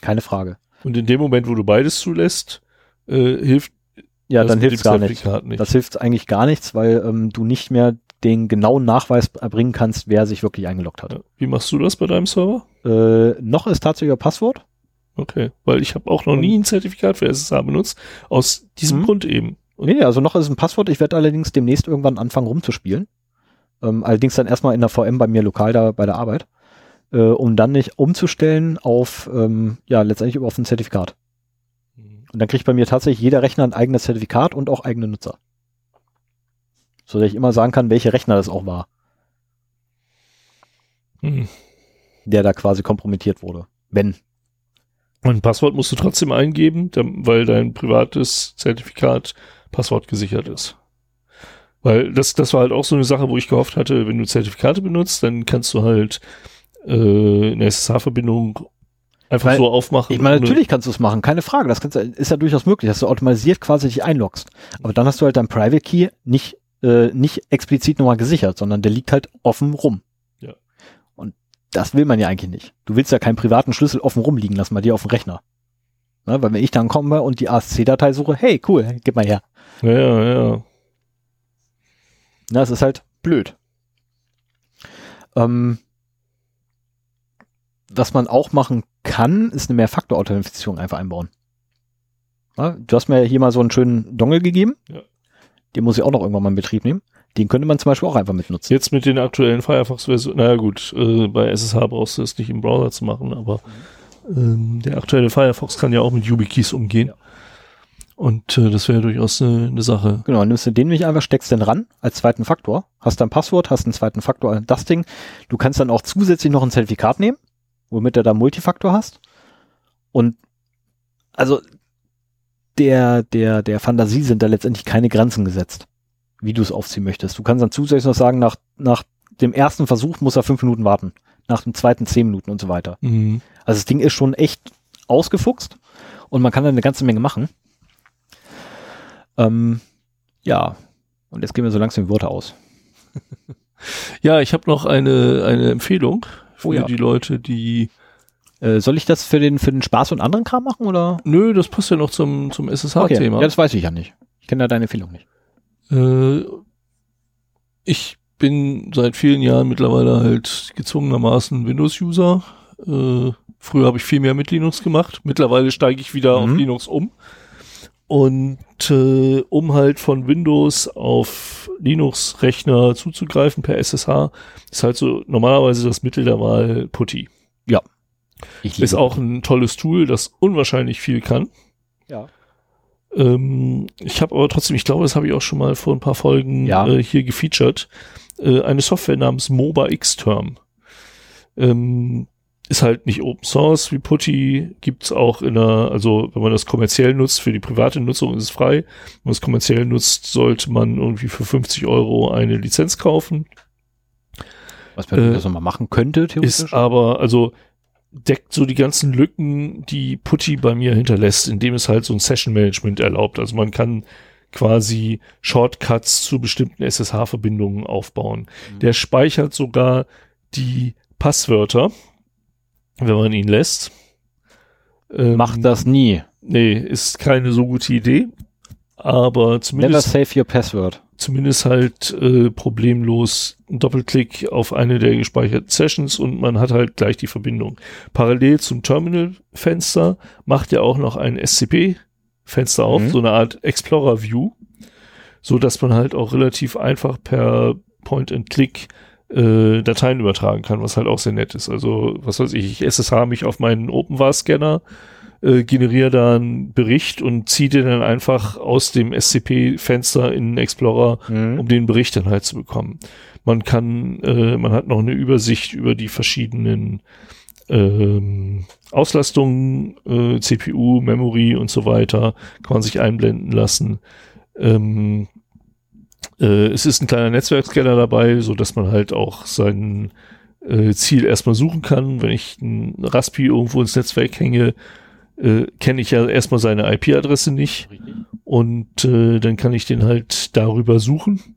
Keine Frage. Und in dem Moment, wo du beides zulässt, äh, hilft Ja, das dann dem gar nicht. Nicht. Das hilft eigentlich gar nichts, weil ähm, du nicht mehr den genauen Nachweis erbringen kannst, wer sich wirklich eingeloggt hat. Ja. Wie machst du das bei deinem Server? Äh, noch ist tatsächlich ein Passwort. Okay, weil ich habe auch noch nie ein Zertifikat für SSH benutzt, aus diesem Mhm. Grund eben. Nee, also noch ist es ein Passwort. Ich werde allerdings demnächst irgendwann anfangen rumzuspielen. Ähm, allerdings dann erstmal in der VM bei mir lokal da bei der Arbeit, äh, um dann nicht umzustellen auf, ähm, ja, letztendlich auf ein Zertifikat. Und dann kriegt bei mir tatsächlich jeder Rechner ein eigenes Zertifikat und auch eigene Nutzer. So dass ich immer sagen kann, welcher Rechner das auch war, Hm. der da quasi kompromittiert wurde. Wenn. Und ein Passwort musst du trotzdem eingeben, weil dein privates Zertifikat passwortgesichert ist. Weil das, das war halt auch so eine Sache, wo ich gehofft hatte, wenn du Zertifikate benutzt, dann kannst du halt äh, eine SSH-Verbindung einfach Weil- so aufmachen. Ich meine, natürlich kannst du es machen, keine Frage. Das kannst, ist ja durchaus möglich, dass du automatisiert quasi dich einloggst. Aber dann hast du halt dein Private Key nicht, äh, nicht explizit nochmal gesichert, sondern der liegt halt offen rum. Ja. Und das will man ja eigentlich nicht. Du willst ja keinen privaten Schlüssel offen rumliegen lassen bei dir auf dem Rechner. Ne, weil wenn ich dann komme und die ASC-Datei suche, hey, cool, gib mal her. Ja, ja, ja. Na, das ist halt blöd. Ähm, was man auch machen kann, ist eine Mehrfaktor-Authentifizierung einfach einbauen. Ja, du hast mir hier mal so einen schönen Dongle gegeben. Ja. Den muss ich auch noch irgendwann mal in Betrieb nehmen. Den könnte man zum Beispiel auch einfach mitnutzen. Jetzt mit den aktuellen Firefox-Versionen, naja gut, äh, bei SSH brauchst du es nicht im Browser zu machen, aber Ähm, der aktuelle Firefox kann ja auch mit YubiKeys umgehen. Ja. Und äh, das wäre durchaus eine, eine Sache. Genau, nimmst du den nicht einfach, steckst den ran als zweiten Faktor, hast dein Passwort, hast einen zweiten Faktor, das Ding. Du kannst dann auch zusätzlich noch ein Zertifikat nehmen, womit du da Multifaktor hast. Und also der, der, der Fantasie sind da letztendlich keine Grenzen gesetzt, wie du es aufziehen möchtest. Du kannst dann zusätzlich noch sagen, nach, nach dem ersten Versuch muss er fünf Minuten warten, nach dem zweiten zehn Minuten und so weiter. Mhm. Also das Ding ist schon echt ausgefuchst und man kann da eine ganze Menge machen. Ähm, ja, und jetzt gehen wir so langsam die Worte aus. ja, ich habe noch eine, eine Empfehlung für oh ja. die Leute, die äh, soll ich das für den, für den Spaß und anderen Kram machen oder? Nö, das passt ja noch zum, zum SSH-Thema. Okay. Ja, das weiß ich ja nicht. Ich kenne da deine Empfehlung nicht. Äh, ich bin seit vielen Jahren mittlerweile halt gezwungenermaßen Windows-User. Äh, früher habe ich viel mehr mit Linux gemacht. Mittlerweile steige ich wieder mhm. auf Linux um. Und äh, um halt von Windows auf Linux-Rechner zuzugreifen per SSH, ist halt so normalerweise das Mittel der Wahl Putty. Ja. Ist auch ein tolles Tool, das unwahrscheinlich viel kann. Ja. Ähm, ich habe aber trotzdem, ich glaube, das habe ich auch schon mal vor ein paar Folgen ja. äh, hier gefeatured, äh, eine Software namens MOBA Xterm. Ähm, ist halt nicht Open Source wie Putty, gibt's auch in einer, also wenn man das kommerziell nutzt, für die private Nutzung ist es frei. Wenn man es kommerziell nutzt, sollte man irgendwie für 50 Euro eine Lizenz kaufen. Was man äh, das nochmal machen könnte, theoretisch. Ist aber, also deckt so die ganzen Lücken, die Putty bei mir hinterlässt, indem es halt so ein Session Management erlaubt. Also man kann quasi Shortcuts zu bestimmten SSH-Verbindungen aufbauen. Mhm. Der speichert sogar die Passwörter, wenn man ihn lässt. Ähm, Macht das nie. Nee, ist keine so gute Idee. Aber zumindest. Never save your password. Zumindest halt äh, problemlos ein Doppelklick auf eine der gespeicherten Sessions und man hat halt gleich die Verbindung. Parallel zum Terminal-Fenster macht er auch noch ein SCP-Fenster auf, mhm. so eine Art Explorer-View, so dass man halt auch relativ einfach per Point-and-Click äh, Dateien übertragen kann, was halt auch sehr nett ist. Also, was weiß ich, ich SSH mich auf meinen OpenVAR-Scanner, äh, generiere da einen Bericht und ziehe den dann einfach aus dem SCP-Fenster in den Explorer, mhm. um den Bericht dann halt zu bekommen. Man kann, äh, man hat noch eine Übersicht über die verschiedenen ähm, Auslastungen, äh, CPU, Memory und so weiter, kann man sich einblenden lassen. Ähm, äh, es ist ein kleiner Netzwerkscanner dabei, so dass man halt auch sein äh, Ziel erstmal suchen kann. Wenn ich ein Raspi irgendwo ins Netzwerk hänge, äh, kenne ich ja erstmal seine IP-Adresse nicht. Und äh, dann kann ich den halt darüber suchen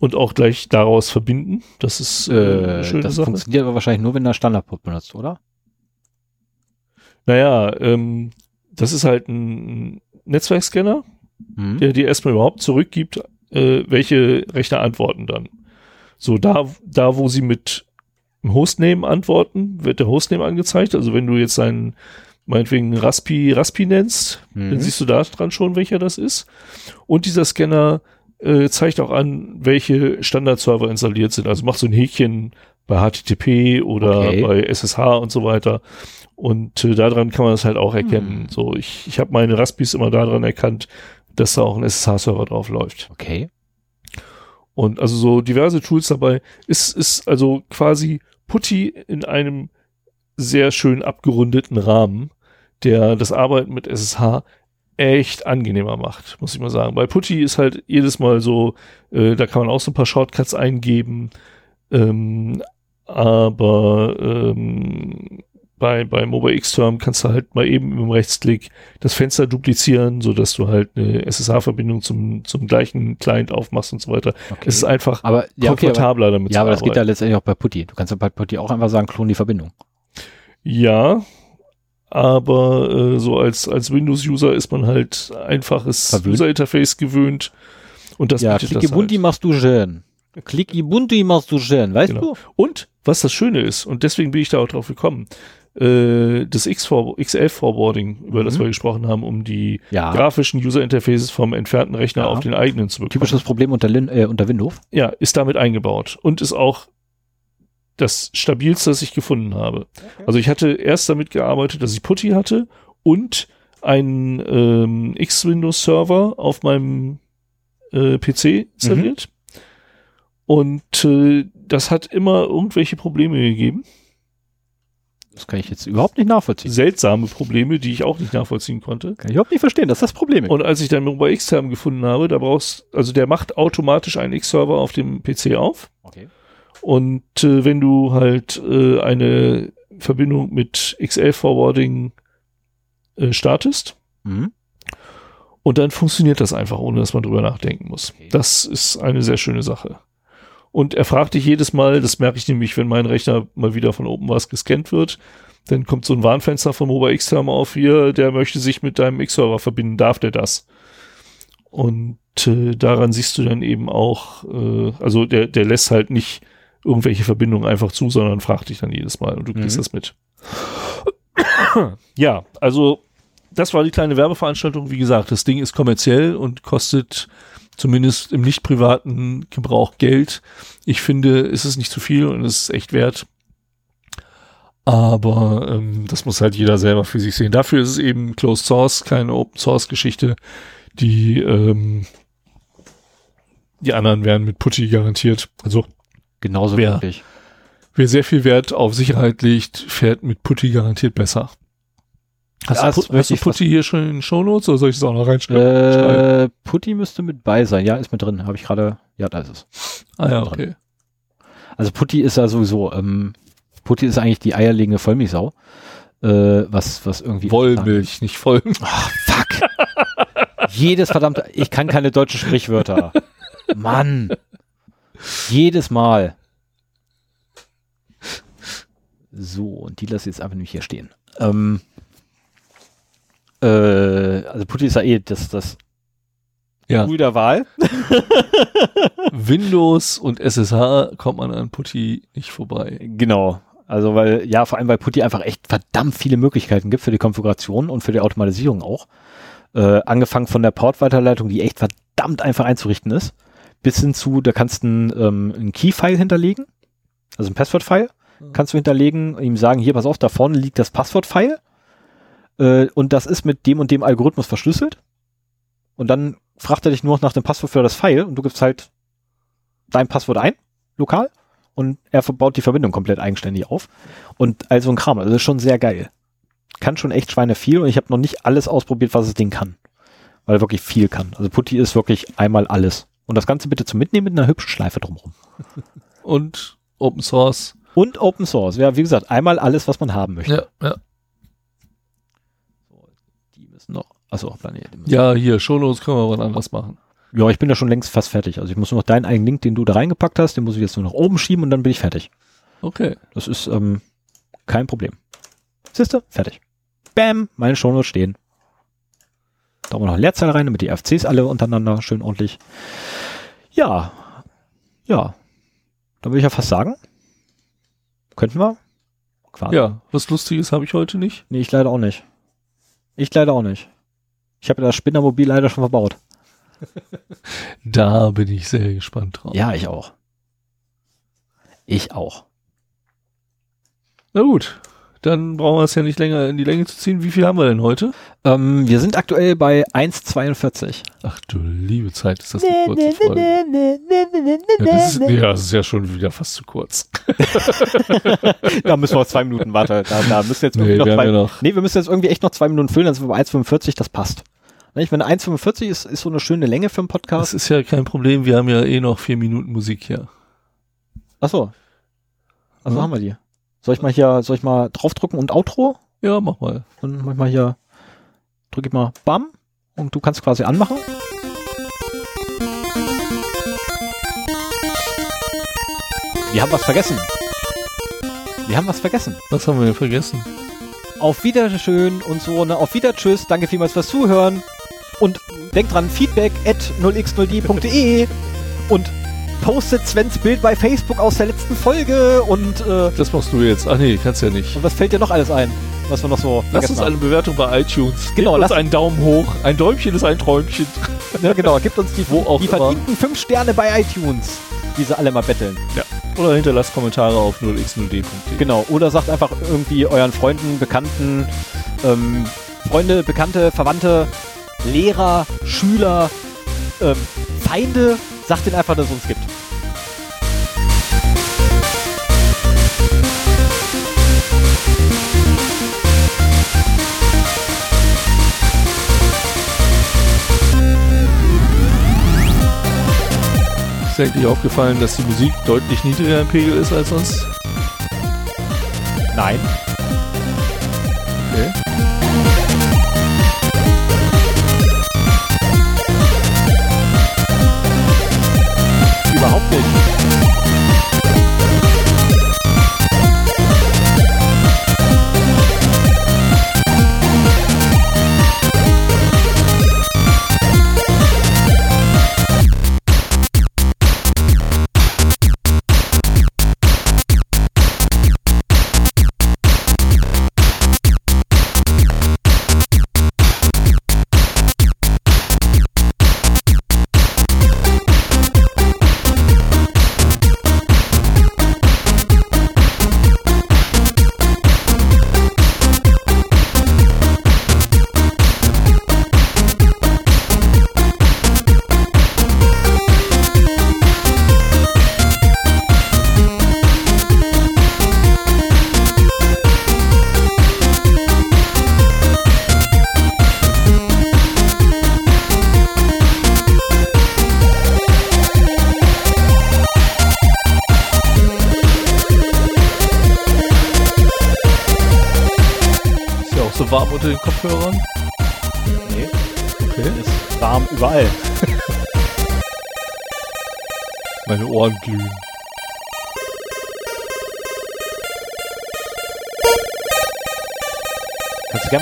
und auch gleich daraus verbinden. Das ist äh, eine schöne das Sache. funktioniert aber wahrscheinlich nur, wenn er Standardport benutzt, oder? Naja, ähm, das ist halt ein Netzwerkscanner, mhm. der dir erstmal überhaupt zurückgibt, äh, welche Rechner antworten dann. So, da, da, wo sie mit dem Hostname antworten, wird der Hostname angezeigt. Also wenn du jetzt seinen, meinetwegen Raspi, Raspi nennst, mhm. dann siehst du da dran schon, welcher das ist. Und dieser Scanner äh, zeigt auch an, welche Standardserver installiert sind. Also macht so ein Häkchen bei HTTP oder okay. bei SSH und so weiter. Und äh, daran kann man das halt auch erkennen. Hm. So, ich, ich habe meine Raspis immer daran erkannt, dass da auch ein SSH-Server drauf läuft. Okay. Und also so diverse Tools dabei. Ist, ist also quasi Putty in einem sehr schön abgerundeten Rahmen, der das Arbeiten mit SSH echt angenehmer macht, muss ich mal sagen. Bei Putty ist halt jedes Mal so, äh, da kann man auch so ein paar Shortcuts eingeben, ähm, aber ähm, bei, bei Mobile Xterm kannst du halt mal eben mit dem Rechtsklick das Fenster duplizieren, so dass du halt eine SSH-Verbindung zum, zum gleichen Client aufmachst und so weiter. Okay. Es ist einfach aber, ja, komfortabler okay, aber, damit Ja, aber das geht ja letztendlich auch bei Putty. Du kannst ja bei Putty auch einfach sagen, klon die Verbindung. Ja, aber äh, so als, als Windows-User ist man halt einfaches User-Interface gewöhnt. Und das ja, das Ubuntu halt. machst du schön. Klick Ubuntu machst du schön, weißt genau. du? Und was das Schöne ist, und deswegen bin ich da auch drauf gekommen, äh, das XL-Forwarding, über mhm. das wir gesprochen haben, um die ja. grafischen User-Interfaces vom entfernten Rechner ja. auf den eigenen zu bekommen. Typisches Problem unter, Lin äh, unter Windows. Ja, ist damit eingebaut und ist auch das stabilste, das ich gefunden habe. Also ich hatte erst damit gearbeitet, dass ich Putty hatte und einen ähm, X-Windows-Server auf meinem äh, PC installiert. Und äh, das hat immer irgendwelche Probleme gegeben. Das kann ich jetzt überhaupt nicht nachvollziehen. Seltsame Probleme, die ich auch nicht nachvollziehen konnte. Kann ich überhaupt nicht verstehen, das ist das Problem. Und als ich dann bei Xterm gefunden habe, da brauchst, also der macht automatisch einen X-Server auf dem PC auf. okay. Und äh, wenn du halt äh, eine Verbindung mit XL-Forwarding äh, startest, Mhm. und dann funktioniert das einfach, ohne dass man drüber nachdenken muss. Okay. Das ist eine sehr schöne Sache. Und er fragt dich jedes Mal, das merke ich nämlich, wenn mein Rechner mal wieder von OpenWAS gescannt wird, dann kommt so ein Warnfenster vom OberX-Term auf hier, der möchte sich mit deinem X-Server verbinden, darf der das? Und äh, daran siehst du dann eben auch, äh, also der, der lässt halt nicht irgendwelche Verbindungen einfach zu, sondern fragt dich dann jedes Mal und du kriegst Mhm. das mit. ja, also das war die kleine Werbeveranstaltung. Wie gesagt, das Ding ist kommerziell und kostet zumindest im nicht privaten Gebrauch Geld. Ich finde, es ist nicht zu viel und es ist echt wert. Aber ähm, das muss halt jeder selber für sich sehen. Dafür ist es eben Closed Source, keine Open Source Geschichte. Die ähm, die anderen werden mit Putty garantiert. Also Genauso Wer? wirklich. wer sehr viel Wert auf Sicherheit legt, fährt mit Putty garantiert besser. Hast, Das du, hast du ich Putty hier schon in den Shownotes oder soll ich es auch noch reinschreiben? Äh, Putty müsste mit bei sein. Ja, ist mit drin. Habe ich gerade. Ja, da ist es. ah ja, drin. okay. Also Putty ist ja sowieso. Ähm, Putty ist eigentlich die eierlegende Vollmilchsau. Äh, was, was irgendwie. Wollmilch, nicht voll. Ach, fuck. Jedes verdammte. Ich kann keine deutschen Sprichwörter. Mann. Jedes Mal. So, und die lasse ich jetzt einfach nicht hier stehen. Ähm, äh, also Putty ist ja eh das, das Ja. Tool der Wahl. Windows und SSH kommt man an Putty nicht vorbei. Genau. Also weil, ja, vor allem weil Putty einfach echt verdammt viele Möglichkeiten gibt für die Konfiguration und für die Automatisierung auch. Äh, angefangen von der Portweiterleitung, die echt verdammt einfach einzurichten ist, bis hin zu, da kannst du einen, ähm, einen Key-File hinterlegen, also ein Passwort-File, kannst du hinterlegen, ihm sagen, hier, pass auf, da vorne liegt das Passwort-File äh, und das ist mit dem und dem Algorithmus verschlüsselt und dann fragt er dich nur noch nach dem Passwort für das File und du gibst halt dein Passwort ein, lokal, und er baut die Verbindung komplett eigenständig auf. Und also ein Kram, also das ist schon sehr geil. Kann schon echt Schweine viel und ich habe noch nicht alles ausprobiert, was das Ding kann. Weil er wirklich viel kann. Also Putty ist wirklich einmal alles. Und das Ganze bitte zum Mitnehmen mit einer hübschen Schleife drumherum. Und Open Source. Und Open Source. Ja, wie gesagt, einmal alles, was man haben möchte. Ja, ja. Die müssen noch. Achso, Planet. Ja, hier, Shownotes können wir was anderes machen. ja, ich bin ja schon längst fast fertig. Also ich muss nur noch deinen eigenen Link, den du da reingepackt hast, den muss ich jetzt nur nach oben schieben und dann bin ich fertig. Okay. Das ist ähm, kein Problem. Siehste? Fertig. Bam, meine Shownotes stehen. Da haben wir noch eine Leerzeile rein, damit die FCs alle untereinander schön ordentlich. Ja. Ja. Da würde ich ja fast sagen. Könnten wir? Quasi. Ja, was Lustiges habe ich heute nicht. Nee, ich leider auch nicht. Ich leider auch nicht. Ich habe das Spinnermobil leider schon verbaut. Da bin ich sehr gespannt drauf. Ja, ich auch. Ich auch. Na gut, dann brauchen wir es ja nicht länger in die Länge zu ziehen. Wie viel haben wir denn heute? Ähm, wir sind aktuell bei 1,42. Ach du liebe Zeit, ist das eine kurze Folge. Ja, das ist, ja, das ist ja schon wieder fast zu kurz. da müssen wir noch zwei Minuten warten. Da, da müssen wir jetzt irgendwie Nee, noch wir zwei, ja noch- nee, wir müssen jetzt irgendwie echt noch zwei Minuten füllen, dann sind wir bei 1,45, das passt. Ne, Ich meine, 1,45 ist, ist so eine schöne Länge für einen Das Podcast. ist ja kein Problem, wir haben ja eh noch vier Minuten Musik hier. Achso. Also Ja. haben wir die. Soll ich mal hier, soll ich mal draufdrücken und Outro? Ja, mach mal. Dann mach ich mal hier, drücke ich mal BAM und du kannst quasi anmachen. Wir haben was vergessen. Wir haben was vergessen. Was haben wir vergessen? Auf Wiederschön und so, ne? Auf Wieder Tschüss. Danke vielmals fürs Zuhören. Und denkt dran, feedback at 0x0d.de und postet Svens Bild bei Facebook aus der letzten Folge und, äh, Das machst du jetzt. Ach nee, kannst ja nicht. und was fällt dir noch alles ein, was wir noch so Lass vergessen uns haben? eine Bewertung bei iTunes. Genau, Gebt uns lass- einen Daumen hoch. Ein Däumchen ist ein Träumchen. Ja, genau, gibt uns die, Wo auch die verdienten fünf Sterne bei iTunes, die sie alle mal betteln. Ja. Oder hinterlasst Kommentare auf 0x0d.de. Genau, oder sagt einfach irgendwie euren Freunden, Bekannten, ähm, Freunde, Bekannte, Verwandte, Lehrer, Schüler, ähm, Feinde, sagt ihnen einfach, dass es uns gibt. Ist dir eigentlich aufgefallen, dass die Musik deutlich niedriger im Pegel ist als sonst? Nein. Okay.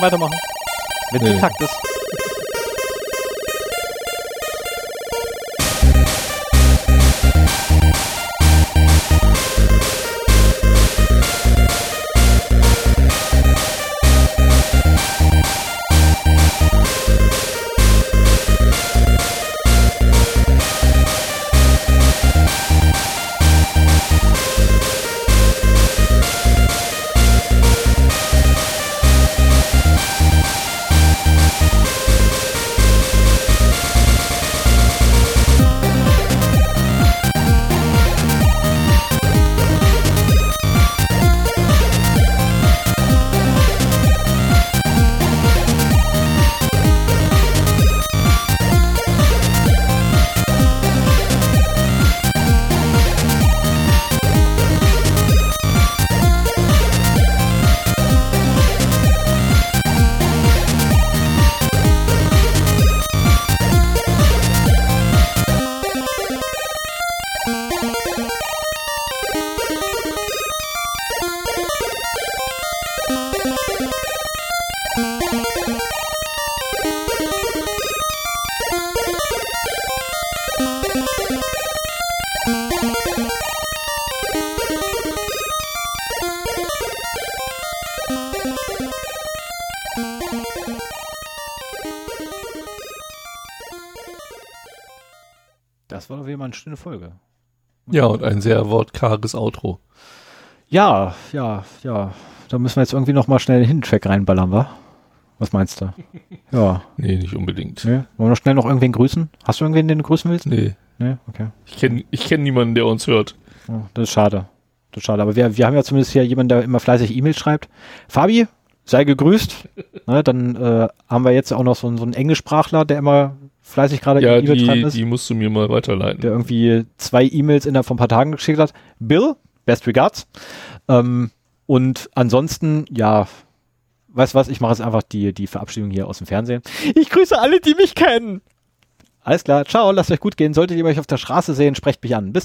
Weitermachen? Wenn Nee. nee. Takt ist. Schöne Folge. Ja, und ein sehr wortkarges Outro. Ja, ja, ja. Da müssen wir jetzt irgendwie noch mal schnell den Track reinballern, wa? Was meinst du? Ja. Nee, nicht unbedingt. Nee. Wollen wir noch schnell noch irgendwen grüßen? Hast du irgendwen, den du grüßen willst? Nee. Nee, okay. Ich kenne ich kenn niemanden, der uns hört. Oh, das ist schade. Das ist schade. Aber wir, wir haben ja zumindest hier jemanden, der immer fleißig E-Mails schreibt. Fabi, sei gegrüßt. ne, dann äh, haben wir jetzt auch noch so, einen- so einen Englischsprachler, der immer fleißig gerade Ja, E-Mails schreiben die, ist. die musst du mir mal weiterleiten. der irgendwie zwei E-Mails innerhalb von ein paar Tagen geschickt hat. Bill, best regards. Ähm, und ansonsten, ja, weißt du was, ich mache jetzt einfach die, die Verabschiedung hier aus dem Fernsehen. Ich grüße alle, die mich kennen. Alles klar, ciao, lasst euch gut gehen. Solltet ihr euch auf der Straße sehen, sprecht mich an. Bis dann.